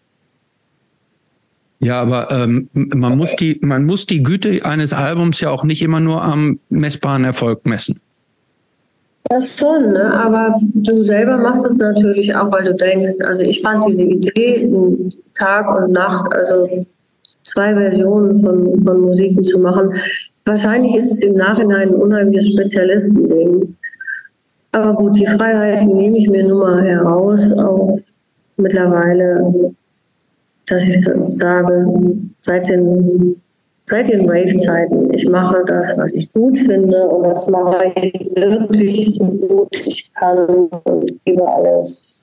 Ja, aber ähm, man muss die, man muss die Güte eines Albums ja auch nicht immer nur am messbaren Erfolg messen. Das schon, ne? aber du selber machst es natürlich auch, weil du denkst, also ich fand diese Idee, Tag und Nacht, also zwei Versionen von, von Musiken zu machen, wahrscheinlich ist es im Nachhinein ein unheimliches Spezialistending. Aber gut, die Freiheiten nehme ich mir nun mal heraus, auch mittlerweile, dass ich sage, seit den seit den Rave-Zeiten. Ich mache das, was ich gut finde und das mache ich wirklich so gut ich kann und gebe alles.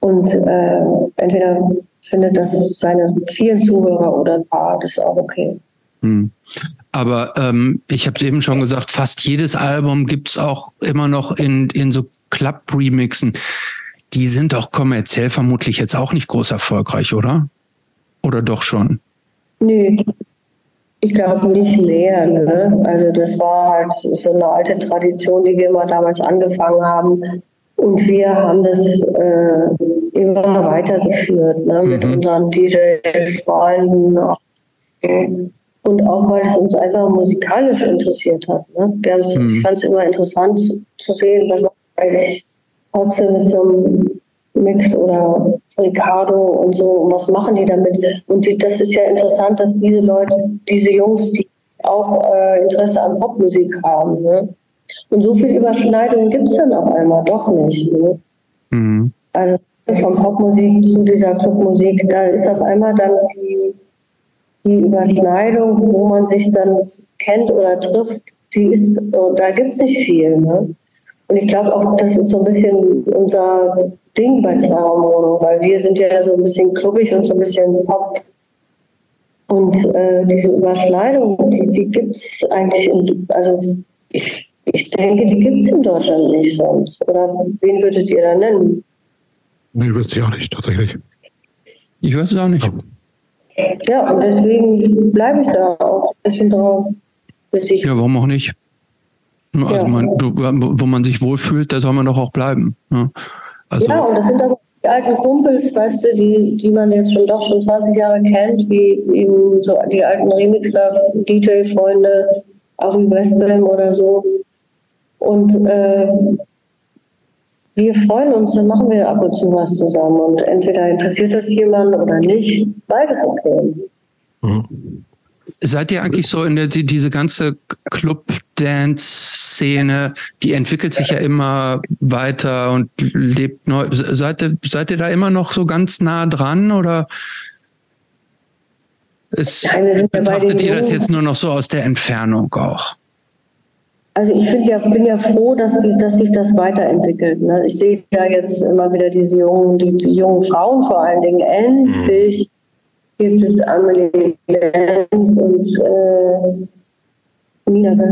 Und äh, entweder findet das seine vielen Zuhörer oder ein paar, das ist auch okay. Hm. Aber ähm, ich habe es eben schon gesagt, fast jedes Album gibt es auch immer noch in, in so Club-Remixen. Die sind doch kommerziell vermutlich jetzt auch nicht groß erfolgreich, oder? Oder doch schon? Nö, ich glaube nicht mehr. Ne? Also das war halt so eine alte Tradition, die wir mal damals angefangen haben. Und wir haben das äh, immer weitergeführt ne? mit mhm. unseren DJ-Freunden. Und auch, weil es uns einfach musikalisch interessiert hat. Ne? Wir mhm. Ich fand es immer interessant zu sehen, was man eigentlich trotzdem mit so einem Mix oder Ricardo und so. Und was machen die damit? Und die, das ist ja interessant, dass diese Leute, diese Jungs, die auch äh, Interesse an Popmusik haben. Ne? Und so viel Überschneidung gibt es dann auf einmal doch nicht. Ne? Mhm. Also von Popmusik zu dieser Clubmusik, da ist auf einmal dann die, die Überschneidung, wo man sich dann kennt oder trifft, die ist, da gibt es nicht viel. Ne? Und ich glaube auch, das ist so ein bisschen unser Ding bei Zweiraumwohnung, weil wir sind ja so ein bisschen klubbig und so ein bisschen Pop. Und äh, diese Überschneidung, die, die gibt es eigentlich, in, also ich, ich denke, die gibt es in Deutschland nicht sonst. Oder wen würdet ihr da nennen? Nee, wüsste ich auch nicht, tatsächlich. Ich weiß es auch nicht. Ja, und deswegen bleibe ich da auch ein bisschen drauf. Bis ich ja, warum auch nicht? Also ja. man, wo man sich wohlfühlt, da soll man doch auch bleiben. Ne? Also ja, und das sind aber die alten Kumpels, weißt du, die, die man jetzt schon doch schon 20 Jahre kennt, wie eben so die alten Remixer, DJ-Freunde, auch wie Westbam oder so. Und äh, wir freuen uns, dann machen wir ab und zu was zusammen. Und entweder interessiert das jemand oder nicht. Beides okay. Mhm. Seid ihr eigentlich so in der, die, diese ganze Club-Dance-Szene, die entwickelt sich ja immer weiter und lebt neu. Seid ihr, seid ihr da immer noch so ganz nah dran oder ist, Nein, betrachtet ihr das jetzt nur noch so aus der Entfernung auch? Also ich ja, bin ja froh, dass, die, dass sich das weiterentwickelt. Ne? Ich sehe da jetzt immer wieder diese jungen, die, die jungen Frauen vor allen Dingen. Endlich mhm. gibt es Amelie Lenz und äh,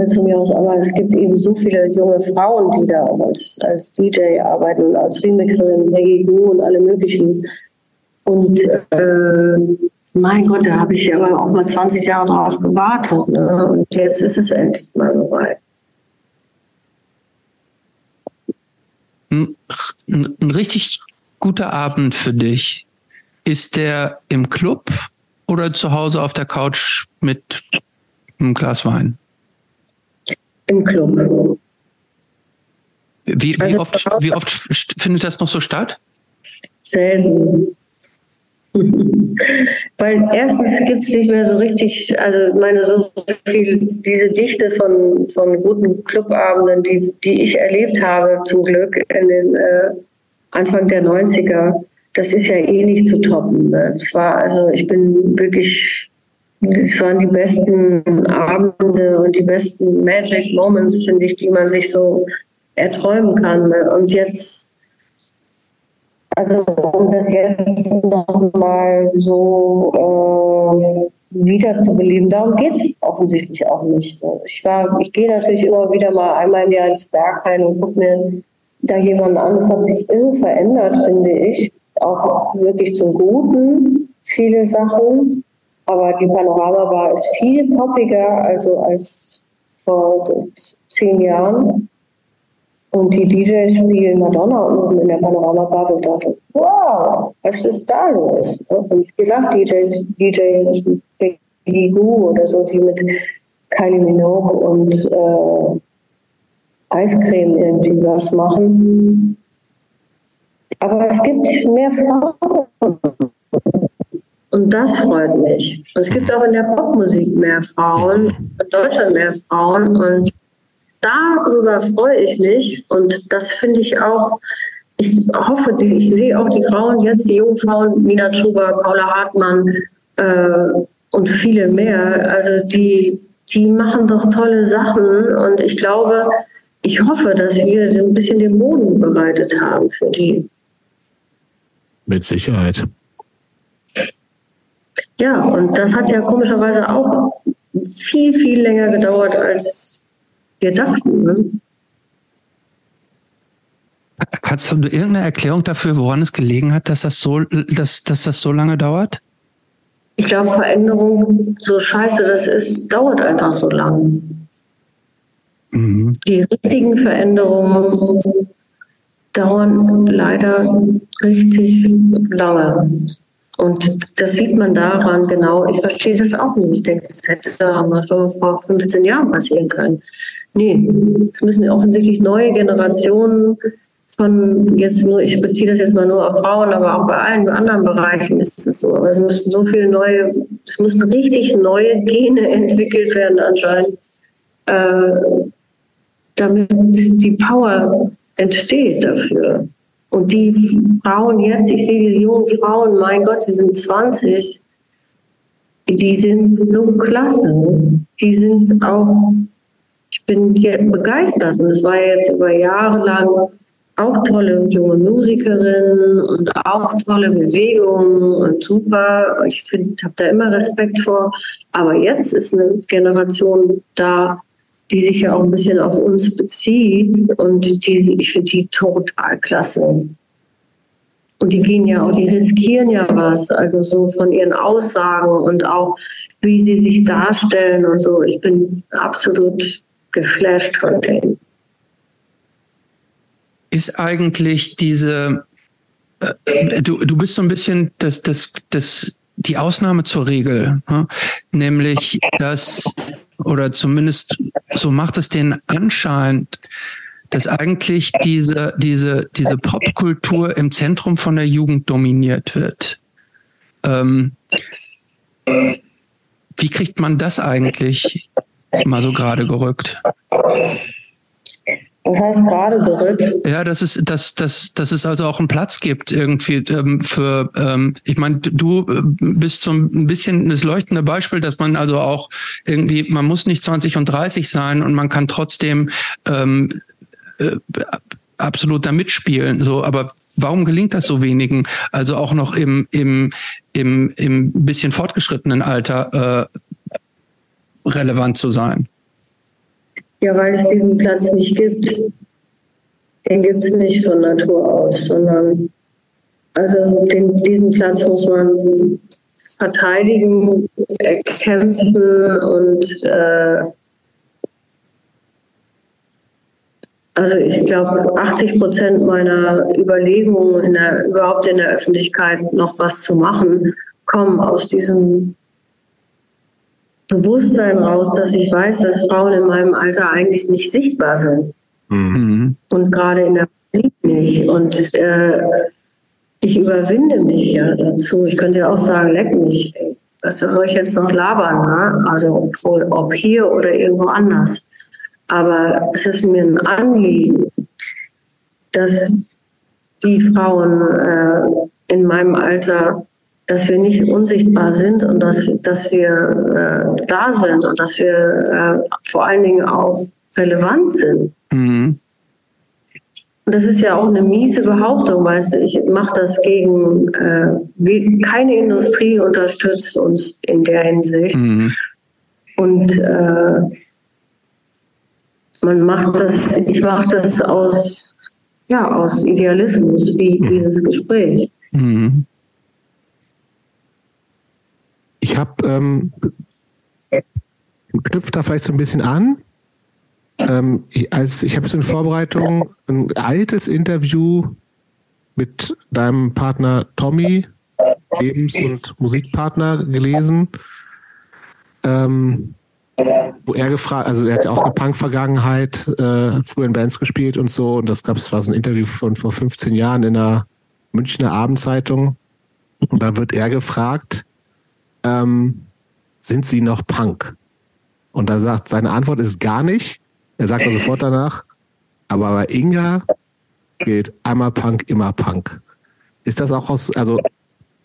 Zu mir aus, aber es gibt eben so viele junge Frauen, die da als, als DJ arbeiten, als Remixerin, Peggy Goo und alle möglichen. Und äh, mein Gott, da habe ich aber auch mal 20 Jahre drauf gewartet. Ne? Und jetzt ist es endlich mal soweit. Ein, ein richtig guter Abend für dich. Ist der im Club oder zu Hause auf der Couch mit einem Glas Wein? Im Club. Wie, wie, also oft, wie oft findet das noch so statt? Selten. Weil erstens gibt es nicht mehr so richtig, also meine so viel, diese Dichte von, von guten Clubabenden, die, die ich erlebt habe, zum Glück in den äh, Anfang der 90er, das ist ja eh nicht zu toppen. Ne? Das war, also ich bin wirklich, es waren die besten Abende und die besten Magic Moments, finde ich, die man sich so erträumen kann. Und jetzt also um das jetzt nochmal so äh, wiederzubeleben, darum geht es offensichtlich auch nicht. Ich, ich gehe natürlich immer wieder mal einmal im Jahr ins Berghain und gucke mir da jemanden an. Es hat sich irre verändert, finde ich. Auch wirklich zum Guten, viele Sachen. Aber die Panorama-Bar ist viel poppiger also als vor zehn Jahren. Und die DJs spielen Madonna oben in der Panorama-Bar und dachte, wow, was ist da los? Und wie gesagt, DJs, DJs wie Goo oder so, die mit Kylie Minogue und äh, Eiscreme irgendwie was machen. Aber es gibt mehr Frauen. Und das freut mich. Und es gibt auch in der Popmusik mehr Frauen, in Deutschland mehr Frauen. Und darüber freue ich mich und das finde ich auch, ich hoffe, ich sehe auch die Frauen jetzt, die jungen Frauen, Nina Schuber, Paula Hartmann äh, und viele mehr, also die, die machen doch tolle Sachen und ich glaube, ich hoffe, dass wir ein bisschen den Boden bereitet haben für die. Mit Sicherheit. Ja, und das hat ja komischerweise auch viel, viel länger gedauert, als wir dachten. Ne? Kannst du irgendeine Erklärung dafür, woran es gelegen hat, dass das so, dass, dass das so lange dauert? Ich glaube, Veränderung, so scheiße das ist, dauert einfach so lang. Mhm. Die richtigen Veränderungen dauern leider richtig lange. Und das sieht man daran genau. Ich verstehe das auch nicht. Ich denke, das hätte da schon vor 15 Jahren passieren können. Nee, es müssen offensichtlich neue Generationen von jetzt nur, ich beziehe das jetzt mal nur auf Frauen, aber auch bei allen anderen Bereichen ist es so. Also es müssen so viele neue, es müssen richtig neue Gene entwickelt werden anscheinend, äh, damit die Power entsteht dafür. Und die Frauen jetzt, ich sehe diese jungen Frauen, mein Gott, sie sind 20, die sind so klasse. Die sind auch ich bin begeistert und es war jetzt über Jahre lang auch tolle junge Musikerinnen und auch tolle Bewegungen und super. Ich habe da immer Respekt vor. Aber jetzt ist eine Generation da, die sich ja auch ein bisschen auf uns bezieht und die, ich finde die total klasse. Und die gehen ja auch, die riskieren ja was, also so von ihren Aussagen und auch wie sie sich darstellen und so. Ich bin absolut geflasht von denen. Ist eigentlich diese, äh, du, du bist so ein bisschen das, das, das, die Ausnahme zur Regel, ne? nämlich dass, oder zumindest so macht es den Anschein, dass eigentlich diese, diese, diese Popkultur im Zentrum von der Jugend dominiert wird. Ähm, wie kriegt man das eigentlich mal so gerade gerückt? Das heißt gerade gerückt. Ja, dass es, dass, dass, dass es also auch einen Platz gibt irgendwie ähm, für, ähm, ich meine, du äh, bist so ein bisschen das leuchtende Beispiel, dass man also auch irgendwie, man muss nicht 20 und 30 sein und man kann trotzdem ähm, äh, absolut da mitspielen. So, aber warum gelingt das so wenigen? Also auch noch im, im, im, im bisschen fortgeschrittenen Alter äh, relevant zu sein. Ja, weil es diesen Platz nicht gibt. Den gibt es nicht von Natur aus, sondern also den, diesen Platz muss man verteidigen, erkämpfen und äh, also ich glaube, 80 Prozent meiner Überlegungen in der, überhaupt in der Öffentlichkeit noch was zu machen, kommen aus diesem Bewusstsein raus, dass ich weiß, dass Frauen in meinem Alter eigentlich nicht sichtbar sind. Mhm. Und gerade in der Musik nicht. Und äh, ich überwinde mich ja dazu. Ich könnte ja auch sagen, leck mich. Was soll ich jetzt noch labern? Ne? Also obwohl, ob hier oder irgendwo anders. Aber es ist mir ein Anliegen, dass die Frauen äh, in meinem Alter dass wir nicht unsichtbar sind und dass, dass wir äh, da sind und dass wir äh, vor allen Dingen auch relevant sind. Mhm. Und das ist ja auch eine miese Behauptung, weißt du, ich mache das gegen, äh, keine Industrie unterstützt uns in der Hinsicht. Mhm. Und äh, man macht das, ich mache das aus, ja, aus Idealismus, wie mhm. dieses Gespräch. Mhm. Ich habe ähm, knüpft da vielleicht so ein bisschen an. Ähm, ich, als ich habe so in Vorbereitung ein altes Interview mit deinem Partner Tommy, Lebens- und Musikpartner, gelesen, ähm, wo er gefragt, also er hat ja auch eine Punk-Vergangenheit, äh, früher in Bands gespielt und so, und das gab es war so ein Interview von vor 15 Jahren in der Münchner Abendzeitung. Und da wird er gefragt, ähm, sind Sie noch Punk? Und da sagt, seine Antwort ist gar nicht. Er sagt also sofort danach, aber bei Inga gilt einmal Punk, immer Punk. Ist das auch aus, also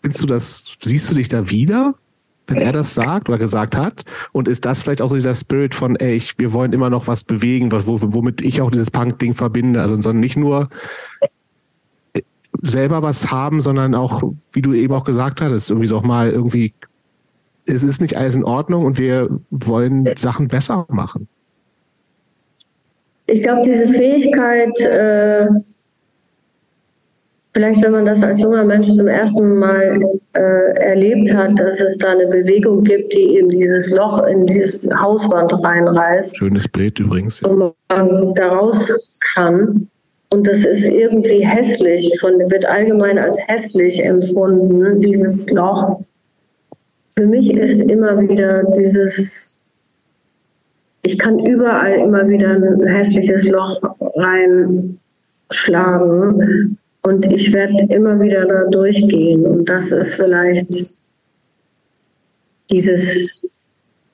findest du das, siehst du dich da wieder, wenn er das sagt oder gesagt hat? Und ist das vielleicht auch so dieser Spirit von, ey, ich, wir wollen immer noch was bewegen, was, womit ich auch dieses Punk-Ding verbinde? Also, sondern nicht nur selber was haben, sondern auch, wie du eben auch gesagt hattest, irgendwie so auch mal irgendwie es ist nicht alles in Ordnung und wir wollen Sachen besser machen. Ich glaube, diese Fähigkeit, äh, vielleicht wenn man das als junger Mensch zum ersten Mal äh, erlebt hat, dass es da eine Bewegung gibt, die eben dieses Loch in dieses Hauswand reinreißt. Schönes Bild übrigens. Ja. Und man da raus kann. Und das ist irgendwie hässlich, von, wird allgemein als hässlich empfunden, dieses Loch für mich ist immer wieder dieses, ich kann überall immer wieder ein hässliches Loch reinschlagen und ich werde immer wieder da durchgehen. Und das ist vielleicht dieses,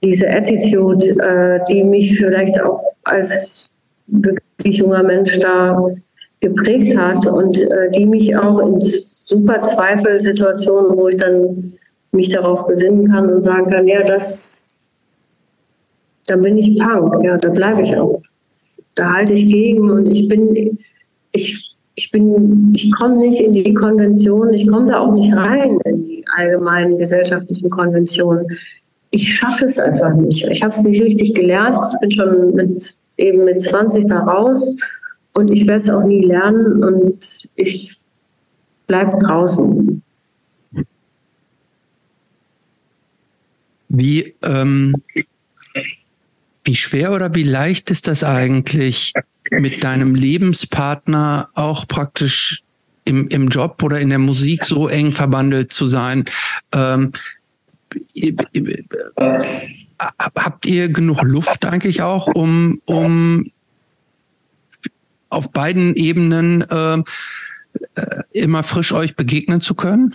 diese Attitude, äh, die mich vielleicht auch als wirklich junger Mensch da geprägt hat und äh, die mich auch in super Zweifelsituationen, wo ich dann mich darauf besinnen kann und sagen kann, ja, das, dann bin ich Punk, ja, da bleibe ich auch. Da halte ich gegen und ich bin, ich, ich bin, ich komme nicht in die Konvention, ich komme da auch nicht rein in die allgemeinen gesellschaftlichen Konventionen. Ich schaffe es einfach nicht. Ich habe es nicht richtig gelernt. Ich bin schon mit, eben mit 20 da raus und ich werde es auch nie lernen und ich bleibe draußen. Wie, ähm, wie schwer oder wie leicht ist das eigentlich, mit deinem Lebenspartner auch praktisch im, im Job oder in der Musik so eng verbandelt zu sein? Ähm, habt ihr genug Luft eigentlich auch, um, um auf beiden Ebenen äh, äh, immer frisch euch begegnen zu können?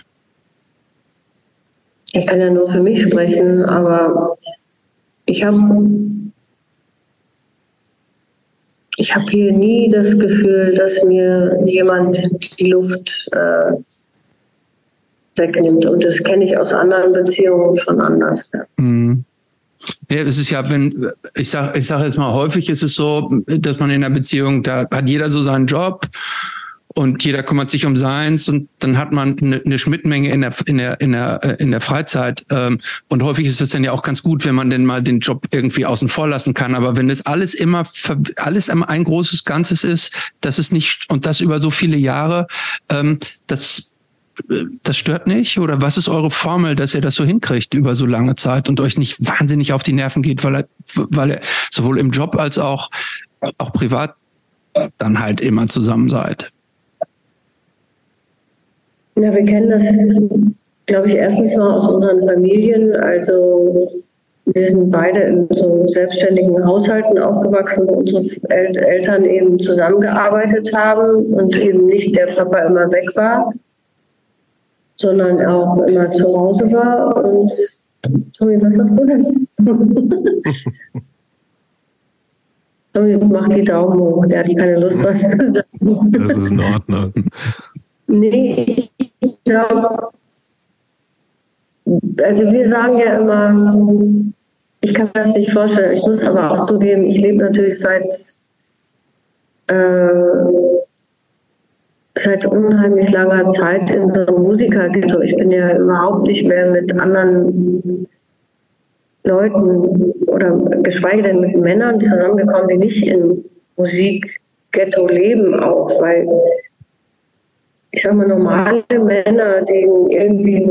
Ich kann ja nur für mich sprechen, aber ich habe ich habe hier nie das Gefühl, dass mir jemand die Luft äh, wegnimmt. Und das kenne ich aus anderen Beziehungen schon anders. Ja. Mhm. Es ist ja, wenn, ich sage ich sag jetzt mal, häufig ist es so, dass man in einer Beziehung, da hat jeder so seinen Job und jeder kümmert sich um seins und dann hat man eine, eine Schnittmenge in der in der in der äh, in der Freizeit ähm, und häufig ist es dann ja auch ganz gut, wenn man denn mal den Job irgendwie außen vor lassen kann. Aber wenn das alles immer alles ein großes Ganzes ist, das ist nicht und das über so viele Jahre, ähm, das das stört nicht? Oder was ist eure Formel, dass ihr das so hinkriegt über so lange Zeit und euch nicht wahnsinnig auf die Nerven geht, weil er, weil ihr sowohl im Job als auch, auch privat dann halt immer zusammen seid? Ja, wir kennen das, glaube ich, erstens mal aus unseren Familien. Also wir sind beide in so selbstständigen Haushalten aufgewachsen, wo unsere Eltern eben zusammengearbeitet haben und eben nicht der Papa immer weg war sondern auch immer zu Hause war. Und Tommy, was sagst du denn? Tommy macht die Daumen hoch, der hat keine Lust. das ist in Ordnung. Nee, ich glaube, also wir sagen ja immer, ich kann das nicht vorstellen. Ich muss aber auch zugeben, ich lebe natürlich seit äh, seit unheimlich langer Zeit in so einem Musikerghetto. Ich bin ja überhaupt nicht mehr mit anderen Leuten oder geschweige denn mit Männern zusammengekommen, die nicht in Musikghetto leben auch, weil ich sag mal normale Männer, die irgendwie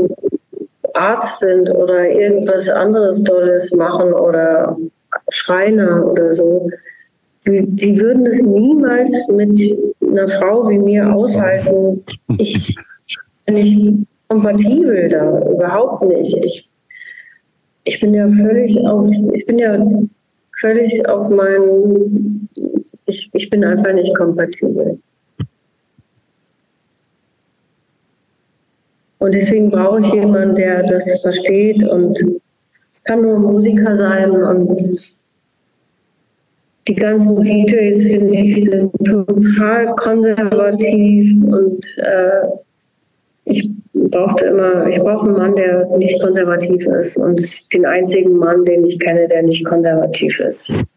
Arzt sind oder irgendwas anderes Tolles machen oder Schreiner oder so, die, die würden es niemals mit einer Frau wie mir aushalten. Ich bin nicht kompatibel da, überhaupt nicht. Ich, ich bin ja völlig auf, ich bin ja völlig auf meinen, ich, ich bin einfach nicht kompatibel. Und deswegen brauche ich jemanden, der das versteht und es kann nur ein Musiker sein und die ganzen DJs, finde ich, sind total konservativ und äh, ich brauchte immer, ich brauche einen Mann, der nicht konservativ ist und den einzigen Mann, den ich kenne, der nicht konservativ ist.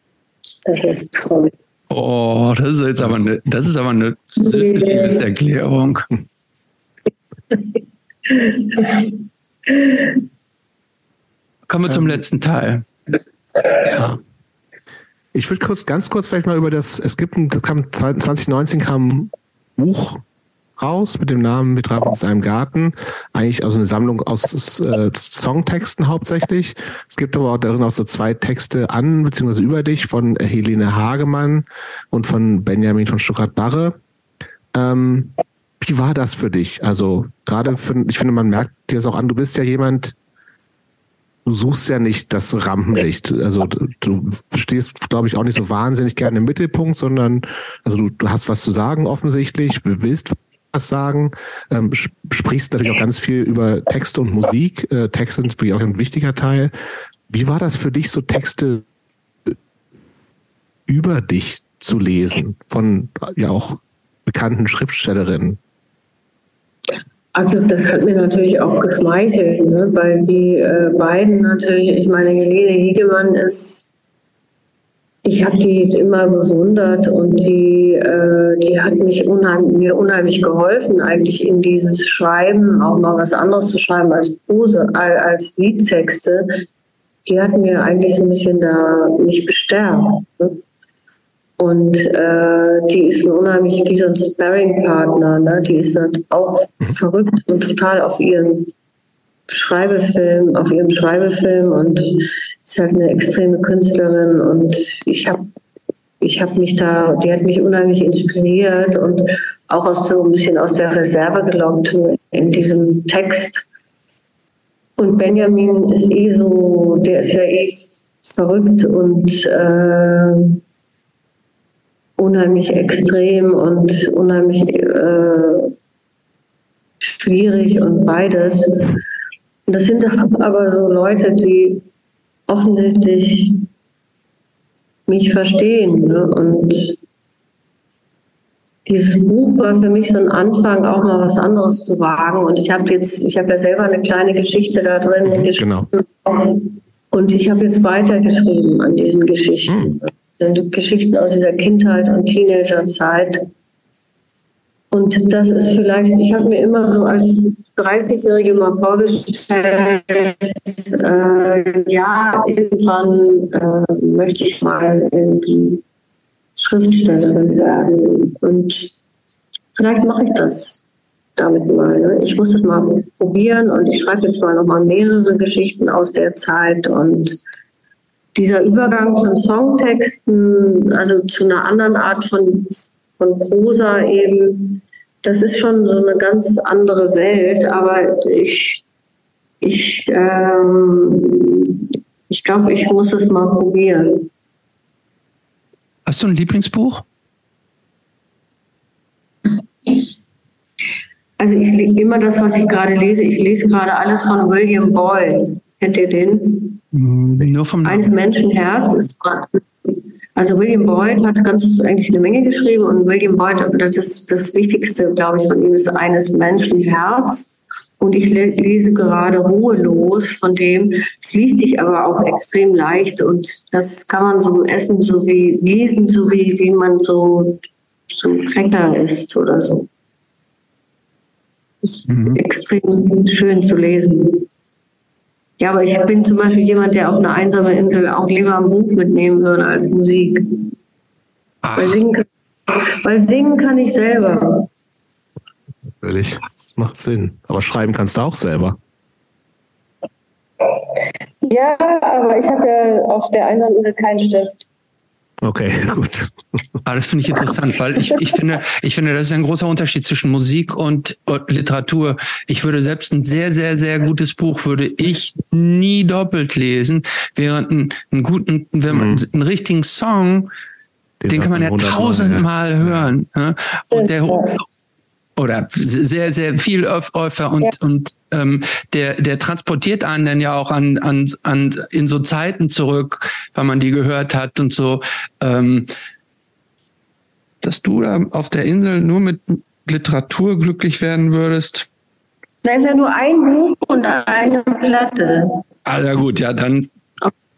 Das ist toll. Oh, das ist jetzt aber eine, das ist aber eine Liebeserklärung. Kommen wir zum letzten Teil. Ja. Ich würde kurz, ganz kurz vielleicht mal über das, es gibt ein, 2019 kam ein Buch raus mit dem Namen Wir treffen uns in einem Garten. Eigentlich also eine Sammlung aus äh, Songtexten hauptsächlich. Es gibt aber auch darin auch so zwei Texte an bzw. über dich von Helene Hagemann und von Benjamin von Stuttgart-Barre. Ähm, wie war das für dich? Also gerade, für, ich finde, man merkt dir das auch an, du bist ja jemand, du suchst ja nicht das Rampenlicht. Also du stehst, glaube ich, auch nicht so wahnsinnig gerne im Mittelpunkt, sondern also du, du hast was zu sagen offensichtlich, willst was sagen, ähm, sprichst natürlich auch ganz viel über Texte und Musik. Äh, Texte sind wirklich auch ein wichtiger Teil. Wie war das für dich, so Texte über dich zu lesen von ja auch bekannten Schriftstellerinnen? Also das hat mir natürlich auch geschmeichelt, ne? weil die äh, beiden natürlich, ich meine, Helene Hiegemann ist, ich habe die immer bewundert und die, äh, die hat mich unheim, mir unheimlich geholfen, eigentlich in dieses Schreiben, auch mal was anderes zu schreiben als Prose, als Liedtexte. Die hat mir eigentlich so ein bisschen da mich bestärkt. Ne? Und äh, die ist ein unheimlich, die ist ein Sparring-Partner, ne? die ist halt auch verrückt und total auf ihren Schreibefilm, auf ihrem Schreibefilm und ist halt eine extreme Künstlerin und ich habe ich habe mich da, die hat mich unheimlich inspiriert und auch aus so ein bisschen aus der Reserve gelockt in diesem Text. Und Benjamin ist eh so, der ist ja eh verrückt und äh, unheimlich extrem und unheimlich äh, schwierig und beides. Und das sind aber so Leute, die offensichtlich mich verstehen. Ne? Und dieses Buch war für mich so ein Anfang, auch mal was anderes zu wagen. Und ich habe jetzt, ich habe ja selber eine kleine Geschichte da drin mhm, geschrieben. Genau. Und ich habe jetzt weitergeschrieben an diesen Geschichten. Das sind Geschichten aus dieser Kindheit und Teenagerzeit. Und das ist vielleicht, ich habe mir immer so als 30-Jährige mal vorgestellt, äh, ja, irgendwann äh, möchte ich mal irgendwie Schriftstellerin werden. Und vielleicht mache ich das damit mal. Ne? Ich muss das mal probieren und ich schreibe jetzt mal nochmal mehrere Geschichten aus der Zeit und dieser Übergang von Songtexten, also zu einer anderen Art von von Prosa eben, das ist schon so eine ganz andere Welt, aber ich, ich, ähm, ich glaube, ich muss es mal probieren. Hast du ein Lieblingsbuch? Also ich lese immer das, was ich gerade lese. Ich lese gerade alles von William Boyd. Kennt ihr den? Nur vom Namen. Eines Menschenherz ist gerade also William Boyd hat ganz eigentlich eine Menge geschrieben und William Boyd, das, das Wichtigste, glaube ich, von ihm ist eines Menschen Herz. Und ich lese gerade ruhelos von dem. Es liest sich aber auch extrem leicht und das kann man so essen, so wie lesen, so wie, wie man so, so Cracker isst oder so. Ist mhm. extrem schön zu lesen. Ja, aber ich bin zum Beispiel jemand, der auf eine einsame Insel auch lieber ein Buch mitnehmen würde als Musik. Weil singen, kann, weil singen kann ich selber. Natürlich, macht Sinn. Aber schreiben kannst du auch selber. Ja, aber ich habe ja auf der einsamen Insel keinen Stift. Okay, gut. Aber ah, das finde ich interessant, weil ich, ich finde, ich finde, das ist ein großer Unterschied zwischen Musik und, Literatur. Ich würde selbst ein sehr, sehr, sehr gutes Buch würde ich nie doppelt lesen, während ein, einen guten, wenn man mhm. einen richtigen Song, den, den kann man ja tausendmal ja. hören. Ja. Und der, oder sehr, sehr viel öfter und, ja. und ähm, der, der transportiert einen dann ja auch an, an, an in so Zeiten zurück, weil man die gehört hat und so. Ähm, dass du da auf der Insel nur mit Literatur glücklich werden würdest? Da ist ja nur ein Buch und eine Platte. Ah, ja gut, ja, dann,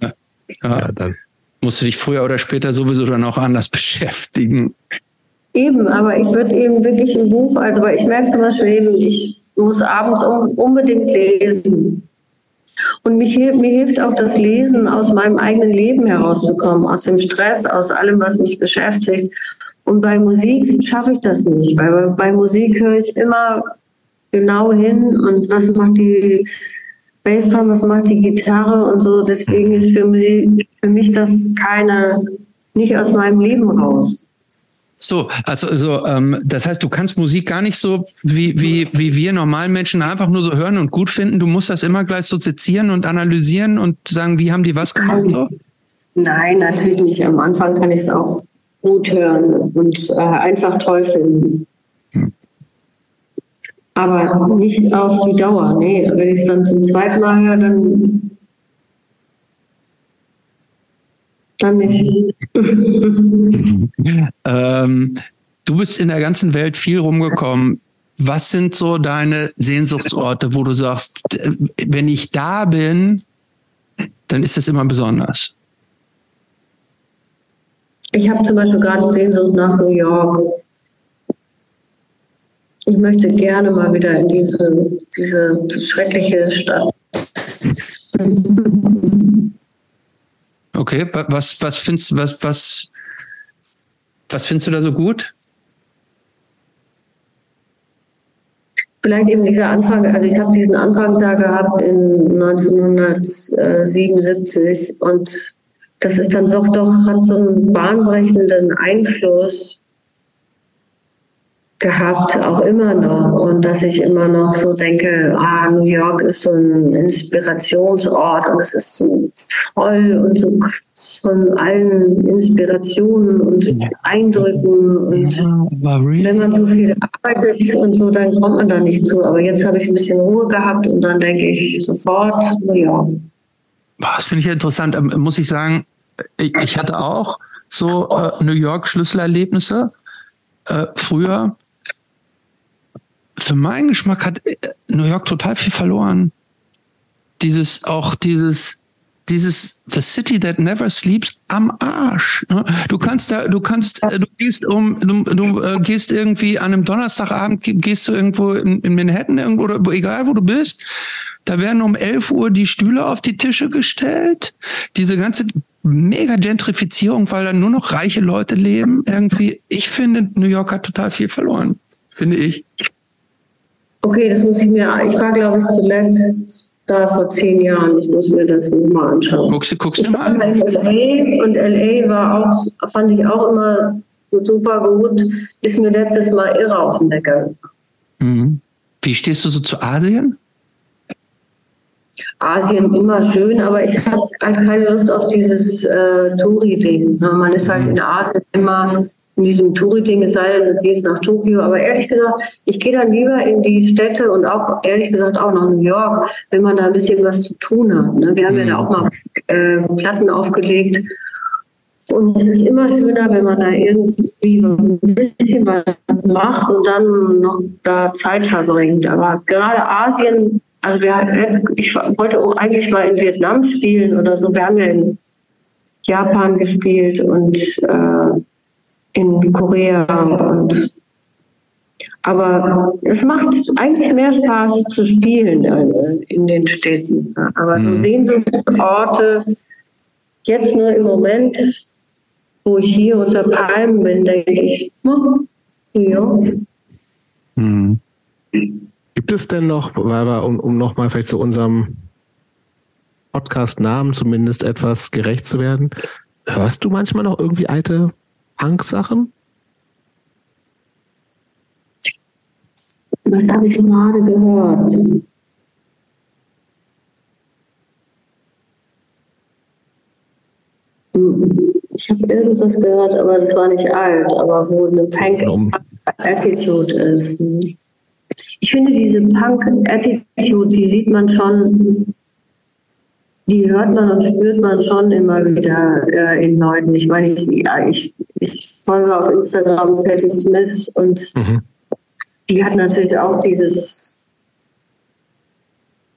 ja, ja, dann musst du dich früher oder später sowieso dann auch anders beschäftigen. Eben, aber ich würde eben wirklich ein Buch, also weil ich merke zum Beispiel eben, ich muss abends unbedingt lesen. Und mich, mir hilft auch das Lesen, aus meinem eigenen Leben herauszukommen, aus dem Stress, aus allem, was mich beschäftigt. Und bei Musik schaffe ich das nicht, weil bei Musik höre ich immer genau hin und was macht die Bassdrum, was macht die Gitarre und so. Deswegen ist für mich, für mich das keine, nicht aus meinem Leben raus. So, also, also ähm, das heißt, du kannst Musik gar nicht so wie, wie, wie wir normalen Menschen einfach nur so hören und gut finden. Du musst das immer gleich so sezieren und analysieren und sagen, wie haben die was gemacht? So? Nein, natürlich nicht. Am Anfang kann ich es auch gut hören und äh, einfach toll finden. Hm. Aber nicht auf die Dauer. Nee, wenn ich es dann zum zweiten Mal höre, dann Dann nicht. ähm, du bist in der ganzen Welt viel rumgekommen. Was sind so deine Sehnsuchtsorte, wo du sagst, wenn ich da bin, dann ist das immer besonders? Ich habe zum Beispiel gerade Sehnsucht nach New York. Ich möchte gerne mal wieder in diese, diese schreckliche Stadt. Okay, was, was findest was, was, was findest du da so gut? Vielleicht eben dieser Anfang, also ich habe diesen Anfang da gehabt in 1977 und das ist dann doch, doch hat so einen bahnbrechenden Einfluss gehabt, auch immer noch. Und dass ich immer noch so denke, ah, New York ist so ein Inspirationsort und es ist so voll und so von allen Inspirationen und Eindrücken. Und ja, wenn man so viel arbeitet und so, dann kommt man da nicht zu. Aber jetzt habe ich ein bisschen Ruhe gehabt und dann denke ich sofort, New York. Das finde ich interessant. Ähm, muss ich sagen, ich hatte auch so äh, New York Schlüsselerlebnisse äh, früher für meinen Geschmack hat äh, New York total viel verloren. Dieses, auch dieses, dieses The City That Never Sleeps am Arsch. Ne? Du kannst da, du kannst, äh, du gehst um, du, du äh, gehst irgendwie an einem Donnerstagabend, gehst du irgendwo in, in Manhattan irgendwo oder egal wo du bist. Da werden um 11 Uhr die Stühle auf die Tische gestellt. Diese ganze mega Gentrifizierung, weil da nur noch reiche Leute leben. Irgendwie, ich finde, New York hat total viel verloren. Finde ich. Okay, das muss ich mir, ich war glaube ich zuletzt da vor zehn Jahren. Ich muss mir das nochmal anschauen. Guckst du, guckst du mal an? LA und LA war auch, fand ich auch immer super gut. Ist mir letztes Mal irre auf den Wecker. Mhm. Wie stehst du so zu Asien? Asien immer schön, aber ich habe halt keine Lust auf dieses äh, Touri-Ding. Man ist halt mhm. in Asien immer in diesem Touri-Ding, es sei denn, du gehst nach Tokio. Aber ehrlich gesagt, ich gehe dann lieber in die Städte und auch, ehrlich gesagt, auch nach New York, wenn man da ein bisschen was zu tun hat. Ne? Wir haben ja da auch mal äh, Platten aufgelegt. Und es ist immer schöner, wenn man da irgendwie ein bisschen was macht und dann noch da Zeit verbringt. Aber gerade Asien, also wir, ich wollte auch eigentlich mal in Vietnam spielen oder so. Wir haben ja in Japan gespielt und äh, in Korea und aber es macht eigentlich mehr Spaß zu spielen in den Städten. Aber so mhm. Sehnsuchtsorte, jetzt nur im Moment, wo ich hier unter Palmen bin, denke ich, hm, ja. Mhm. Gibt es denn noch, weil wir, um, um nochmal vielleicht zu unserem Podcast-Namen zumindest etwas gerecht zu werden, hörst du manchmal noch irgendwie alte Punk-Sachen? Das habe ich gerade gehört. Ich habe irgendwas gehört, aber das war nicht alt, aber wo eine Punk-Attitude ist. Ich finde, diese Punk-Attitude, die sieht man schon die hört man und spürt man schon immer wieder äh, in Leuten. Ich meine, ich, ja, ich, ich folge auf Instagram Patty Smith und mhm. die hat natürlich auch dieses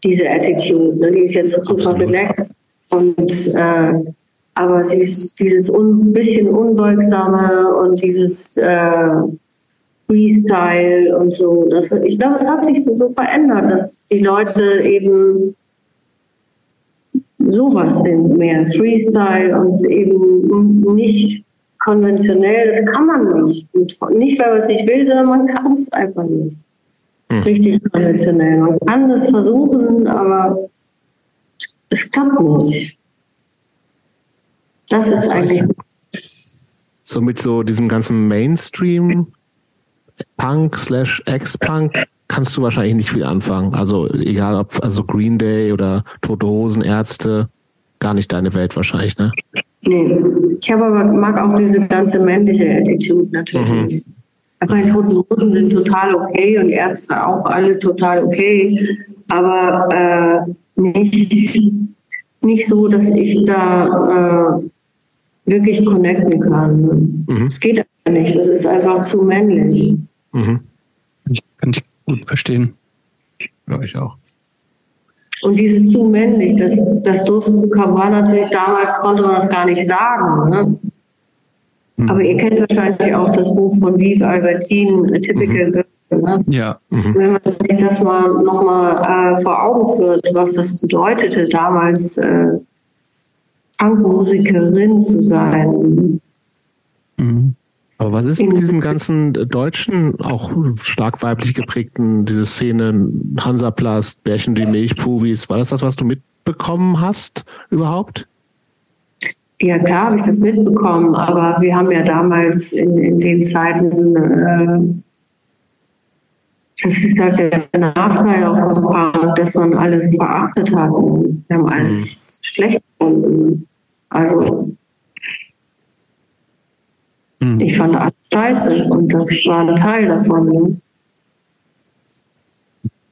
diese Attitude. Ne? Die ist jetzt super Absolut. relaxed und äh, aber sie ist dieses un, bisschen unbeugsame und dieses äh, Freestyle und so. Ich glaube, es hat sich so, so verändert, dass die Leute eben sowas sind mehr Freestyle und eben nicht konventionell. Das kann man nicht. Nicht, weil man es nicht will, sondern man kann es einfach nicht. Hm. Richtig konventionell. Man kann das versuchen, aber es klappt nicht. Das ist eigentlich so. So mit so diesem ganzen Mainstream Punk slash Ex-Punk kannst du wahrscheinlich nicht viel anfangen. Also egal ob also Green Day oder Tote Hosen, Ärzte, gar nicht deine Welt wahrscheinlich, ne? Nee. Ich habe aber mag auch diese ganze männliche Attitude natürlich mhm. nicht. Aber die Toten Hosen sind total okay und Ärzte auch alle total okay. Aber äh, nicht, nicht so, dass ich da äh, wirklich connecten kann. Mhm. Es geht einfach nicht. Das ist einfach zu männlich. Mhm. Ich kann dich gut verstehen. Ja, ich auch. Und dieses zu männlich, das, das durfte, war natürlich damals, konnte man das gar nicht sagen. Ne? Mhm. Aber ihr kennt wahrscheinlich auch das Buch von Vive Albertine, Typical mhm. Girl. Ne? Ja. Mhm. Wenn man sich das mal nochmal äh, vor Augen führt, was das bedeutete, damals äh, Punkmusikerin zu sein. Mhm. Aber was ist mit diesem ganzen deutschen, auch stark weiblich geprägten, diese Szene Hansaplast, Bärchen, die Milchpubis, war das das, was du mitbekommen hast überhaupt? Ja, klar habe ich das mitbekommen, aber wir haben ja damals in, in den Zeiten äh, das ist halt der Nachteil auch vom Punk, dass man alles beachtet hat. Wir haben alles mhm. schlecht gefunden. Also mhm. ich fand alles scheiße und das war ein Teil davon. Ne?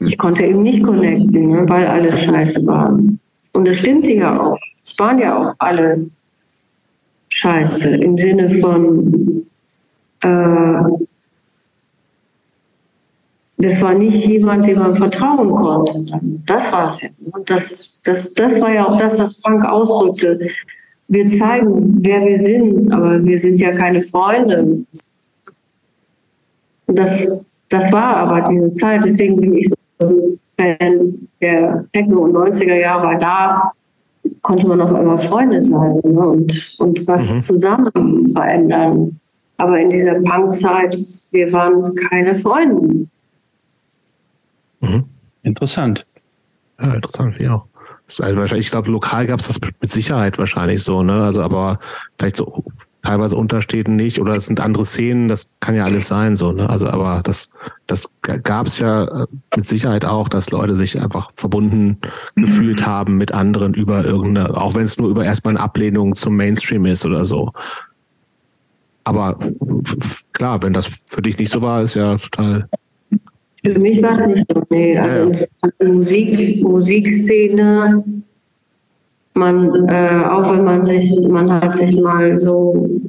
Ich konnte eben nicht connecten, ne, weil alles scheiße war. Und das stimmte ja auch. Es waren ja auch alle scheiße im Sinne von äh, das war nicht jemand, dem man vertrauen konnte. Das war es ja. Und das, das, das war ja auch das, was Frank ausdrückte. Wir zeigen, wer wir sind, aber wir sind ja keine Freunde. Und das, das war aber diese Zeit. Deswegen bin ich so ein Fan der Techno- und 90er Jahre. Da konnte man auf einmal Freunde sein ne? und, und was mhm. zusammen verändern. Aber in dieser Punkzeit, wir waren keine Freunde. Mhm. Interessant. Ja, interessant, wie auch. Also wahrscheinlich, ich glaube, lokal gab es das mit Sicherheit wahrscheinlich so, ne? Also, aber vielleicht so teilweise Unterstädten nicht oder es sind andere Szenen, das kann ja alles sein, so, ne? Also, aber das, das gab es ja äh, mit Sicherheit auch, dass Leute sich einfach verbunden gefühlt haben mit anderen über irgendeine, auch wenn es nur über erstmal eine Ablehnung zum Mainstream ist oder so. Aber klar, wenn das für dich nicht so war, ist ja total für mich war es nicht so. Nee. Also ja. Musik, Musikszene, man, äh, auch wenn man sich, man hat sich mal so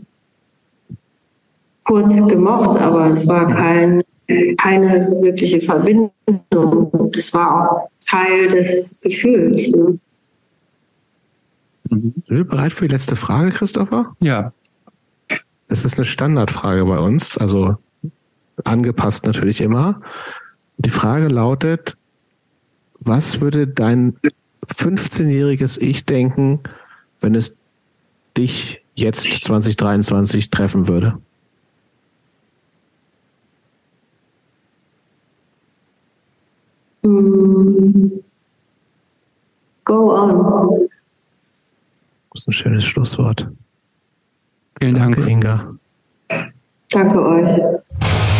kurz gemocht, aber es war kein, keine wirkliche Verbindung. Das war auch Teil des Gefühls. Ne? Sind wir bereit für die letzte Frage, Christopher? Ja. Es ist eine Standardfrage bei uns, also angepasst natürlich immer. Die Frage lautet, was würde dein 15-jähriges Ich denken, wenn es dich jetzt 2023 treffen würde? Mm. Go on. Das ist ein schönes Schlusswort. Vielen Dank, Danke, Inga. Danke euch.